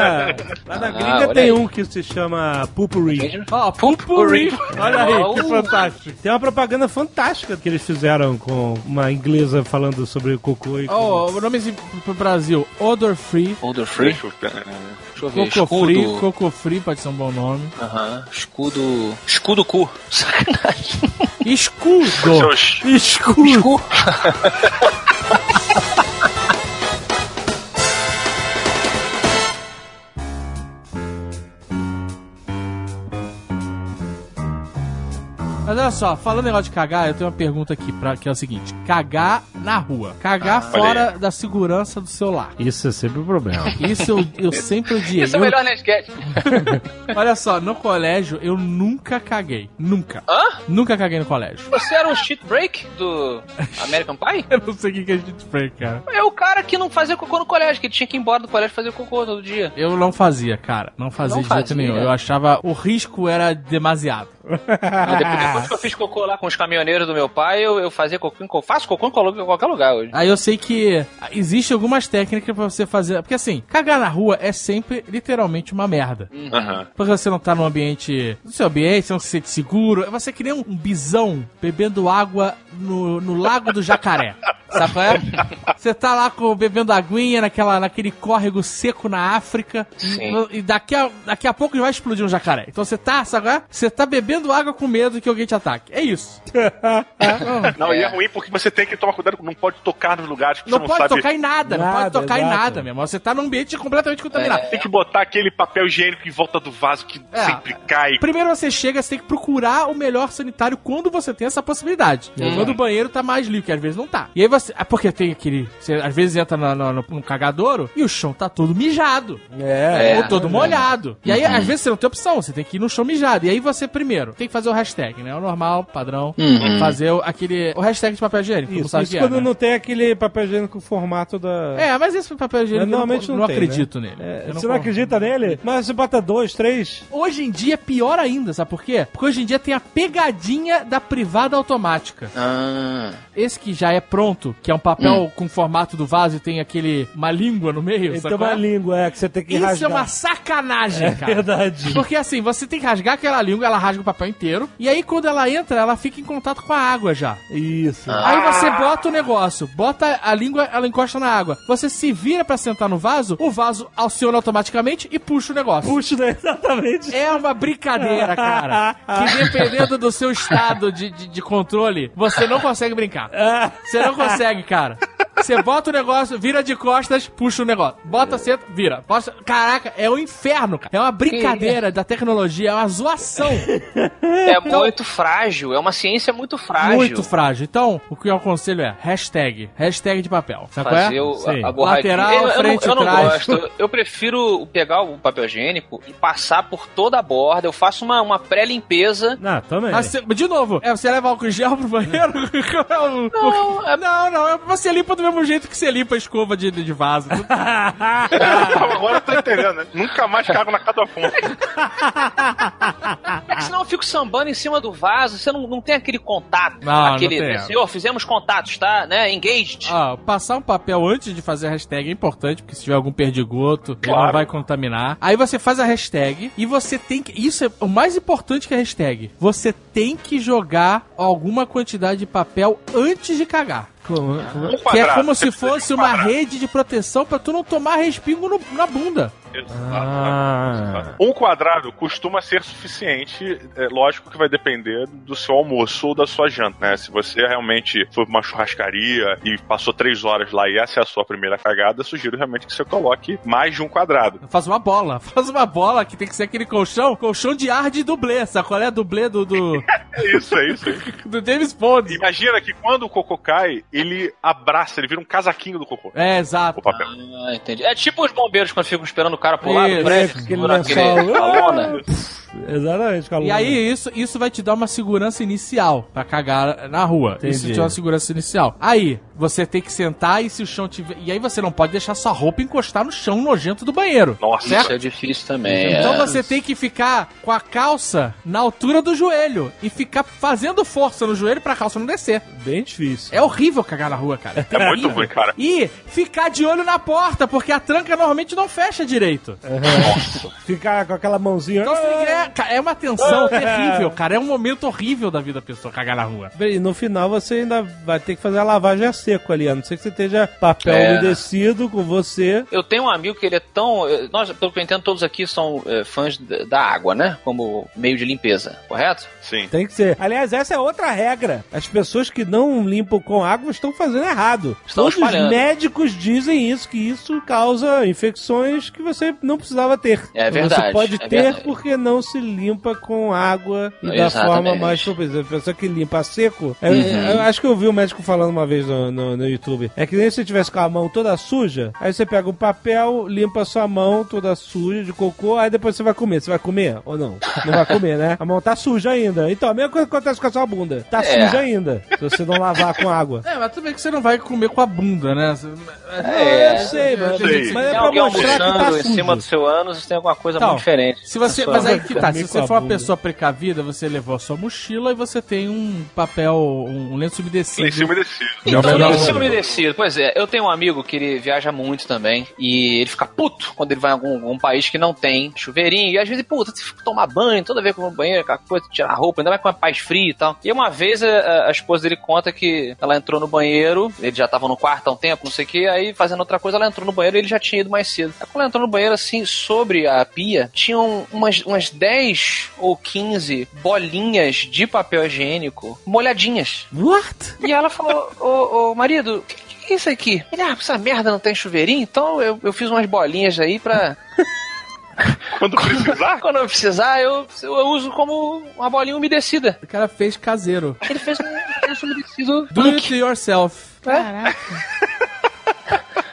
lá na Ah, gringa tem aí. um que se chama Poopery. Ó, Pupurri. Pupurri. Olha aí, que Oh. fantástico. Tem uma propaganda fantástica que eles fizeram com uma inglesa falando sobre cocô e Ó, o nome assim pro Brasil, Odor Free. Odor Free? Deixa eu ver. Coco Free, Escudo. Coco Free pode ser um bom nome. Aham. Escudo. Escudo cu. Sacanagem. Escudo. Seus Escuro. Escudo. Olha só, falando negócio de cagar, eu tenho uma pergunta aqui, pra, que é o seguinte: cagar na rua. Cagar fora da segurança do seu lar. Isso é sempre um problema. Isso eu, eu sempre odiei. Esse é o melhor Nerdcast. olha só, no colégio eu nunca caguei. Nunca. Hã? Nunca caguei no colégio. Você era o cheat break do American Pie? Eu não sei o que a gente fez, cara. É o cara que não fazia cocô no colégio, que ele tinha que ir embora do colégio fazer cocô todo dia. Eu não fazia, cara. Não fazia Não de jeito fazia. nenhum. Eu achava o risco era demasiado. Mas depois, depois que eu fiz cocô lá com os caminhoneiros do meu pai, eu, eu fazia cocô, faço cocô em qualquer lugar hoje. Aí eu sei que existe algumas técnicas pra você fazer. Porque assim, cagar na rua é sempre literalmente uma merda. Aham. Porque você não tá no ambiente. No seu ambiente, você não se sente seguro. Você é que nem um bisão bebendo água no, no lago do jacaré. Sabe qual é? Você tá lá com, bebendo aguinha naquela, naquele córrego seco na África. Sim. E daqui a, daqui a pouco vai explodir um jacaré. Então você tá, sabe qual é? Você tá bebendo água com medo que alguém te ataque. É isso. Não, e é É. ruim porque você tem que tomar cuidado, não pode tocar nos lugares que Não você não pode sabe. tocar em nada, não Nada, pode tocar em exato. nada, meu irmão. Você tá num ambiente completamente contaminado. Tem que botar aquele papel higiênico em volta do vaso que É. sempre cai. Primeiro você chega, você tem que procurar o melhor sanitário quando você tem essa possibilidade. Quando o banheiro tá mais limpo, que às vezes não tá. E aí você. É porque tem aquele. Você às vezes entra no, no, no- no cagadouro e o chão tá todo mijado. É. ou todo molhado. E aí, às vezes, você não tem opção, você tem que ir no chão mijado. E aí você, primeiro, tem que fazer o hashtag, né? O normal, padrão. Fazer o, aquele. O hashtag de papel higiênico. Isso, sabe isso que é, quando né? não tem aquele papel higiênico com o formato da. É, mas esse papel higiênico Mas normalmente eu não, não, tem, acredito né? nele. É, você não acredita nele? Mas você bota dois, três. Hoje em dia é pior ainda, sabe por quê? Porque hoje em dia tem a pegadinha da privada automática. Ah. Esse que já é pronto, que é um papel com formato do vaso e tem aquele uma língua no meio, Ele tem uma é? língua, é, que você tem que Isso rasgar. é uma sacanagem, É cara. verdade. Porque assim, você tem que rasgar aquela língua, ela rasga o papel inteiro, e aí quando ela entra, ela fica em contato com a água já. Isso. Aí você bota o negócio, bota a língua, ela encosta na água. Você se vira pra sentar no vaso, o vaso aciona automaticamente e puxa o negócio. Puxa, né? exatamente. É uma brincadeira, cara. Que dependendo do seu estado de, de, de controle, você não consegue brincar. Você não consegue, cara. Você bota o negócio, vira de costas, puxa o negócio. Bota, senta, vira. Posta- Caraca, é o inferno, cara. É uma brincadeira da tecnologia, é uma zoação. É muito frágil, é uma ciência muito frágil. Muito frágil. Então, o que eu aconselho é hashtag. Hashtag de papel. Sabe qual Fazer é? o. Lateral, eu, eu frente, não, eu não trás. gosto. Eu prefiro pegar o papel higiênico e passar por toda a borda. Eu faço uma, uma pré-limpeza. Não, também. Você- de novo, é você leva álcool em gel pro banheiro? não, Não, é- não, não, é- você limpa do mesmo jeito que você limpa a escova de, de vaso. Agora eu tô entendendo, né? Nunca mais cago na casa da fonte. É que senão eu fico sambando em cima do vaso, você não, não tem aquele contato. Não, aquele, não tem. Senhor, fizemos contatos, tá? Né? Engaged. Ah, passar um papel antes de fazer a hashtag é importante, porque se tiver algum perdigoto, ele Claro. não vai contaminar. Aí você faz a hashtag e você tem que. Isso é o mais importante que a hashtag. Você tem que jogar alguma quantidade de papel antes de cagar. Como- Um Que é como se fosse um uma rede de proteção pra tu não tomar respingo no- na bunda. Ah. Um quadrado costuma ser suficiente, é, lógico que vai depender do seu almoço ou da sua janta, né? Se você realmente foi pra uma churrascaria e passou três horas lá e essa é a sua primeira cagada, sugiro realmente que você coloque mais de um quadrado. Faz uma bola. Faz uma bola que tem que ser aquele colchão, colchão de ar de dublê. Sabe qual é? Dublê do, do, É isso, é isso. é do James Bond. Imagina que quando o cocô cai, ele abraça, ele vira um casaquinho do cocô. É, exato. O papel. Ah, entendi. É tipo os bombeiros quando ficam esperando o cara pular Isso, do prédio, aquele segurando aquele lençol. a lona. Exatamente, com a E aí, isso, isso vai te dar uma segurança inicial pra cagar na rua. Isso Entendi. te dá uma segurança inicial. Aí, você tem que sentar e se o chão tiver. E aí você não pode deixar sua roupa encostar no chão nojento do banheiro. Nossa, Isso é difícil também. Então é. você tem que ficar com a calça na altura do joelho e ficar fazendo força no joelho pra calça não descer. Bem difícil. É horrível cagar na rua, cara. é muito ruim, cara. E ficar de olho na porta, porque a tranca normalmente não fecha direito. Ficar com aquela mãozinha. Então, assim, é, ca- é uma tensão terrível, cara. É um momento horrível da vida da pessoa cagar na rua. E no final você ainda vai ter que fazer a lavagem a seco ali, a não ser que você esteja papel É. umedecido com você. Eu tenho um amigo que ele é tão. eh, Nós, pelo que eu entendo, todos aqui são eh, fãs da água, né? Como meio de limpeza, correto? Sim. Tem que ser. Aliás, essa é outra regra. As pessoas que não limpam com água estão fazendo errado. Estão Todos os médicos dizem isso, que isso causa infecções que você não precisava ter. É Você verdade, pode é ter verdade. porque não se limpa com água e da Exatamente. forma mais propícia. A pessoa que limpa a seco. eu- Uhum. Eu, acho que eu vi o médico falando uma vez no, no, no YouTube. É que nem se você tivesse com a mão toda suja, aí você pega um papel, limpa a sua mão toda suja de cocô, aí depois você vai comer. Você vai comer ou não? Não vai comer, né? A mão tá suja ainda. Então, a mesma coisa que acontece com a sua bunda. Tá É. suja ainda. Se você não lavar com água. É, mas tudo bem que você não vai comer com a bunda, né? É, eu sei, mas, sei. mas é pra mostrar que tá almoçando em sujo. cima do seu ânus, tem alguma coisa Então, muito diferente. Se você, mas aí que tá, se você for uma pessoa precavida, você levou a sua mochila e você tem um papel, um lenço umedecido. Cima umedecido. Então, melhor lenço umedecido. Pois é, eu tenho um amigo que ele viaja muito também. E ele fica puto quando ele vai em algum, algum país que não tem chuveirinho. E às vezes, puta, você fica tomar banho, toda vez que eu vou no banheiro, aquela coisa, tirar a roupa, ainda mais com uma paz fria e tal. E uma vez a, a esposa dele conta que ela entrou no banheiro, ele já tava no quarto há um tempo, não sei o que, aí fazendo outra coisa, ela entrou no banheiro e ele já tinha ido mais cedo. Aí quando ela entrou no banheiro, assim, sobre a pia, tinham umas, umas 10 ou 15 bolinhas de papel higiênico molhadinhas. What? E ela falou, ô, ô marido, o que, que é isso aqui? Ele, ah, essa merda não tem chuveirinho, então eu, eu fiz umas bolinhas aí pra. Quando precisar, Quando eu precisar, eu, eu uso como uma bolinha umedecida. O cara fez caseiro. Ele fez um umedecido. Do it yourself. É.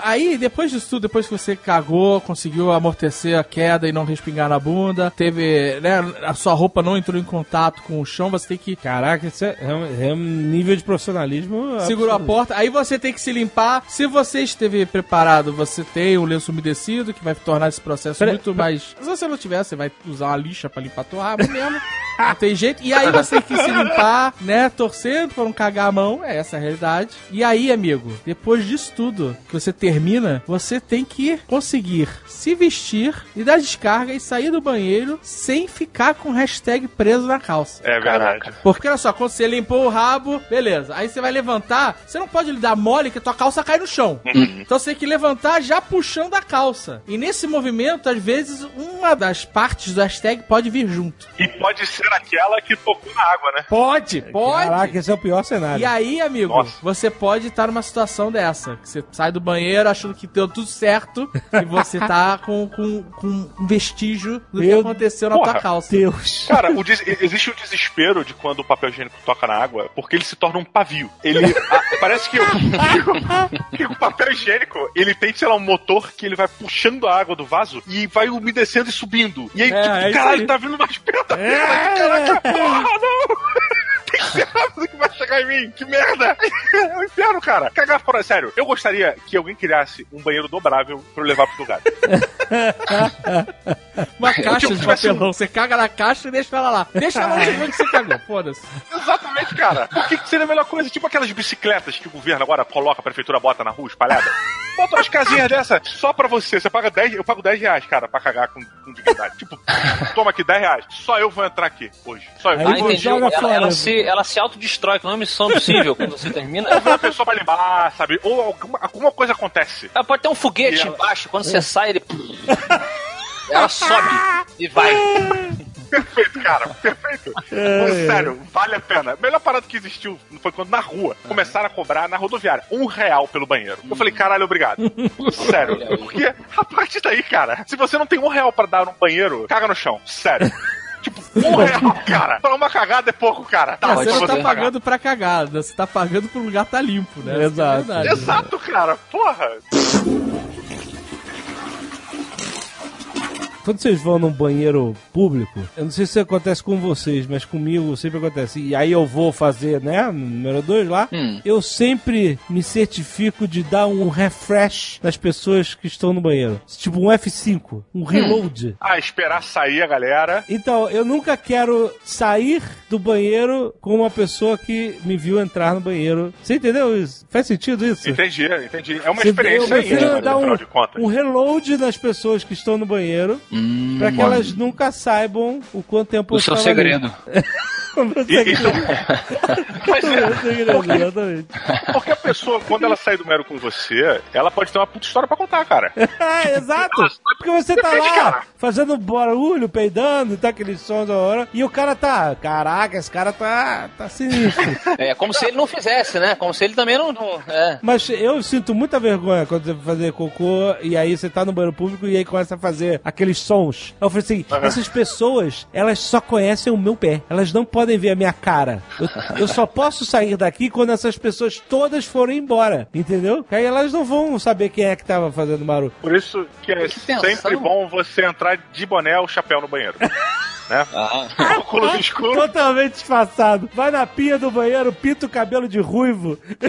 Aí, depois disso tudo, depois que você cagou, conseguiu amortecer a queda e não respingar na bunda, teve, né, a sua roupa não entrou em contato com o chão, você tem que Caraca, isso é, é um, é um nível de profissionalismo. segurou a porta, aí você tem que se limpar. Se você esteve preparado, você tem um lenço umedecido que vai tornar esse processo Pera- muito mais. Se você não tiver, você vai usar uma lixa pra limpar a tua rabo mesmo. não tem jeito. E aí você tem que se limpar, né? Torcendo pra não cagar a mão. É essa a realidade. E aí, amigo, depois disso tudo que você termina, você tem que conseguir se vestir e dar descarga e sair do banheiro sem ficar com o hashtag preso na calça. é verdade. Porque olha só, quando você limpou o rabo, beleza. Aí você vai levantar, você não pode lhe dar mole que tua calça cai no chão. Então você tem que levantar já puxando a calça. E nesse movimento, às vezes, uma das partes do hashtag pode vir junto. E pode ser aquela que tocou na água, né? Pode, pode. Caraca, esse é o pior cenário. E aí, amigo, Nossa. você pode estar numa situação dessa. Que você sai do banheiro achando que deu tudo certo e você tá com, com, com um vestígio do Meu que aconteceu na porra, tua calça. Deus. Cara, o des- existe o desespero de quando o papel higiênico toca na água, porque ele se torna um pavio. Ele. a- parece que o, que, o, papel higiênico, ele tem, sei lá, um motor que ele vai puxando a água do vaso e vai umedecendo e subindo. E aí, É, tipo, é caralho, aí. tá vindo mais perto. Caraca, porra, não! Tem que ser rápido que vai chegar em mim. Que merda! É o inferno, cara. Cagar fora, sério. Eu gostaria que alguém criasse um banheiro dobrável pra eu levar pro lugar. Uma caixa tipo, de papelão. Você caga na caixa e deixa ela lá. Deixa ela onde onde você cagou. Foda-se. Exatamente, cara. Por que seria a melhor coisa? Tipo aquelas bicicletas que o governo agora coloca, a prefeitura bota na rua espalhada. Bota umas casinhas dessa só pra você. Você paga 10, eu pago 10 reais, cara, pra cagar com, com dignidade. Tipo, toma aqui 10 reais. Só eu vou entrar aqui hoje. Só eu. Aí Ah, você entendi. joga Ela, fora. ela se, ela se autodestrói, que não é missão possível quando você termina. Uma pessoa pra limpar, sabe? Ou alguma, alguma coisa acontece. Ela pode ter um foguete ela- embaixo, quando você sai, ele. Ela sobe e vai. Perfeito, cara. Perfeito. Mas, Sério, vale a pena. A melhor parada que existiu foi quando na rua começaram a cobrar na rodoviária um real pelo banheiro. Eu falei, caralho, obrigado. Sério. Porque a partir daí, cara, se você não tem um real pra dar no banheiro, caga no chão. Sério. Tipo, um real, cara. Pra uma cagada é pouco, cara. Tá, pode você não tá pagando pra cagada, você tá pagando pro lugar tá limpo, né? É Exato. verdade. Exato, cara. Porra. Quando vocês vão num banheiro público, eu não sei se acontece com vocês, mas comigo sempre acontece. E aí eu vou fazer, né, número 2 lá, Hum. eu sempre me certifico de dar um refresh nas pessoas que estão no banheiro. Tipo um F5, um reload. Ah, esperar sair a galera. Então, eu nunca quero sair do banheiro com uma pessoa que me viu entrar no banheiro. Você entendeu isso? Faz sentido isso? Entendi, entendi. É uma Você- experiência eu prefiro íntima, dar afinal um, de contas. um reload nas pessoas que estão no banheiro Hum, pra que olha. elas nunca saibam o quanto tempo O eu seu segredo. o meu E- segredo. então, mas é, meu segredo, exatamente. porque a pessoa, quando ela sai do mero com você, ela pode ter uma puta história pra contar, cara. É, exato. Porque você tá lá cara. fazendo barulho, peidando, tá aquele som da hora, e o cara tá, caraca, esse cara tá, tá sinistro. É como se ele não fizesse, né? Como se ele também não. não- é. Mas eu sinto muita vergonha quando você vai fazer cocô e aí você tá no banheiro público e aí começa a fazer aqueles sons. Eu falei assim: essas pessoas, elas só conhecem o meu pé. Elas não podem ver a minha cara. Eu, eu só posso sair daqui quando essas pessoas todas forem embora. Entendeu? Que aí elas não vão saber quem é que tava fazendo barulho. Por isso que é Que sempre bom você entrar de boné ou chapéu no banheiro. né? Ah. Óculos escuros. Totalmente disfarçado. Vai na pia do banheiro, pinta o cabelo de ruivo,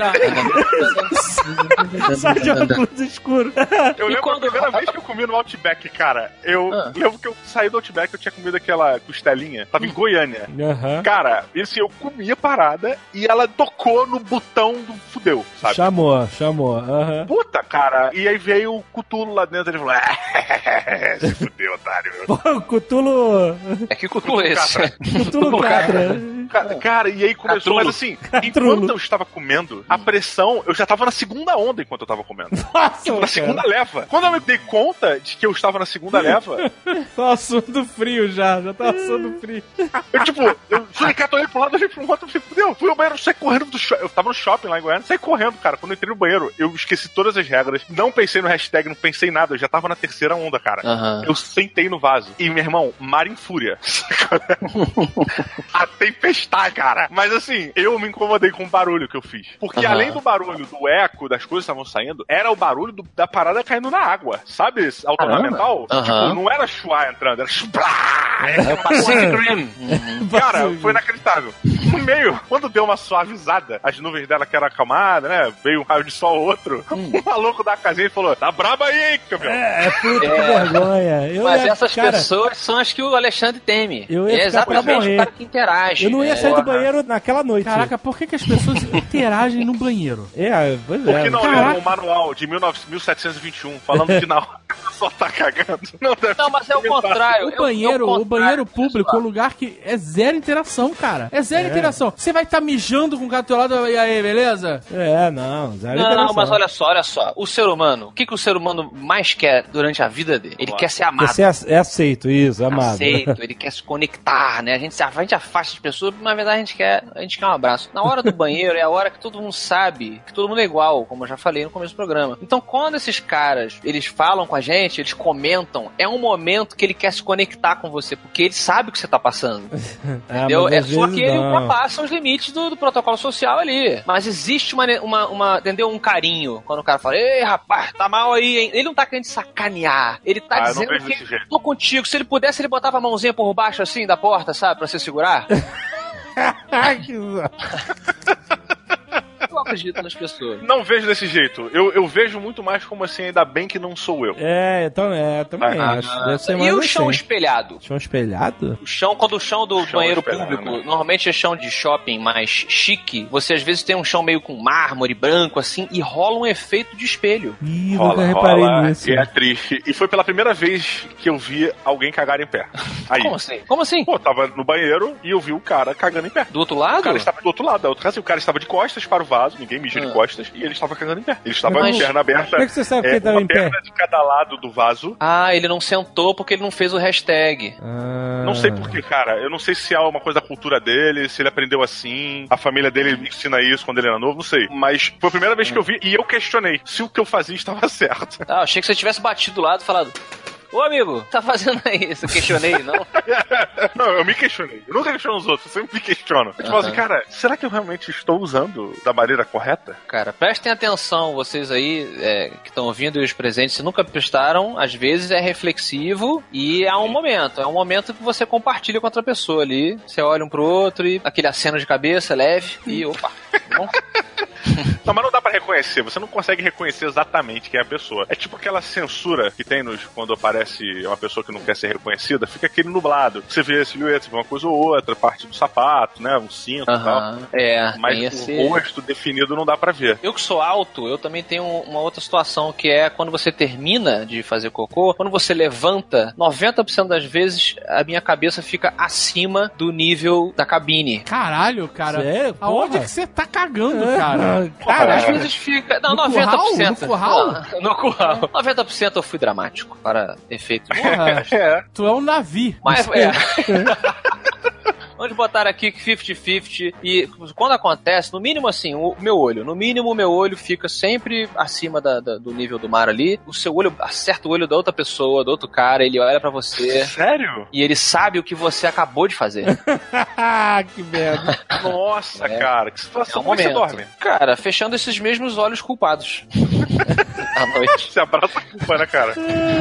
sai de óculos escuros. Eu lembro quando- a primeira vez que eu comi no Outback, cara. Eu Ah. lembro que eu saí do Outback, eu tinha comido aquela costelinha. Tava em Goiânia. Aham. Cara, e assim, eu comi a parada e ela tocou no botão do fudeu, sabe? Chamou, chamou. Aham. Puta, cara. E aí veio o Cutulo lá dentro e ele falou: "É, Se fudeu, otário. Pô, o Cutulo. É que cutulo é esse? Cutulo Catra. Ca- Cara, e aí começou, Catrulo. mas assim, Catrulo. enquanto eu estava comendo, a pressão, eu já tava na segunda onda enquanto eu tava comendo. Nossa, Tipo, na cara. segunda leva. Quando eu me dei conta de que eu estava na segunda leva, Tava suando frio já, já tava suando frio. eu, tipo, eu falei, cara, tô olhando pro lado, olhei pro outro, falei, fudeu, fui ao banheiro, saí correndo do shopping. Eu tava no shopping lá em Goiânia, saí correndo, cara. Quando eu entrei no banheiro, eu esqueci todas as regras, não pensei no hashtag, não pensei em nada, eu já tava na terceira onda, cara. Aham. Eu sentei no vaso. E, meu irmão, mar em fúria. a tempestade, cara. Mas assim, eu me incomodei com o barulho que eu fiz. Porque Aham. além do barulho do eco das coisas que estavam saindo, era o barulho do- da parada caindo na água. Sabe? Autornamental? Aham. Tipo, não era chuá entrando, era chuplá. É o Pacific Rim. Uhum. Cara, foi inacreditável. No meio, quando deu uma suavizada, as nuvens dela que eram acalmadas, né? Veio um raio de sol outro. O maluco da casinha falou: tá braba aí, hein, campeão. É, puta que É. vergonha. Eu Mas ia- essas cara, pessoas são as que o Alexandre teme. Eu ia é exatamente o cara que interage. Eu não ia É. sair do banheiro naquela noite. Caraca, por que, que as pessoas interagem no banheiro? É, pois Por é. que não Caraca. leram o manual de 19 1721 falando que na hora pessoa tá cagando? Não, deve Não, mas é o contrário. O é banheiro, é o banheiro público é um lugar que é zero interação, cara. É zero interação. Você vai estar mijando com o gato do lado, e aí, beleza? É, não, zero Não, interação. mas olha só, olha só. O ser humano, o que, que o ser humano mais quer durante a vida dele? Ele lá. quer ser amado. É ace- é aceito, isso, amado. Aceito, ele quer se conectar, né? A gente, se, a gente afasta as pessoas, na verdade a gente quer, a gente quer um abraço. Na hora do banheiro é a hora que todo mundo sabe que todo mundo é igual, como eu já falei no começo do programa. Então, quando esses caras, eles falam com a gente, eles comentam, é um momento que ele quer se conectar com você, porque ele sabe o que você tá passando. Ah, Entendeu? mas É só que ele não. ultrapassa os limites do, do protocolo social ali. Mas existe uma, uma, uma, entendeu? Um carinho. Quando o cara fala, ei, rapaz, tá mal aí, hein? Ele não tá querendo sacanear. Ele tá Ah, dizendo que jeito. tô contigo. Se ele pudesse, ele botava a mãozinha por baixo assim da porta, sabe? Pra você segurar. Ai, que Eu acredito nas pessoas. Não vejo desse jeito. Eu, eu vejo muito mais como assim, ainda bem que não sou eu. É, então, é, também Ah, acho. Deve ser E mais o chão assim. espelhado? Chão espelhado? O chão, quando o chão do Chão banheiro espelhado, público, né? normalmente é chão de shopping mais chique, você às vezes tem um chão meio com mármore branco assim e rola um efeito de espelho. Ih, Rola, nunca reparei rola, nisso. E é triste. E foi pela primeira vez que eu vi alguém cagar em pé. Aí. Como assim? Como assim? Pô, tava no banheiro e eu vi o cara cagando em pé. Do outro O lado? cara estava do outro lado, da outra casa, e o cara estava de costas para o vaso, ninguém mijou Ah. de costas, e ele estava cagando em pé. Ele estava Mas- com a perna aberta. Como é que você sabe que é, ele tava uma em pé? perna de cada lado do vaso. Ah, ele não sentou porque ele não fez o hashtag. Ah. Não sei porquê, cara. Eu não sei se é uma coisa da cultura dele, se ele aprendeu assim, a família dele ensina isso quando ele era novo, não sei. Mas foi a primeira vez que eu vi e eu questionei se o que eu fazia estava certo. Ah, achei que você tivesse batido do lado e falado. Ô amigo, tá fazendo aí? Isso eu questionei, não? Não, eu me questionei. Eu nunca questiono os outros, eu sempre me questiono. Eu falo assim, cara, será que eu realmente estou usando da maneira correta? Cara, prestem atenção, vocês aí é, que estão ouvindo e os presentes, se nunca prestaram, às vezes é reflexivo e há um momento. É um momento que você compartilha com outra pessoa ali. Você olha um pro outro e aquele aceno de cabeça leve e opa. Bom, Não, mas não dá pra reconhecer. Você não consegue reconhecer exatamente quem é a pessoa. É tipo aquela censura que tem nos quando aparece uma pessoa que não quer ser reconhecida, fica aquele nublado. Você vê a silhueta, você vê uma coisa ou outra, parte do sapato, né? Um cinto e tal. é, Mas esse... o rosto definido não dá pra ver. Eu que sou alto, eu também tenho uma outra situação que é quando você termina de fazer cocô, quando você levanta, 90% das vezes a minha cabeça fica acima do nível da cabine. Caralho, cara. Sério? Aonde é que você tá cagando, cara? Cara, às vezes fica. Não, No 90%. curral? No curral? No curral. 90% eu fui dramático para efeito. É. tu é um navio. Mas é. Vamos botar aqui que 50-50 e quando acontece, no mínimo assim, o meu olho, no mínimo o meu olho fica sempre acima da- da- do nível do mar ali. O seu olho acerta o olho da outra pessoa, do outro cara, ele olha pra você Sério? e ele sabe o que você acabou de fazer. que merda. Nossa, É. cara, que É situação. um Como é você dorme? Cara, fechando esses mesmos olhos culpados. à noite. Você abraça a culpa, né, cara?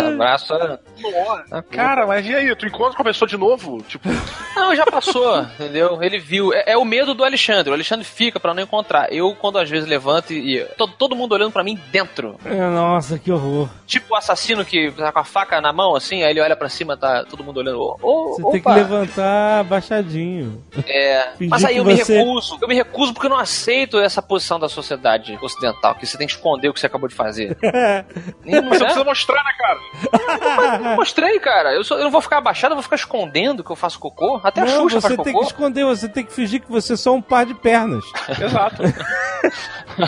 Abraço. Nossa. culpa. Cara, mas e aí? Tu encontra com a pessoa de novo? Tipo, Não, já passou, entendeu? Ele viu. É, é o medo do Alexandre. O Alexandre fica pra não encontrar. Eu, quando às vezes levanto e. todo, todo mundo olhando pra mim dentro. É, Nossa, que horror. Tipo o assassino que tá com a faca na mão, assim, aí ele olha pra cima, tá todo mundo olhando. Ô, ô, Você tem que opa. levantar baixadinho. É. Mas aí eu me você- recuso. Eu me recuso porque eu não aceito essa posição da sociedade ocidental, que você tem que esconder o que você acabou de fazer. Você é? precisa mostrar, né, cara? Eu mostrei, cara. Eu, só- eu não vou ficar abaixado, eu vou ficar escondendo que eu faço cocô. Até a Não, Xuxa você faz tem que cocô. esconder, você tem que fingir que você é só um par de pernas. Exato.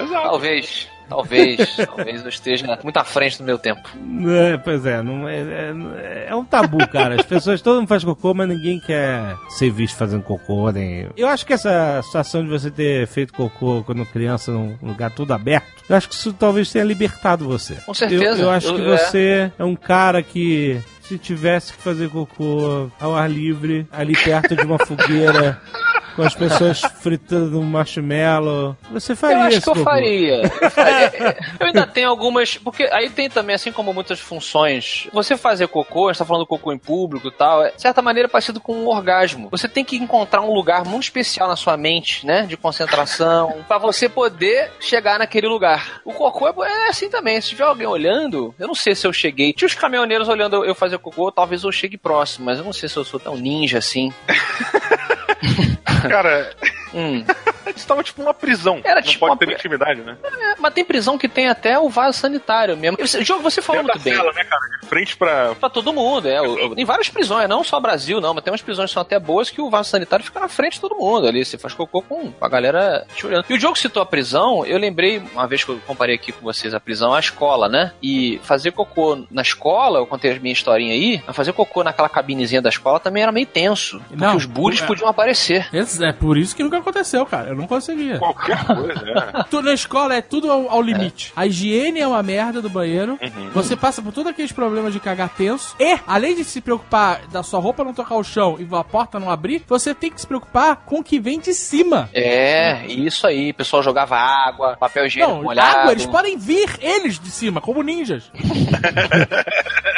Exato. Talvez. Talvez, talvez eu esteja muito à frente do meu tempo. É, pois é, não é, é, é um tabu, cara. As pessoas, todo mundo faz cocô, mas ninguém quer ser visto fazendo cocô. Nem... Eu acho que essa situação de você ter feito cocô quando criança num lugar todo aberto, eu acho que isso talvez tenha libertado você. Com certeza. Eu, eu acho Eu- que é. você é um cara que. Se tivesse que fazer cocô ao ar livre, ali perto de uma fogueira, com as pessoas fritando um marshmallow, você faria Eu acho que eu faria. Eu, faria. Eu ainda tenho algumas. Porque aí tem também, assim como muitas funções, você fazer cocô, a gente tá falando cocô em público e tal, é de certa maneira parecido com um orgasmo. Você tem que encontrar um lugar muito especial na sua mente, né? De concentração, pra você poder chegar naquele lugar. O cocô é é assim também. Se tiver alguém olhando, eu não sei se eu cheguei. Tinha os caminhoneiros olhando eu fazer cocô, talvez eu chegue próximo, mas eu não sei se eu sou tão ninja assim. Cara, Hum. isso tava tipo uma prisão. Era Não tipo pode uma ter intimidade, né? É, mas tem prisão que tem até o vaso sanitário mesmo. Esse jogo você falou Dentro muito bem. cela, né, cara? De frente pra. Pra todo mundo, é. O- Tem várias prisões, não só Brasil, não, mas tem umas prisões que são até boas que o vaso sanitário fica na frente de todo mundo ali. Você faz cocô com a galera te olhando. E o jogo citou a prisão, eu lembrei, uma vez que eu comparei aqui com vocês a prisão, a escola, né? E fazer cocô na escola, eu contei a minha historinha aí, mas fazer cocô naquela cabinezinha da escola também era meio tenso. Porque Não, os bullies é. podiam aparecer. É por isso que nunca aconteceu, cara. Eu não conseguia. Qualquer coisa, é. Tu, na escola é tudo ao, ao limite. A higiene é uma merda do banheiro. Uhum. Você passa por todos aqueles problemas de cagar tenso. E, além de se preocupar da sua roupa não tocar o chão e a porta não abrir, você tem que se preocupar com o que vem de cima. É, isso aí. O pessoal jogava água, papel higiênico Não, molhado. água, eles podem vir eles de cima, como ninjas.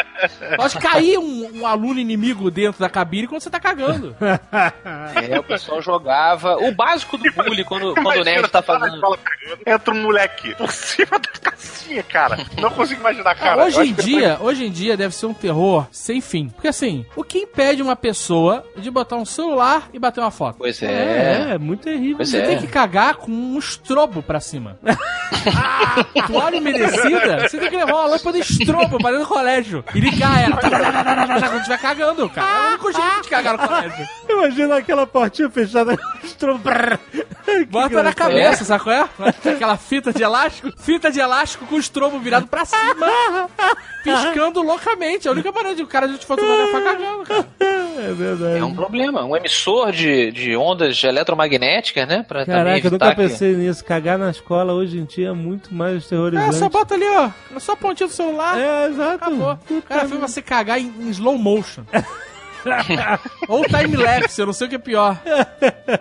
Pode cair um, um aluno inimigo dentro da cabine quando você tá cagando. É, o pessoal jogava. O básico do bullying quando, quando o nerd tá Imagina, fazendo. Entra um moleque por cima da casinha, cara. Não consigo imaginar, cara. Ah, hoje em dia, hoje em dia deve ser um terror sem fim. Porque assim, o que impede uma pessoa de botar um celular e bater uma foto? Pois é. É, é muito terrível. Pois Você é. tem que cagar com um estrobo pra cima. Toalha umedecida, você tem que levar uma lâmpada de estrobo pra dentro do colégio e ligar ela quando estiver cagando, cara. É o único jeito de cagar no colégio. Imagina aquela portinha fechada com Bota na cabeça, sabe qual é? Aquela fita de elástico, fita de elástico com o estrobo virado pra cima, piscando loucamente. É a única maneira de o cara de te fotografar cagando, cara. É verdade. É um problema. Um emissor de, de ondas eletromagnéticas, né? Pra Caraca, eu nunca que... pensei nisso. Cagar na escola hoje em dia é muito mais terrorizante. É, só bota ali, ó. Só a pontinha do celular. É, exato. Acabou. Cara, foi você cagar em, em slow motion. Ou time-lapse, eu não sei o que é pior.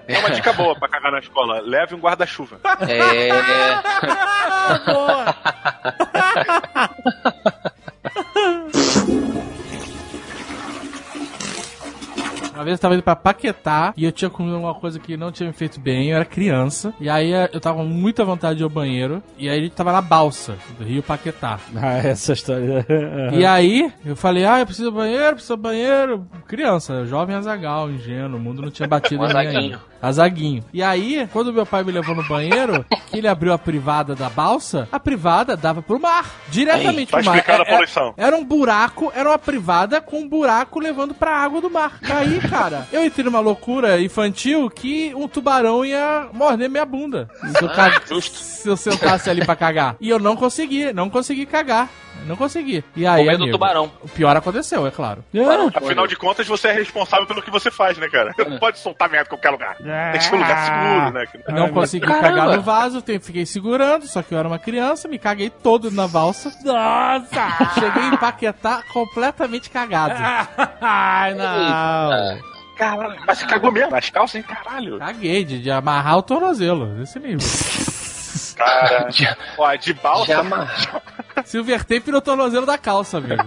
É uma dica boa pra cagar na escola. Leve um guarda-chuva. É. Boa. ハハハハ! Uma vez eu tava indo pra Paquetá e eu tinha comido alguma coisa que não tinha me feito bem, eu era criança. E aí eh, eu tava com muita vontade de ir ao banheiro. E aí a gente tava na balsa do Rio Paquetá. Ah, essa história. E aí eu falei, ah, eu preciso do banheiro, preciso do banheiro. Criança, jovem azagal, ingênuo, o mundo não tinha batido Um em ainda. Azaguinho. E aí, quando meu pai me levou no banheiro, que ele abriu a privada da balsa, a privada dava pro mar. Diretamente Tá pro mar. explicada a É- é- poluição. era um buraco, era uma privada com um buraco levando pra água do mar. Aí, cara, eu entrei numa loucura infantil que um tubarão ia morder minha bunda. Se eu, ca- se eu sentasse ali pra cagar. E eu não consegui, não consegui cagar. Não consegui. E aí, Com medo do amigo, tubarão. O pior aconteceu, é claro. Afinal de contas, você é responsável pelo que você faz, né, cara? Não pode soltar merda em qualquer lugar. Tem que ser um lugar seguro, né? Não consegui Caramba. cagar no vaso, fiquei segurando, só que eu era uma criança, me caguei todo na valsa. Nossa! Cheguei em Paquetá completamente cagado. Ai, não. Caralho, mas você cagou mesmo? Nas calças, hein? Caralho. Caguei de, de amarrar o tornozelo, desse nível. Cara, ó, de balsa. Já amarra. Silver tape no tornozelo da calça, amigo.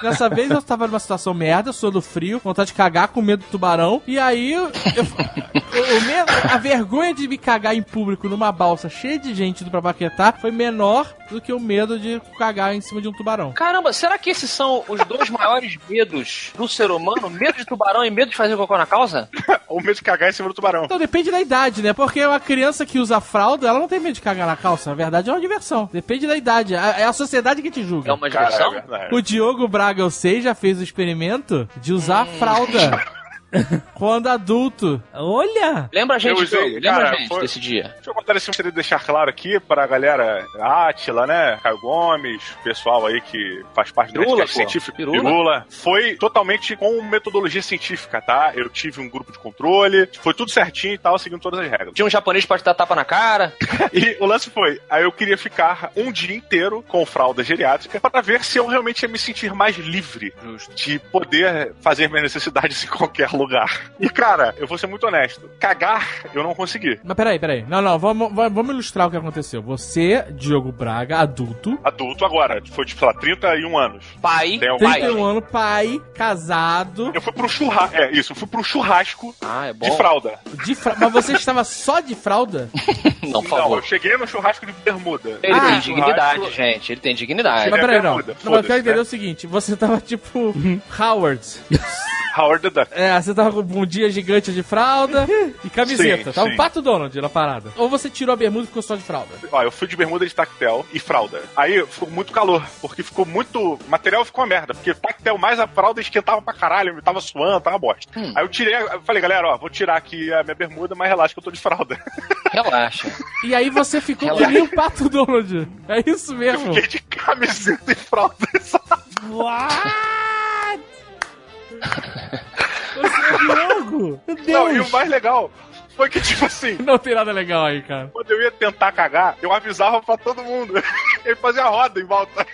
Dessa vez eu tava numa situação merda, sou do frio, vontade de cagar com medo do tubarão. E aí eu, eu- o medo- a vergonha de me cagar em público numa balsa cheia de gente do pra Paquetá foi menor do que o medo de cagar em cima de um tubarão. Caramba, será que esses são os dois maiores medos do ser humano? Medo de tubarão e medo de fazer cocô na calça? Ou medo de cagar em cima do tubarão. Então depende da idade, né? Porque uma criança que usa fralda, ela não tem medo de cagar na calça. Na verdade é uma diversão. Depende da idade. É é a sociedade que te julga. É uma diversão? verdade. O Diogo Braga, eu sei, já fez o experimento de usar fralda quando adulto. Olha! Lembra a gente, Eu usei, lembra cara, a gente foi- desse dia. Deixa eu contar esse gostaria de deixar claro aqui pra galera Átila, né? Caio Gomes, pessoal aí que faz parte do Pirula, científico. Pirula. Foi totalmente com metodologia científica, tá? Eu tive um grupo de controle, foi tudo certinho e tal, seguindo todas as regras. Tinha um japonês pra te dar tapa na cara. E o lance foi, aí eu queria ficar um dia inteiro com fralda geriátrica para ver se eu realmente ia me sentir mais livre de poder fazer minhas necessidades em qualquer lugar. E cara, eu vou ser muito honesto, cagar eu não consegui. Mas peraí, peraí. Não, não, vamos, vamos ilustrar o que aconteceu. Você, Diogo Braga, adulto, Adulto agora, foi tipo, sei lá, 31 anos. Pai, Tem um pai. 31 anos, pai, casado, Eu fui pro churrasco, é isso, eu fui pro churrasco Ah, é bom. de fralda. de fra... mas você estava só de fralda? Não, por Não, favor. eu cheguei no churrasco de bermuda. Ele Ah, tem churrasco- dignidade, gente. Ele tem dignidade. Mas peraí, não. bermuda, Não, mas eu quero entender né? o seguinte: você tava tipo Howard. Howard the Duck. É, você tava com um dia gigante de fralda e camiseta. Sim, tava sim. um pato Donald na parada. Ou você tirou a bermuda e ficou só de fralda. Ó, eu fui de bermuda de tactel e fralda. Aí ficou muito calor, porque ficou muito. O material ficou uma merda, porque tactel mais a fralda esquentava pra caralho, me tava suando, tava bosta. Aí eu tirei, eu falei, galera, ó, vou tirar aqui a minha bermuda, mas relaxa que eu tô de fralda. Relaxa. E aí você ficou que Relaxa. nem o pato Donald. É isso Eu mesmo. fiquei de camiseta e fralda. Você é Diogo! Meu Deus! Não, e o mais legal foi que, tipo assim, Não tem nada legal aí, cara. quando eu ia tentar cagar, eu avisava pra todo mundo. Ele fazia roda em volta.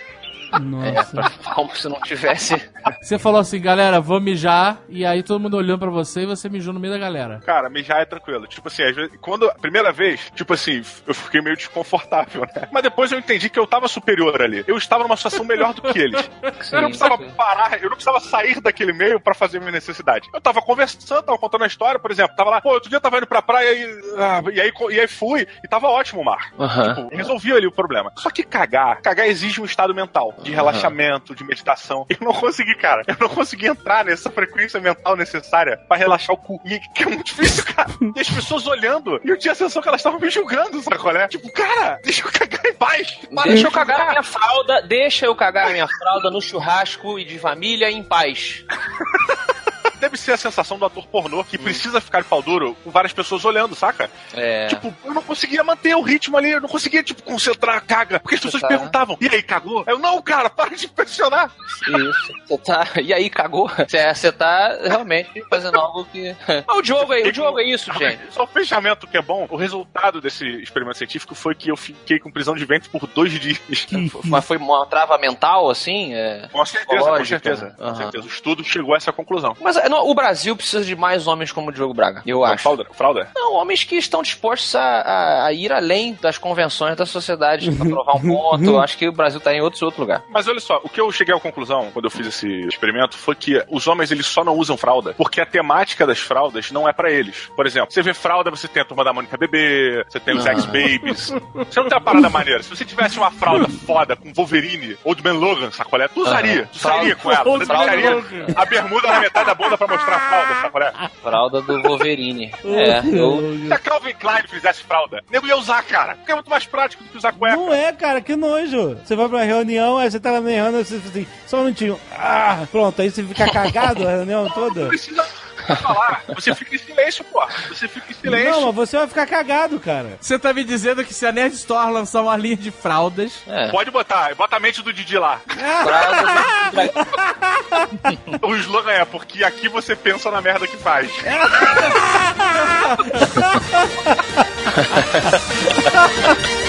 Nossa. Como se não tivesse. Você falou assim, galera, vou mijar. E aí todo mundo olhando pra você e você mijou no meio da galera. Cara, mijar é tranquilo. Tipo assim, às vezes, quando a primeira vez, tipo assim, eu fiquei meio desconfortável, né? Mas depois eu entendi que eu tava superior ali. Eu estava numa situação melhor do que eles. eu não precisava sim. parar, eu não precisava sair daquele meio pra fazer minha necessidade. Eu tava conversando, tava contando a história, por exemplo, tava lá, pô, outro dia eu tava indo pra praia e, ah, e, aí, e aí fui, e tava ótimo o mar. Aham. Tipo, resolvi ali o problema. Só que cagar, cagar exige um estado mental, de relaxamento, de meditação. Eu não consegui, cara. Eu não consegui entrar nessa frequência mental necessária pra relaxar o cu. E que é muito difícil, cara. E as pessoas olhando, e eu tinha a sensação que elas estavam me julgando, sacolé? Tipo, cara, deixa eu cagar em paz. Para Deixa de eu cagar a minha fralda, deixa eu cagar a minha fralda no churrasco e de família em paz. deve ser a sensação do ator pornô que precisa ficar de pau duro com várias pessoas olhando, saca? É. Tipo, eu não conseguia manter o ritmo ali, eu não conseguia, tipo, concentrar, caga. Porque as pessoas tá- perguntavam, e aí, cagou? Eu, não, cara, para de pressionar. Isso. Você tá. E aí, cagou? Você tá realmente fazendo algo que. Ah, o jogo aí, o jogo é isso, gente. Só o fechamento que é bom. O resultado desse experimento científico foi que eu fiquei com prisão de ventre por dois dias. Mas foi uma trava mental, assim? É... Com certeza, com certeza. né? Com certeza. O estudo chegou a essa conclusão. Mas é, o Brasil precisa de mais homens como o Diogo Braga, eu acho. Fralda? Fralda? Não, homens que estão dispostos a, a- a ir além das convenções da sociedade pra provar um ponto. Eu acho que o Brasil tá em outro, outro lugar. Mas olha só, o que eu cheguei à conclusão quando eu fiz esse experimento foi que os homens eles só não usam fralda porque a temática das fraldas não é pra eles. Por exemplo, você vê fralda, você tem a turma da Mônica Bebê, você tem os Ah. X-Babies. Você não tem uma parada maneira. Se você tivesse uma fralda foda com Wolverine ou do Ben Logan, sacolé, tu usaria. Tu sairia com ela. Você deixaria a bermuda na metade da bunda pra mostrar a fralda, sacolé. Fralda do Wolverine. É, eu. Se a Calvin Klein fizesse fralda, nego ia usar, cara. Porque é muito mais prático do que usar cueca. Não é, cara, que nojo. Você vai pra reunião, aí você tá na reunião, você fica assim, só um minutinho. Ah, pronto, aí você fica cagado a reunião toda. Não precisa falar. Você fica em silêncio, pô. Você fica em silêncio. Não, mas você vai ficar cagado, cara. Você tá me dizendo que se a Nerd Store lançar uma linha de fraldas. É. Pode botar, bota a mente do Didi lá. O slogan é porque aqui você pensa na merda que faz.